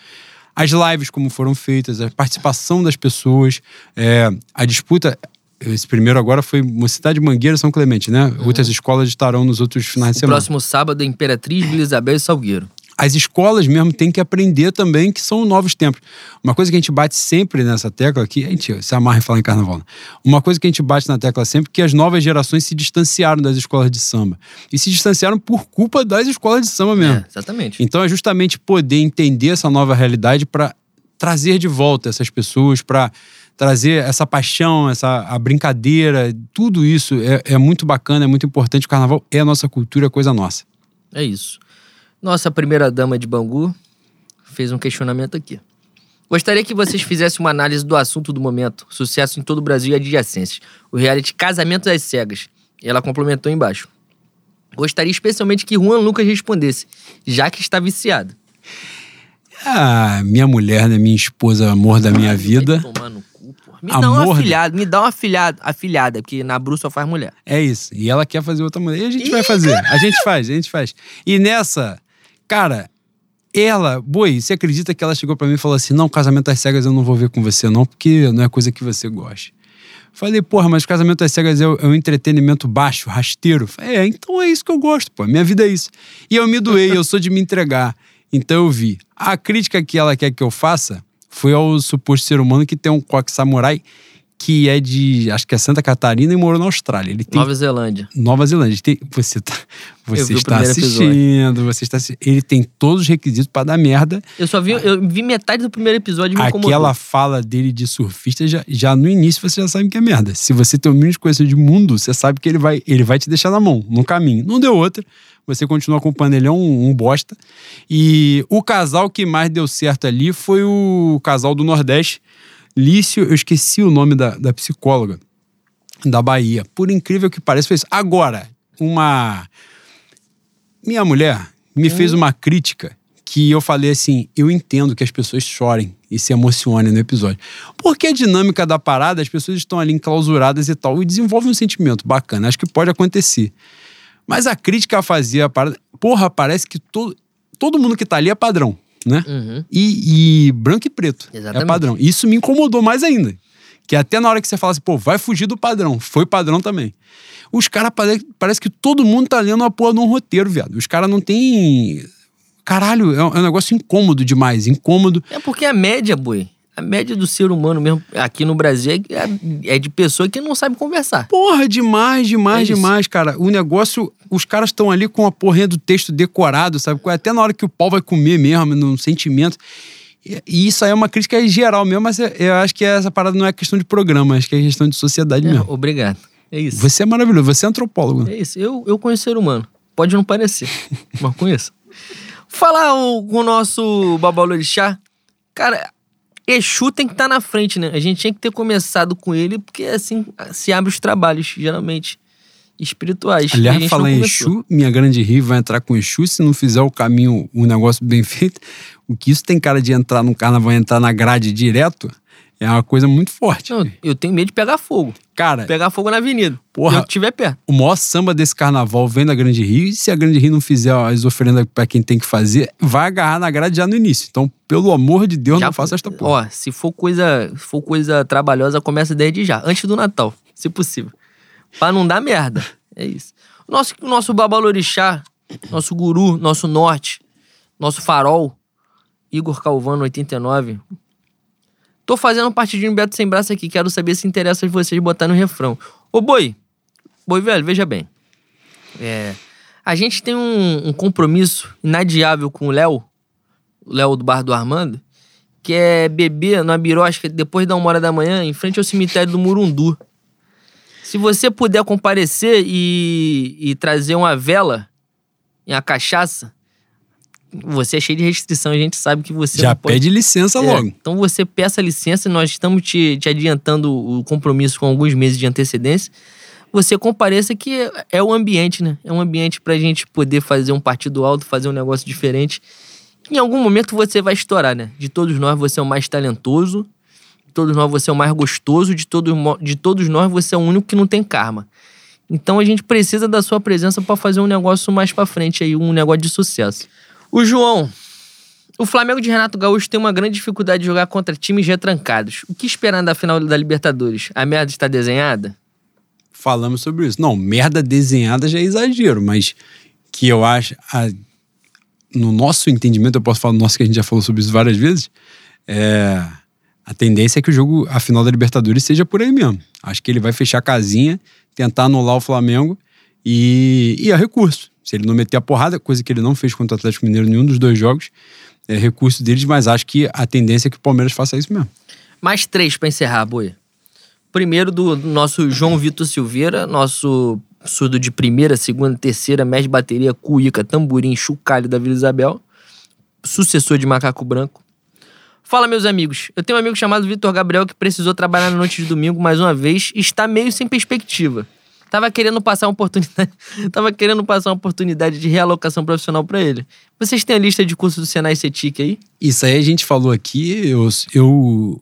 As lives como foram feitas, a participação das pessoas, é, a disputa. Esse primeiro agora foi Mocidade Mangueira São Clemente, né? Outras escolas estarão nos outros finais de O semana. próximo sábado Imperatriz, Vila Isabel e Salgueiro. As escolas mesmo têm que aprender também que são novos tempos. Uma coisa que a gente bate sempre nessa tecla aqui, a gente se amarra em falar em carnaval, né? Uma coisa que a gente bate na tecla sempre é que as novas gerações se distanciaram das escolas de samba. E se distanciaram por culpa das escolas de samba mesmo. É, exatamente. Então é justamente poder entender essa nova realidade para trazer de volta essas pessoas, para trazer essa paixão, essa a brincadeira, tudo isso é, é muito bacana, é muito importante. O carnaval é a nossa cultura, é coisa nossa. É isso. Nossa primeira dama de Bangu fez um questionamento aqui. Gostaria que vocês fizessem uma análise do assunto do momento, sucesso em todo o Brasil e adjacências, o reality Casamento das Cegas. E ela complementou embaixo. Gostaria especialmente que Juan Lucas respondesse, já que está viciado. Ah, minha mulher, né? Minha esposa, amor da minha vida. tomar no cu, porra. Me dá Amor, né? afilhada, me dá uma afilhada, afilhada, porque na Bru só faz mulher. É isso. E ela quer fazer outra mulher. E a gente vai fazer. A gente faz, a gente faz. E nessa, cara, ela, boi, você acredita que ela chegou pra mim e falou assim: não, casamento das cegas eu não vou ver com você, não, porque não é coisa que você goste. Falei, porra, mas casamento das cegas é, é um entretenimento baixo, rasteiro. Falei, é, então é isso que eu gosto, pô. Minha vida é isso. E eu me doei, eu sou de me entregar. Então eu vi. A crítica que ela quer que eu faça foi ao suposto ser humano que tem um coque samurai que é de, acho que é Santa Catarina e morou na Austrália. Ele tem Nova Zelândia. Nova Zelândia. Tem- você tá, você está assistindo, você está Ele tem todos os requisitos pra dar merda. Eu só vi, eu vi metade do primeiro episódio e me incomodou. Aquela fala dele de surfista, já, já no início você já sabe que é merda. Se você tem o mínimo de conhecimento de mundo, você sabe que ele vai, ele vai te deixar na mão, no caminho. Não deu outra. Você continua acompanhando ele, é um, um bosta. E o casal que mais deu certo ali foi o casal do Nordeste. Lício, eu esqueci o nome da, da psicóloga da Bahia. Por incrível que pareça, foi isso. Agora, uma. Minha mulher me fez uma crítica que eu falei assim: eu entendo que as pessoas chorem e se emocionem no episódio. Porque a dinâmica da parada, as pessoas estão ali enclausuradas e tal, e desenvolvem um sentimento bacana. Acho que pode acontecer. Mas a crítica fazia a parada. Porra, parece que todo, todo mundo que tá ali é padrão, né? Uhum. E, e branco e preto. Exatamente. É padrão. Isso me incomodou mais ainda. Que até na hora que você fala assim, pô, vai fugir do padrão. Foi padrão também. Os caras parece, parece que todo mundo tá lendo a porra de um roteiro, viado. Os caras não tem. Caralho, é um, é um negócio incômodo demais. Incômodo. É porque a média, boi, a média do ser humano mesmo aqui no Brasil é, é de pessoa que não sabe conversar. Porra, demais, demais, É demais, cara. O negócio, os caras estão ali com a porrinha do texto decorado, sabe? Até na hora que o pau vai comer mesmo, no sentimento. E, isso aí é uma crítica geral mesmo, mas é- eu acho que essa parada não é questão de programa, acho que é questão de sociedade É, mesmo. obrigado. É isso. Você é maravilhoso, você é antropólogo. É isso. Eu, eu conheço ser humano. Pode não parecer, mas conheço. Falar o, com o nosso Babalorixá, cara, Exu tem que estar na frente, né? A gente tinha que ter começado com ele, porque assim se abre os trabalhos, geralmente, espirituais. Aliás, falar em. Exu, minha grande rio vai entrar com Exu se não fizer o caminho, um negócio bem feito. O que isso tem cara de entrar no carnaval, entrar na grade direto, é uma coisa muito forte. Não, eu tenho medo de pegar fogo. Cara, Pegar fogo na avenida. Porra. Estiver perto. o maior samba desse carnaval vem da Grande Rio, e se a Grande Rio não fizer as oferendas pra quem tem que fazer, vai agarrar na grade já no início. Então, pelo amor de Deus, não faça esta porra. Ó, se for coisa, se for coisa trabalhosa, começa desde já, antes do Natal, se possível. Pra não dar merda. É isso. O nosso, o nosso babalorixá, nosso guru, nosso norte, nosso farol, Igor Calvano, 89. Tô fazendo um partidinho Beto Sem Braço aqui, quero saber se interessa vocês botar no refrão. Ô, boi, boi velho, veja bem. É, a gente tem um, um compromisso inadiável com o Léo, o Léo do Bar do Armando, que é beber na birosca depois da uma hora da manhã, em frente ao cemitério do Murundu. Se você puder comparecer e, e trazer uma vela e a cachaça, você é cheio de restrição, a gente sabe que você já pode... pede licença É, logo. então você peça licença, nós estamos te, te adiantando o compromisso com alguns meses de antecedência. Você compareça que é o ambiente, né? É um ambiente pra gente poder fazer um partido alto, fazer um negócio diferente. Em algum momento você vai estourar, né? De todos nós você é o mais talentoso, de todos nós você é o mais gostoso, de todos, de todos nós você é o único que não tem karma. Então a gente precisa da sua presença pra fazer um negócio mais pra frente aí, um negócio de sucesso. O João. O Flamengo de Renato Gaúcho tem uma grande dificuldade de jogar contra times retrancados. O que esperar da final da Libertadores? A merda está desenhada? Falamos sobre isso. Não, merda desenhada já é exagero, mas que eu acho. A, no nosso entendimento, eu posso falar no nosso que a gente já falou sobre isso várias vezes. É, a tendência é que o jogo, a final da Libertadores, seja por aí mesmo. Acho que ele vai fechar a casinha, tentar anular o Flamengo e, e a recurso. Se ele não meter a porrada, coisa que ele não fez contra o Atlético Mineiro em nenhum dos dois jogos, é recurso deles, mas acho que a tendência é que o Palmeiras faça isso mesmo. Mais três para encerrar, Boia. Primeiro do nosso João Vitor Silveira, nosso surdo de primeira, segunda, terceira, mestre bateria, cuíca, tamborim, chocalho da Vila Isabel, sucessor de Macaco Branco. Fala, meus amigos. Eu tenho um amigo chamado Vitor Gabriel que precisou trabalhar na noite de domingo mais uma vez e está meio sem perspectiva. Tava querendo passar uma oportunidade, tava querendo passar uma oportunidade de realocação profissional para ele. Vocês têm a lista de cursos do Senai CETIC aí? Isso aí a gente falou aqui, eu, eu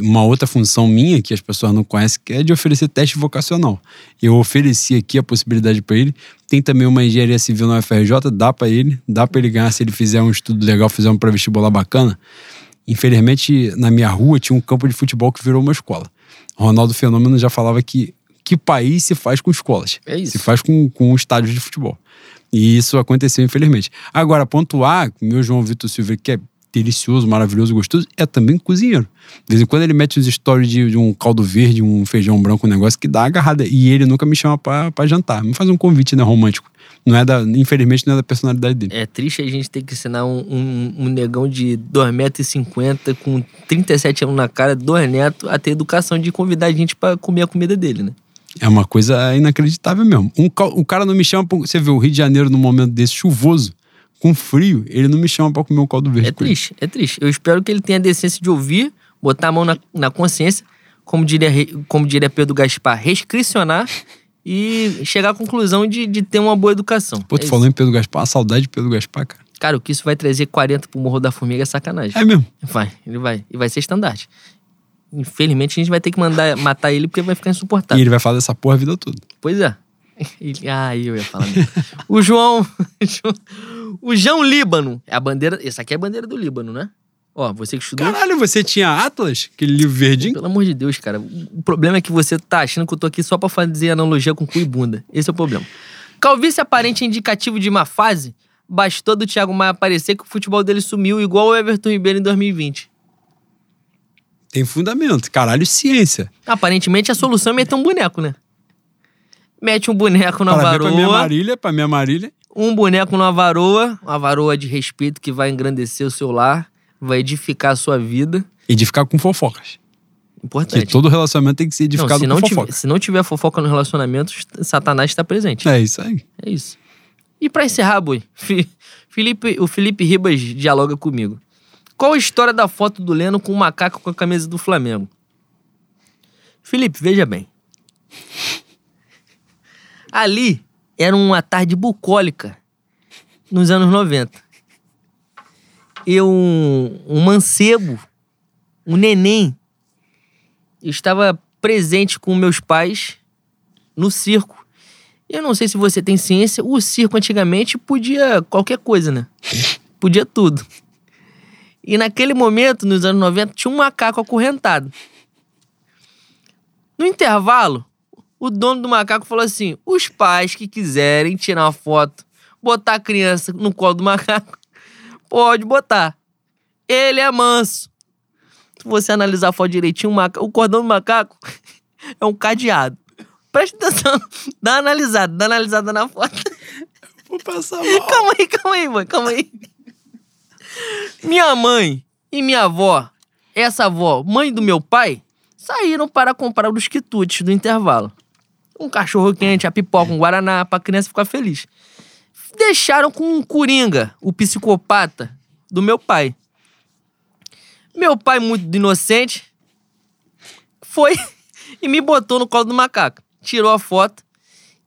uma outra função minha que as pessoas não conhecem, que é de oferecer teste vocacional. Eu ofereci aqui a possibilidade para ele. Tem também uma engenharia civil na UFRJ, dá para ele, dá para ele ganhar se ele fizer um estudo legal, fizer um pré-vestibular bacana. Infelizmente, na minha rua tinha um campo de futebol que virou uma escola. Ronaldo Fenômeno já falava que que país se faz com escolas. É isso. Se faz com, com estádios de futebol. E isso aconteceu, infelizmente. Agora, pontuar, meu João Vitor Silva, que é delicioso, maravilhoso, gostoso, é também cozinheiro. De vez em quando ele mete os stories de, de, um caldo verde, um feijão branco, um negócio que dá agarrada. E ele nunca me chama pra, pra jantar. Me faz um convite, né, romântico. Não é da, infelizmente, não é da personalidade dele. É triste a gente ter que ensinar um, um, um negão de 2,50m com 37 anos na cara, dois netos, a ter educação de convidar a gente para comer a comida dele, né? É uma coisa inacreditável mesmo. Um, o cara não me chama pra, Você vê o Rio de Janeiro num momento desse chuvoso, com frio, ele não me chama pra comer um caldo verde. É triste, é triste. Eu espero que ele tenha a decência de ouvir, botar a mão na, na consciência, como diria, como diria Pedro Gaspar, restricionar e chegar à conclusão de, de ter uma boa educação. Pô, tu é falou isso. em Pedro Gaspar, a saudade de Pedro Gaspar, cara. Cara, o que isso vai trazer 40 pro Morro da Formiga é sacanagem. É mesmo? Vai, ele vai. E vai ser estandarte. Infelizmente, a gente vai ter que mandar matar ele porque vai ficar insuportável. E ele vai falar dessa porra a vida toda. Pois é. Ele, ah, eu ia falar mesmo. o João. o João Líbano. É a bandeira. Essa aqui é a bandeira do Líbano, né? Ó, você que estudou. Caralho, você tinha Atlas? Aquele livro verdinho? Pelo amor de Deus, cara. O problema é que você tá achando que eu tô aqui só pra fazer analogia com cu e bunda. Esse é o problema. Calvície aparente indicativo de uma fase. Bastou do Thiago Maia aparecer que o futebol dele sumiu igual o Everton Ribeiro em 2020. Tem fundamento. Caralho, ciência. Aparentemente a solução é meter um boneco, né? Mete um boneco na Para varoa. Pra minha Marília, pra minha Marília. Um boneco na varoa, uma varoa de respeito que vai engrandecer o seu lar, vai edificar a sua vida. Edificar com fofocas. Importante. Que todo relacionamento tem que ser edificado não, se com não fofoca. Tiver, se não tiver fofoca no relacionamento, Satanás está presente. É isso aí. É isso. E para encerrar, Boi, Felipe, o Felipe Ribas dialoga comigo. Qual a história da foto do Leno com o macaco com a camisa do Flamengo? Felipe, veja bem. Ali era uma tarde bucólica nos anos 90. Eu, um, um mancebo, um neném, estava presente com meus pais no circo. Eu não sei se você tem ciência, o circo antigamente podia qualquer coisa, né? Podia tudo. E naquele momento, nos anos 90, tinha um macaco acorrentado. No intervalo, o dono do macaco falou assim: os pais que quiserem tirar uma foto, botar a criança no colo do macaco, pode botar. Ele é manso. Se você analisar a foto direitinho, o, macaco, o cordão do macaco é um cadeado. Presta atenção, dá analisada, dá analisada na foto. Vou passar mal. Calma aí, calma aí, mãe, calma aí. Minha mãe e minha avó, essa avó, mãe do meu pai, saíram para comprar os quitutes do intervalo. Um cachorro quente, a pipoca, um guaraná, pra criança ficar feliz. Deixaram com um coringa, o psicopata do meu pai. Meu pai, muito inocente, foi e me botou no colo do macaco. Tirou a foto.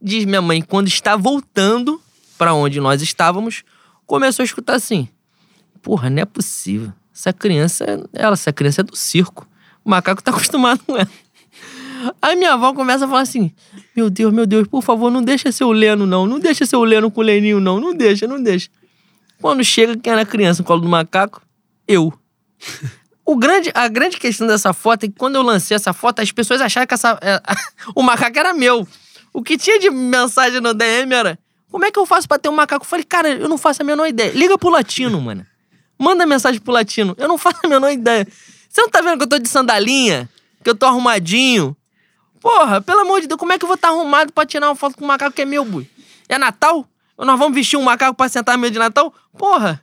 Diz minha mãe, quando está voltando para onde nós estávamos, começou a escutar assim: Porra, não é possível. Essa criança, ela, essa criança é do circo. O macaco tá acostumado com ela. Aí minha avó começa a falar assim: Meu Deus, meu Deus, por favor, não deixa ser o Leno, não. Não deixa ser o Leno com o Leninho, não. Não deixa, não deixa. Quando chega, quem era criança no colo do macaco? Eu. O grande, a grande questão dessa foto é que quando eu lancei essa foto, as pessoas acharam que essa, é, o macaco era meu. O que tinha de mensagem no DM era: como é que eu faço pra ter um macaco? Eu falei, cara, eu não faço a menor ideia. Liga pro latino, mano. Manda mensagem pro latino. Eu não faço a menor ideia. Você não tá vendo que eu tô de sandalinha? Que eu tô arrumadinho? Porra, pelo amor de Deus, como é que eu vou estar tá arrumado pra tirar uma foto com um macaco que é meu, bui? É Natal? Nós vamos vestir um macaco pra sentar no meio de Natal? Porra,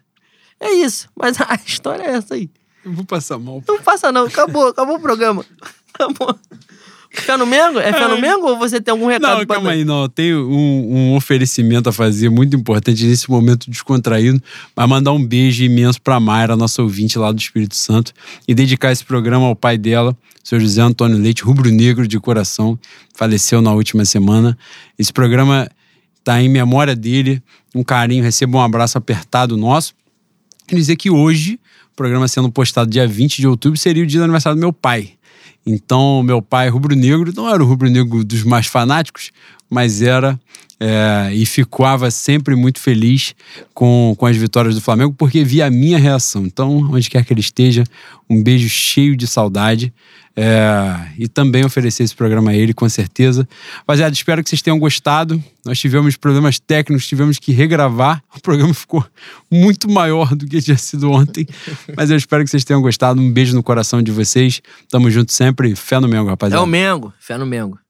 é isso. Mas a história é essa aí. Eu vou passar mal. Não passa não, acabou, acabou o programa. Acabou. Fé no Mengo? É fé no Mengo ou você tem algum recado não, pra calma aí, não. Tenho um, um, oferecimento a fazer muito importante nesse momento descontraído. Vai mandar um beijo imenso pra Mayra, nossa ouvinte lá do Espírito Santo, e dedicar esse programa ao pai dela, senhor José Antônio Leite, rubro-negro de coração, faleceu na última semana. Esse programa tá em memória dele, um carinho, receba um abraço apertado nosso. Quer dizer que hoje, o programa sendo postado dia 20 de outubro, seria o dia do aniversário do meu pai. Então, meu pai rubro-negro não era o rubro-negro dos mais fanáticos, mas era é, e ficava sempre muito feliz com, com as vitórias do Flamengo, porque via a minha reação. Então, onde quer que ele esteja, um beijo cheio de saudade. É, e também oferecer esse programa a ele, com certeza. Rapaziada, espero que vocês tenham gostado. Nós tivemos problemas técnicos, tivemos que regravar. O programa ficou muito maior do que tinha sido ontem. Mas eu espero que vocês tenham gostado. Um beijo no coração de vocês. Tamo junto sempre. Fé no Mengo, rapaziada. É o Mengo. Fé no Mengo.